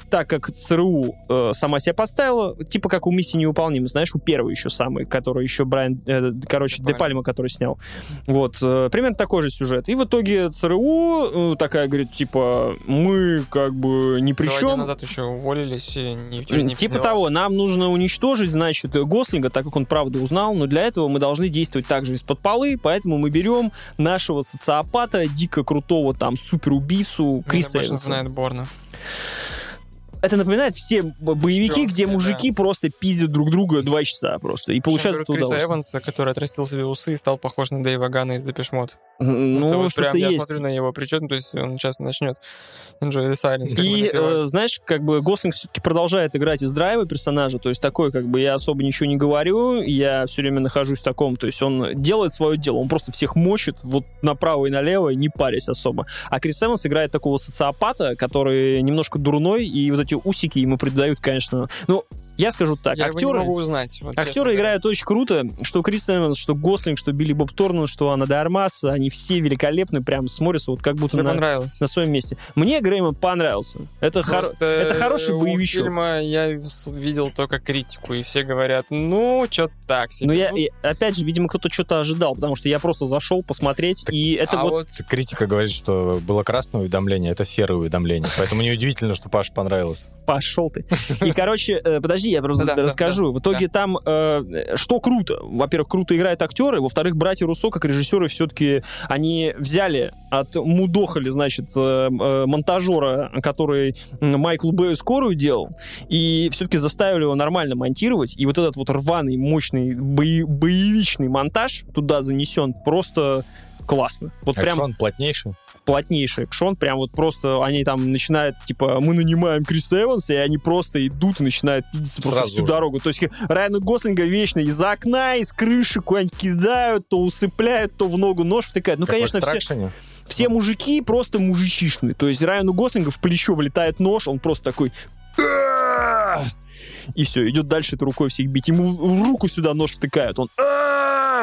так как ЦРУ э, сама себя поставила, типа как у миссии невыполнима, знаешь, у первой еще самой, которую еще Брайан, э, короче, Де Пальма, который снял. Вот, э, примерно такой же сюжет. И в итоге ЦРУ э, такая говорит, типа, мы как бы ни при Два чем. назад еще уволились и не, не Типа того, нам нужно уничтожить, значит, Гослинга, так как он правду узнал, но для этого мы должны действовать также из-под полы, поэтому мы берем нашего социопата, дико крутого там суперубийцу Криса Эванса. Борна. Это напоминает все боевики, где Жёсткое, мужики просто пиздят друг друга два часа просто и получают Причем это Криса удовольствие. Эванса, который отрастил себе усы и стал похож на Дэйва Гана из Депешмот. Ну, это вот прям что-то я есть. смотрю на его причет, ну, то есть он сейчас начнет Enjoy the Silence. как И, э, знаешь, как бы Гослинг все-таки продолжает играть из драйва персонажа, то есть такой, как бы, я особо ничего не говорю, я все время нахожусь в таком, то есть он делает свое дело, он просто всех мочит вот направо и налево, не парясь особо. А Крис Эванс играет такого социопата, который немножко дурной, и вот эти усики ему придают, конечно, ну, я скажу так, я его актеры... не могу узнать. вот Актеры говоря. играют очень круто. Что Крис Эванс, что Гослинг, что Билли Боб Торнан, что Анна де Армас, они все великолепны, прям смотрятся вот как будто Мне на, понравилось. на своем месте. Мне Греймон понравился. Это, хоро- Просто, это хороший у боевичок. фильма я видел только критику, и все говорят, ну, что так себе. Но я, Ну, и, опять же, видимо, кто-то что-то ожидал, потому что я просто зашел посмотреть, и это а вот... вот Критика говорит, что было красное уведомление, это серое уведомление. Поэтому неудивительно, что Паш понравилось. Пошел ты. И, короче, э, подожди, я просто Да, да, расскажу. В итоге там, э, что круто? Во-первых, круто играют актеры, во-вторых, братья Руссо, как режиссеры, все-таки они взяли, отмудохали, значит, э, э, монтажера, который м, Майклу Бэю скорую делал, и все-таки заставили его нормально монтировать, и вот этот вот рваный, мощный, бои- боевичный монтаж туда занесен просто классно. Вот прям Экшон плотнейший. Плотнейший экшон, прям вот просто они там начинают, типа, мы нанимаем Криса Эванса, и они просто идут и начинают пиздиться просто Сразу всю же. дорогу. То есть Райана Гослинга вечно из окна, из крыши куда-нибудь кидают, то усыпляют, то в ногу нож втыкают. Ну, Как конечно, все, все мужики просто мужичишные. То есть Райану Гослинга в плечо влетает нож, он просто такой... И все, идет дальше этой рукой всех бить. Ему в руку сюда нож втыкают. Он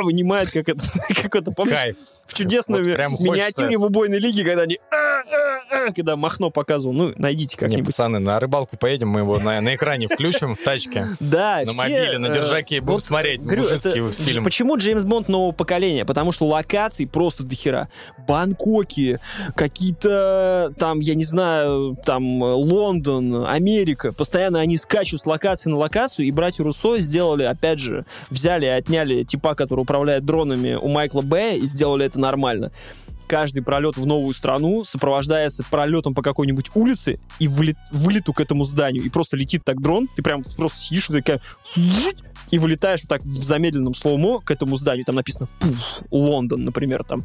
Вынимает, как это, как это помнишь, Кайф. в чудесной Вот прям хочется. миниатюре в убойной лиге, когда они «А-а-а», когда Махно показывал. Ну, найдите Не, как-нибудь. пацаны, на рыбалку поедем, мы его на, на экране включим в тачке. Да, На мобиле, на э, держаке будем смотреть мужицкий фильм. Почему Джеймс Бонд нового поколения? Потому что локаций просто дохера. Бангкоки, какие-то там, я не знаю, там э, Лондон, Америка. Постоянно они скачут с локации на локацию, и братья Руссо сделали, опять же, взяли отняли типа, который управляет дронами у Майкла Бэя, и сделали это нормально. Каждый пролет в новую страну сопровождается пролетом по какой-нибудь улице и вылет- вылету к этому зданию. И просто летит так дрон, ты прям просто сидишь и такая... И вылетаешь вот так в замедленном slow-mo к этому зданию. Там написано «Пуф», Лондон, например, там.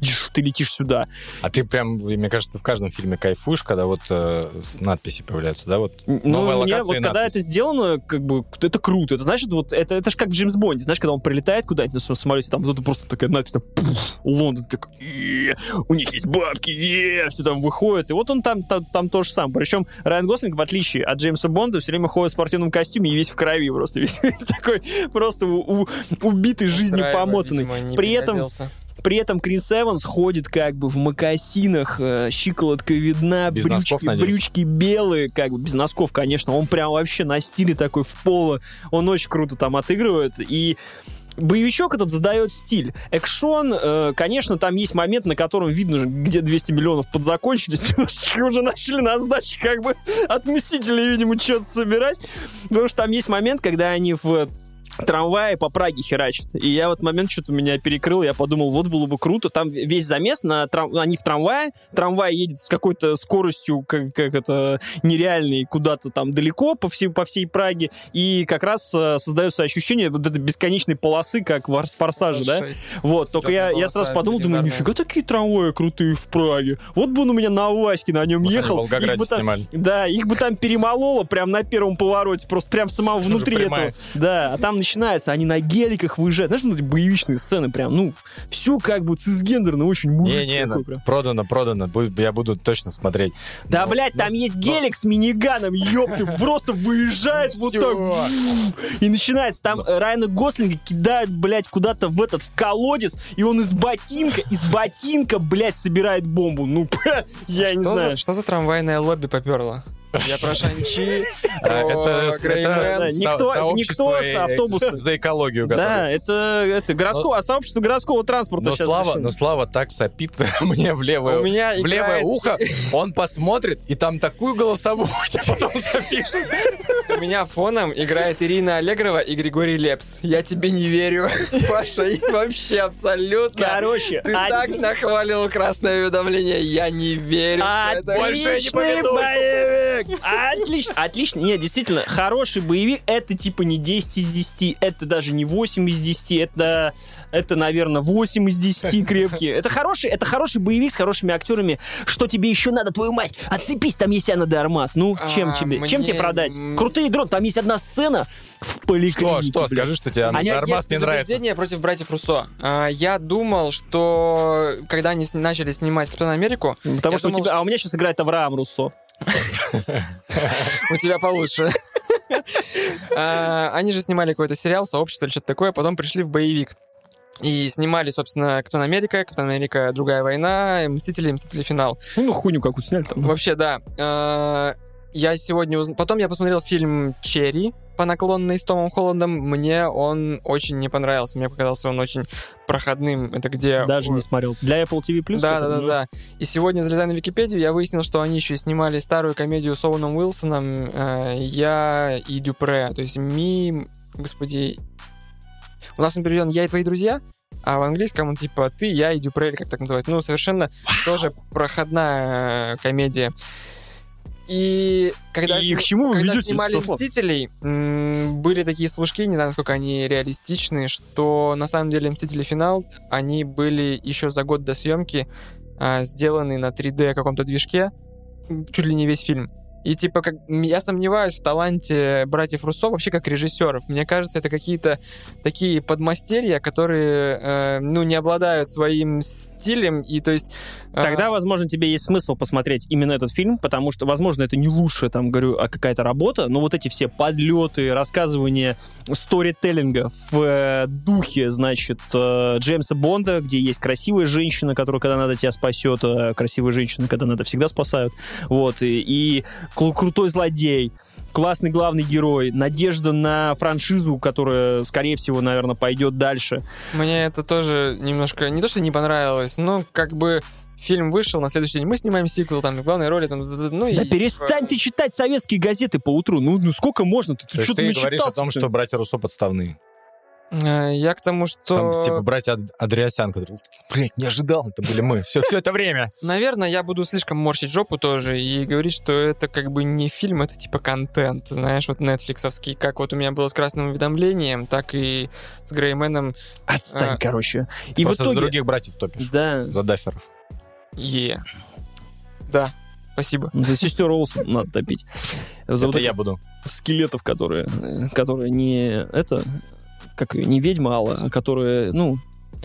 Дж, Ты летишь сюда. А ты прям, мне кажется, ты в каждом фильме кайфуешь, когда вот э, надписи появляются, да? Вот Ну, Новая мне локация вот и когда это сделано, как бы, это круто. Это значит, вот это, это же как в Джеймс Бонде. Знаешь, когда он прилетает куда-нибудь на своем самолете, там вот это просто такая надпись, там, «Пуф», Лондон, «Е, у них есть бабки, е», все там выходят. И вот он там, там, там то же самое. Причем Райан Гослинг, в отличие от Джеймса Бонда, все время ходит в спортивном костюме и весь в крови просто. Весь такой просто у- у- убитый, жизнью помотанный. видимо, При этом. При этом Крис Эванс ходит как бы в мокасинах, э, щиколотка видна, Без брючки, носков, надеюсь? брючки белые, как бы без носков, конечно. Он прям вообще на стиле такой в поло. Он очень круто там отыгрывает. И Боевичок этот задает стиль. Экшон, э, конечно, там есть момент, на котором видно, где 200 миллионов подзакончились. Уже начали на сдаче как бы от Мстителей, видимо, что-то собирать. Потому что там есть момент, когда они в трамвае по Праге херачат. И я в этот момент что-то меня перекрыл, я подумал, вот было бы круто. Там весь замес, на трам... они в трамвае, трамвай едет с какой-то скоростью, как, как это, нереальной, куда-то там далеко по всей, по всей Праге, и как раз э, создается ощущение вот этой бесконечной полосы, как в Форс- «Форсаже», да? Шесть. Вот, только я, я сразу подумал, думаю, нифига такие трамваи крутые в Праге. Вот бы он у меня на Ваське на нем Может, ехал. их бы там- снимали. да, их бы там перемололо прям на первом повороте, просто прям самого внутри этого. Да, а там начинается, они на геликах выезжают. Знаешь, ну, эти боевичные сцены прям, ну, все как бы цисгендерно, очень Не-не, такое ну, прям. продано, продано. Я буду точно смотреть. Да, Но- блядь, там но- есть но- гелик с миниганом, ёпты, просто выезжает вот так. И начинается, там Райана Гослинга кидают, блядь, куда-то в этот, в колодец, и он из ботинка, из ботинка, блядь, собирает бомбу. Ну, я не знаю. что за трамвайное лобби поперло? Я про Шанчи, А, Это, никто- никто с автобуса. за экологию. Да, это, это городского, а сообщество городского транспорта Но Слава, но Слава так сопит мне в левое, У меня в левое ухо, он посмотрит, и там такую голосовую потом запишет. У меня фоном играет Ирина Аллегрова и Григорий Лепс. Я тебе не верю, Паша, и вообще абсолютно. Короче, Ты од- так нахвалил красное уведомление, я не верю. Больше не поведусь. Отлично, отлично. Нет, действительно, хороший боевик, это типа не 10 из 10, это даже не 8 из 10, это, это наверное, 8 из 10 крепкие. Это хороший, это хороший боевик с хорошими актерами. Что тебе еще надо, твою мать? Отцепись, там есть Анна де Армас. Ну, чем А, тебе? Чем мне, тебе продать? Крутые дрон, там есть одна сцена в поликлинике. Что, что, блядь. скажи, что тебе У Армаз есть не нравится. против братьев Руссо. А, Я думал, что когда они начали снимать Капитана Америку, Потому что у думал, тебя, а у меня сейчас играет Авраам Руссо. У тебя получше. А, Они же снимали какой-то сериал, сообщество или что-то такое, потом пришли в боевик. И снимали, собственно, Капитан Америка, Капитан Америка Другая война, Мстители, Мстители финал. Ну, ну хуйню какую сняли там. Вообще, да. А, Я сегодня узнал... Потом я посмотрел фильм «Черри» по наклонной с Томом Холландом. Мне он очень не понравился. Мне показался он очень проходным. Это где... Даже не смотрел. Для Apple TV Plus? Да, да, да, да. И сегодня, залезая на Википедию, я выяснил, что они еще и снимали старую комедию с Оуэном Уилсоном э, «Я и Дюпре». То есть «Ми...» Господи... У нас он переведен «Я и твои друзья», а в английском он типа «Ты, я и Дюпре», или как так называется. Ну, совершенно тоже проходная э, комедия. И когда, И сни- к чему вы когда снимали? «Мстителей», были такие служки, не знаю, насколько они реалистичны, что на самом деле «Мстители. Финал», они были еще за год до съемки а, сделаны на 3D каком-то движке, чуть ли не весь фильм. И типа, как, я сомневаюсь в таланте братьев Руссо вообще как режиссеров. Мне кажется, это какие-то такие подмастерья, которые, э, ну, не обладают своим стилем, и то есть... э, Тогда, возможно, тебе есть смысл посмотреть именно этот фильм, потому что, возможно, это не лучшая, там, говорю, а какая-то работа, но вот эти все подлеты, рассказывание сторителлинга в э, духе, значит, э, Джеймса Бонда, где есть красивая женщина, которая, когда надо, тебя спасет, а красивая женщина, когда надо, всегда спасают, вот, и, и крутой злодей, классный главный герой, надежда на франшизу, которая, скорее всего, наверное, пойдет дальше. Мне это тоже немножко, не то, что не понравилось, но как бы фильм вышел, на следующий день мы снимаем сиквел, там, в главной роли, там, ну и... Да типа, перестань ты читать советские газеты по утру. Ну, ну сколько можно? Ты, есть что-то ты говоришь о том, начитался-то? что братья Руссо подставные. Э, Я к тому, что... Там, типа, братья Ад- Андреасян, которые, блядь, не ожидал, это были мы. Все, все это время. Наверное, я буду слишком морщить жопу тоже и говорить, что это как бы не фильм, это типа контент, знаешь, вот нетфликсовский. Как вот у меня было с «Красным уведомлением», так и с «Грейменом». Отстань, А, короче. И Просто в итоге... за других братьев топишь. Да, За даферов. Е. Да, спасибо. за сестер Олсен надо топить. За это вот я буду. скелетов, которые, э, которые не это, как её, не ведьма Алла, а которые, ну,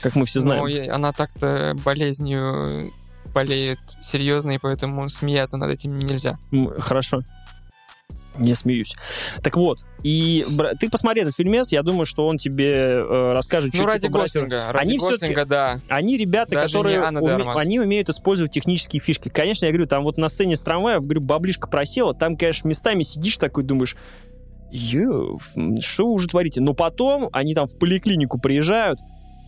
как мы все знаем. Я- она так-то болезнью болеет серьезно, и поэтому смеяться над этим нельзя. Хорошо. Не смеюсь. Так вот, и бра- ты посмотри этот фильмец, я думаю, что он тебе э, расскажет Ну, чуть ради Гослинга. Ради Они Гослинга, да. Они ребята, Даже которые уме- они умеют использовать технические фишки. Конечно, я говорю, там вот на сцене с трамваев, говорю, баблишка просела, там, конечно, местами сидишь такой, думаешь, Ё, что вы уже творите? Но потом они там в поликлинику приезжают,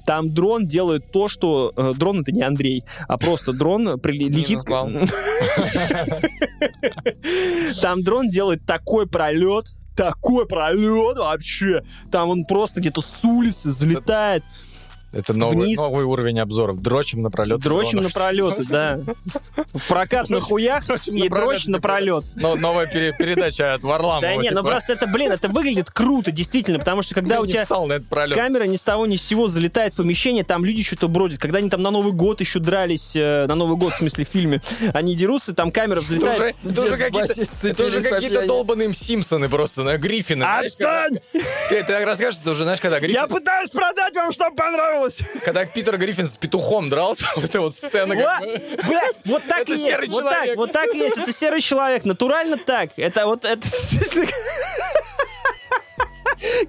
там дрон делает то, что... э, дрон это не Андрей, а просто дрон прили- Минус летит... балл. Там дрон делает такой пролет, такой пролет вообще. Там он просто где-то с улицы залетает. Это новый, Вниз. новый уровень обзоров. Дрочим на пролет. Дрочим на пролеты, да. Прокат на хуях и на пролет, дрочь на типа, пролет. новая пере- передача от Варламова. Да не, ну типа, просто это, блин, это выглядит круто, действительно, потому что когда у тебя пролет. камера ни с того ни с сего залетает в помещение, там люди что-то бродят. Когда они там на Новый год еще дрались, э, на Новый год, в смысле, в фильме, они дерутся, там камера взлетает. это уже какие-то, долбаные Симпсоны просто, на Гриффины. Отстань! Ты, ты так расскажешь, это уже, знаешь, когда Гриффин, Я пытаюсь продать вам, чтобы понравилось. когда Питер Гриффин с петухом дрался, вот эта вот сцена. как Вот, бы- блядь, вот так Это и есть. серый Вот так, человек. вот так и есть. Это серый человек. Натурально так. Это вот это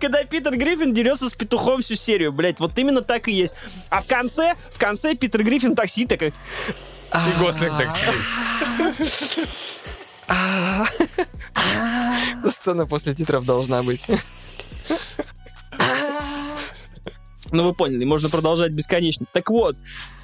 Когда Питер Гриффин дерется с петухом всю серию, блядь, вот именно так и есть. А в конце, в конце Питер Гриффин так сидит, такой, И Гослинг так сидит. Сцена после титров должна быть. Ну, вы поняли, можно продолжать бесконечно. Так вот,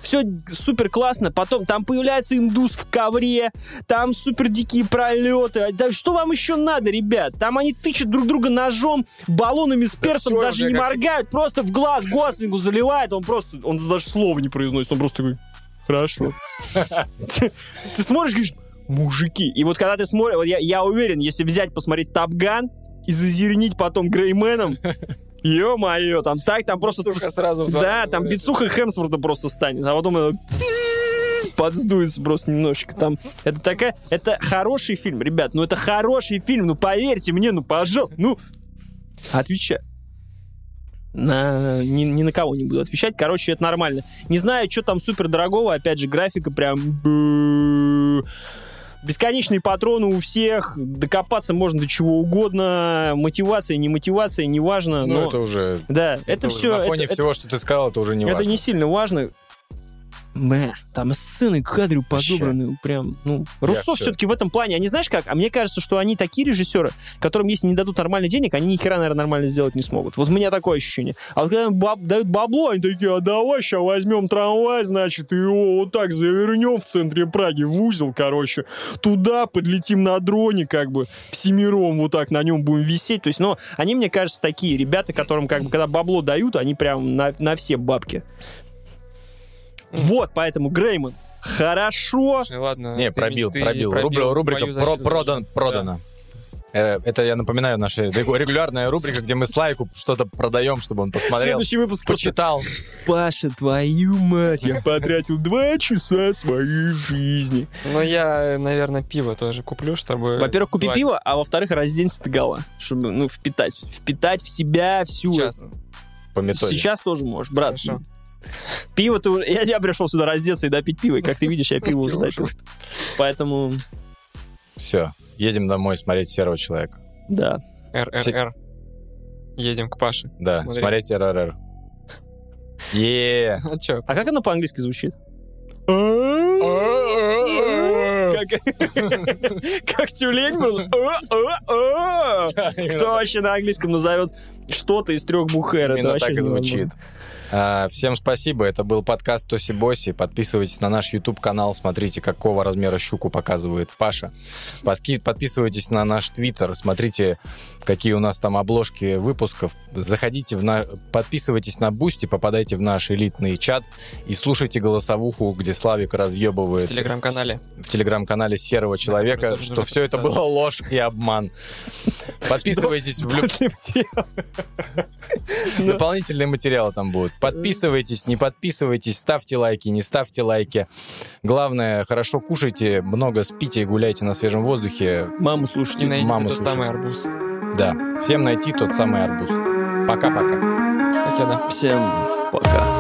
все супер классно. Потом там появляется индус в ковре, там супер дикие пролеты. Да что вам еще надо, ребят? Там они тычут друг друга ножом, баллонами с перцем, всё даже не моргают, просто в глаз Гослингу заливает. Он просто, он даже слова не произносит, он просто такой, хорошо. Ты смотришь, говоришь, мужики. И вот когда ты смотришь, вот я, я уверен, если взять, посмотреть Тапган и зазернить потом Грейменом, Ё-моё, там так, там просто... Сука, сразу Да, там бицуха Хемсворта просто станет, а потом это подсдуется просто немножечко там. Это такая... Это хороший фильм, ребят, ну это хороший фильм, ну поверьте мне, ну пожалуйста, ну... Отвечай. На, ни, ни на кого не буду отвечать. Короче, это нормально. Не знаю, что там супер дорогого. Опять же, графика прям... Бесконечные патроны у всех. Докопаться можно до чего угодно. Мотивация, не мотивация, неважно. Ну, но... это уже... Да, это, уже все... На фоне всего, что ты сказал, это уже не Это важно. не сильно важно. Бля, там сцены, кадры Вообще. подобраны, прям, ну... Руссо все-таки в этом плане, они знаешь как? А мне кажется, что они такие режиссеры, которым, если не дадут нормально денег, они ни хера, наверное, нормально сделать не смогут. Вот у меня такое ощущение. А вот когда им баб- дают бабло, они такие, а давай сейчас возьмем трамвай, значит, и его вот так завернем в центре Праги, в узел, короче, туда подлетим на дроне, как бы, всемиром вот так на нем будем висеть. То есть, ну, они, мне кажется, такие ребята, которым, как бы, когда бабло дают, они прям на, на все бабки. Вот, поэтому, Грейман, хорошо. Слушай, ладно. Не, ты- пробил, ты пробил. Рубри- рубрика про- продан, продана. Э, Это, я напоминаю, наша регу- регулярная рубрика, где мы Слайку что-то продаем, чтобы он посмотрел, Следующий выпуск почитал. Паша, твою мать, я потратил два часа своей жизни. Да. Но я, наверное, пиво тоже куплю, чтобы... Во-первых, купи пиво, а во-вторых, разденься догола, чтобы, ну, впитать, впитать в себя всю... Сейчас. По методе. Сейчас тоже можешь, брат. Хорошо. Пиво ты уже... Я, я пришел сюда раздеться и допить пиво, и как ты видишь, я пиво уже допил. Поэтому, Все, едем домой смотреть серого человека. да. РРР. Едем к Паше. Да, Смотреть. смотреть РРР. Е. А чё? А как оно по-английски звучит? Как, тюлень? Кто вообще на английском назовет что-то из трех букв «Р»? Это Именно вообще так и звучит. А, Всем спасибо. Это был подкаст Тоси Боси. Подписывайтесь на наш YouTube канал. Смотрите, какого размера щуку показывает Паша. Подки- Подписывайтесь на наш Твиттер. Смотрите, какие у нас там обложки выпусков. Заходите в на... Подписывайтесь на Бусти, попадайте в наш элитный чат и слушайте голосовуху, где Славик разъебывает В телеграм-канале. в телеграм-канале Серого Человека, тоже что все это было ложь и обман. Подписывайтесь в люб- Дополнительные материалы там будут. Подписывайтесь, не подписывайтесь, ставьте лайки, не ставьте лайки. Главное, хорошо кушайте, много спите и гуляйте на свежем воздухе. Маму И слушайте. найдите маму тот слушать. самый арбуз. Да, всем найти тот самый арбуз. Пока-пока. Всем пока.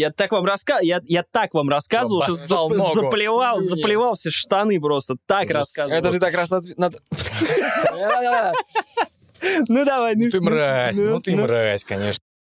Я так вам раска... я, я так вам рассказывал, что ногу. заплевал, заплевал все штаны просто. Так рассказывал. Это ты так раз Ну давай, ну, Ну ты мразь, ну, ну ты ну. мразь, конечно.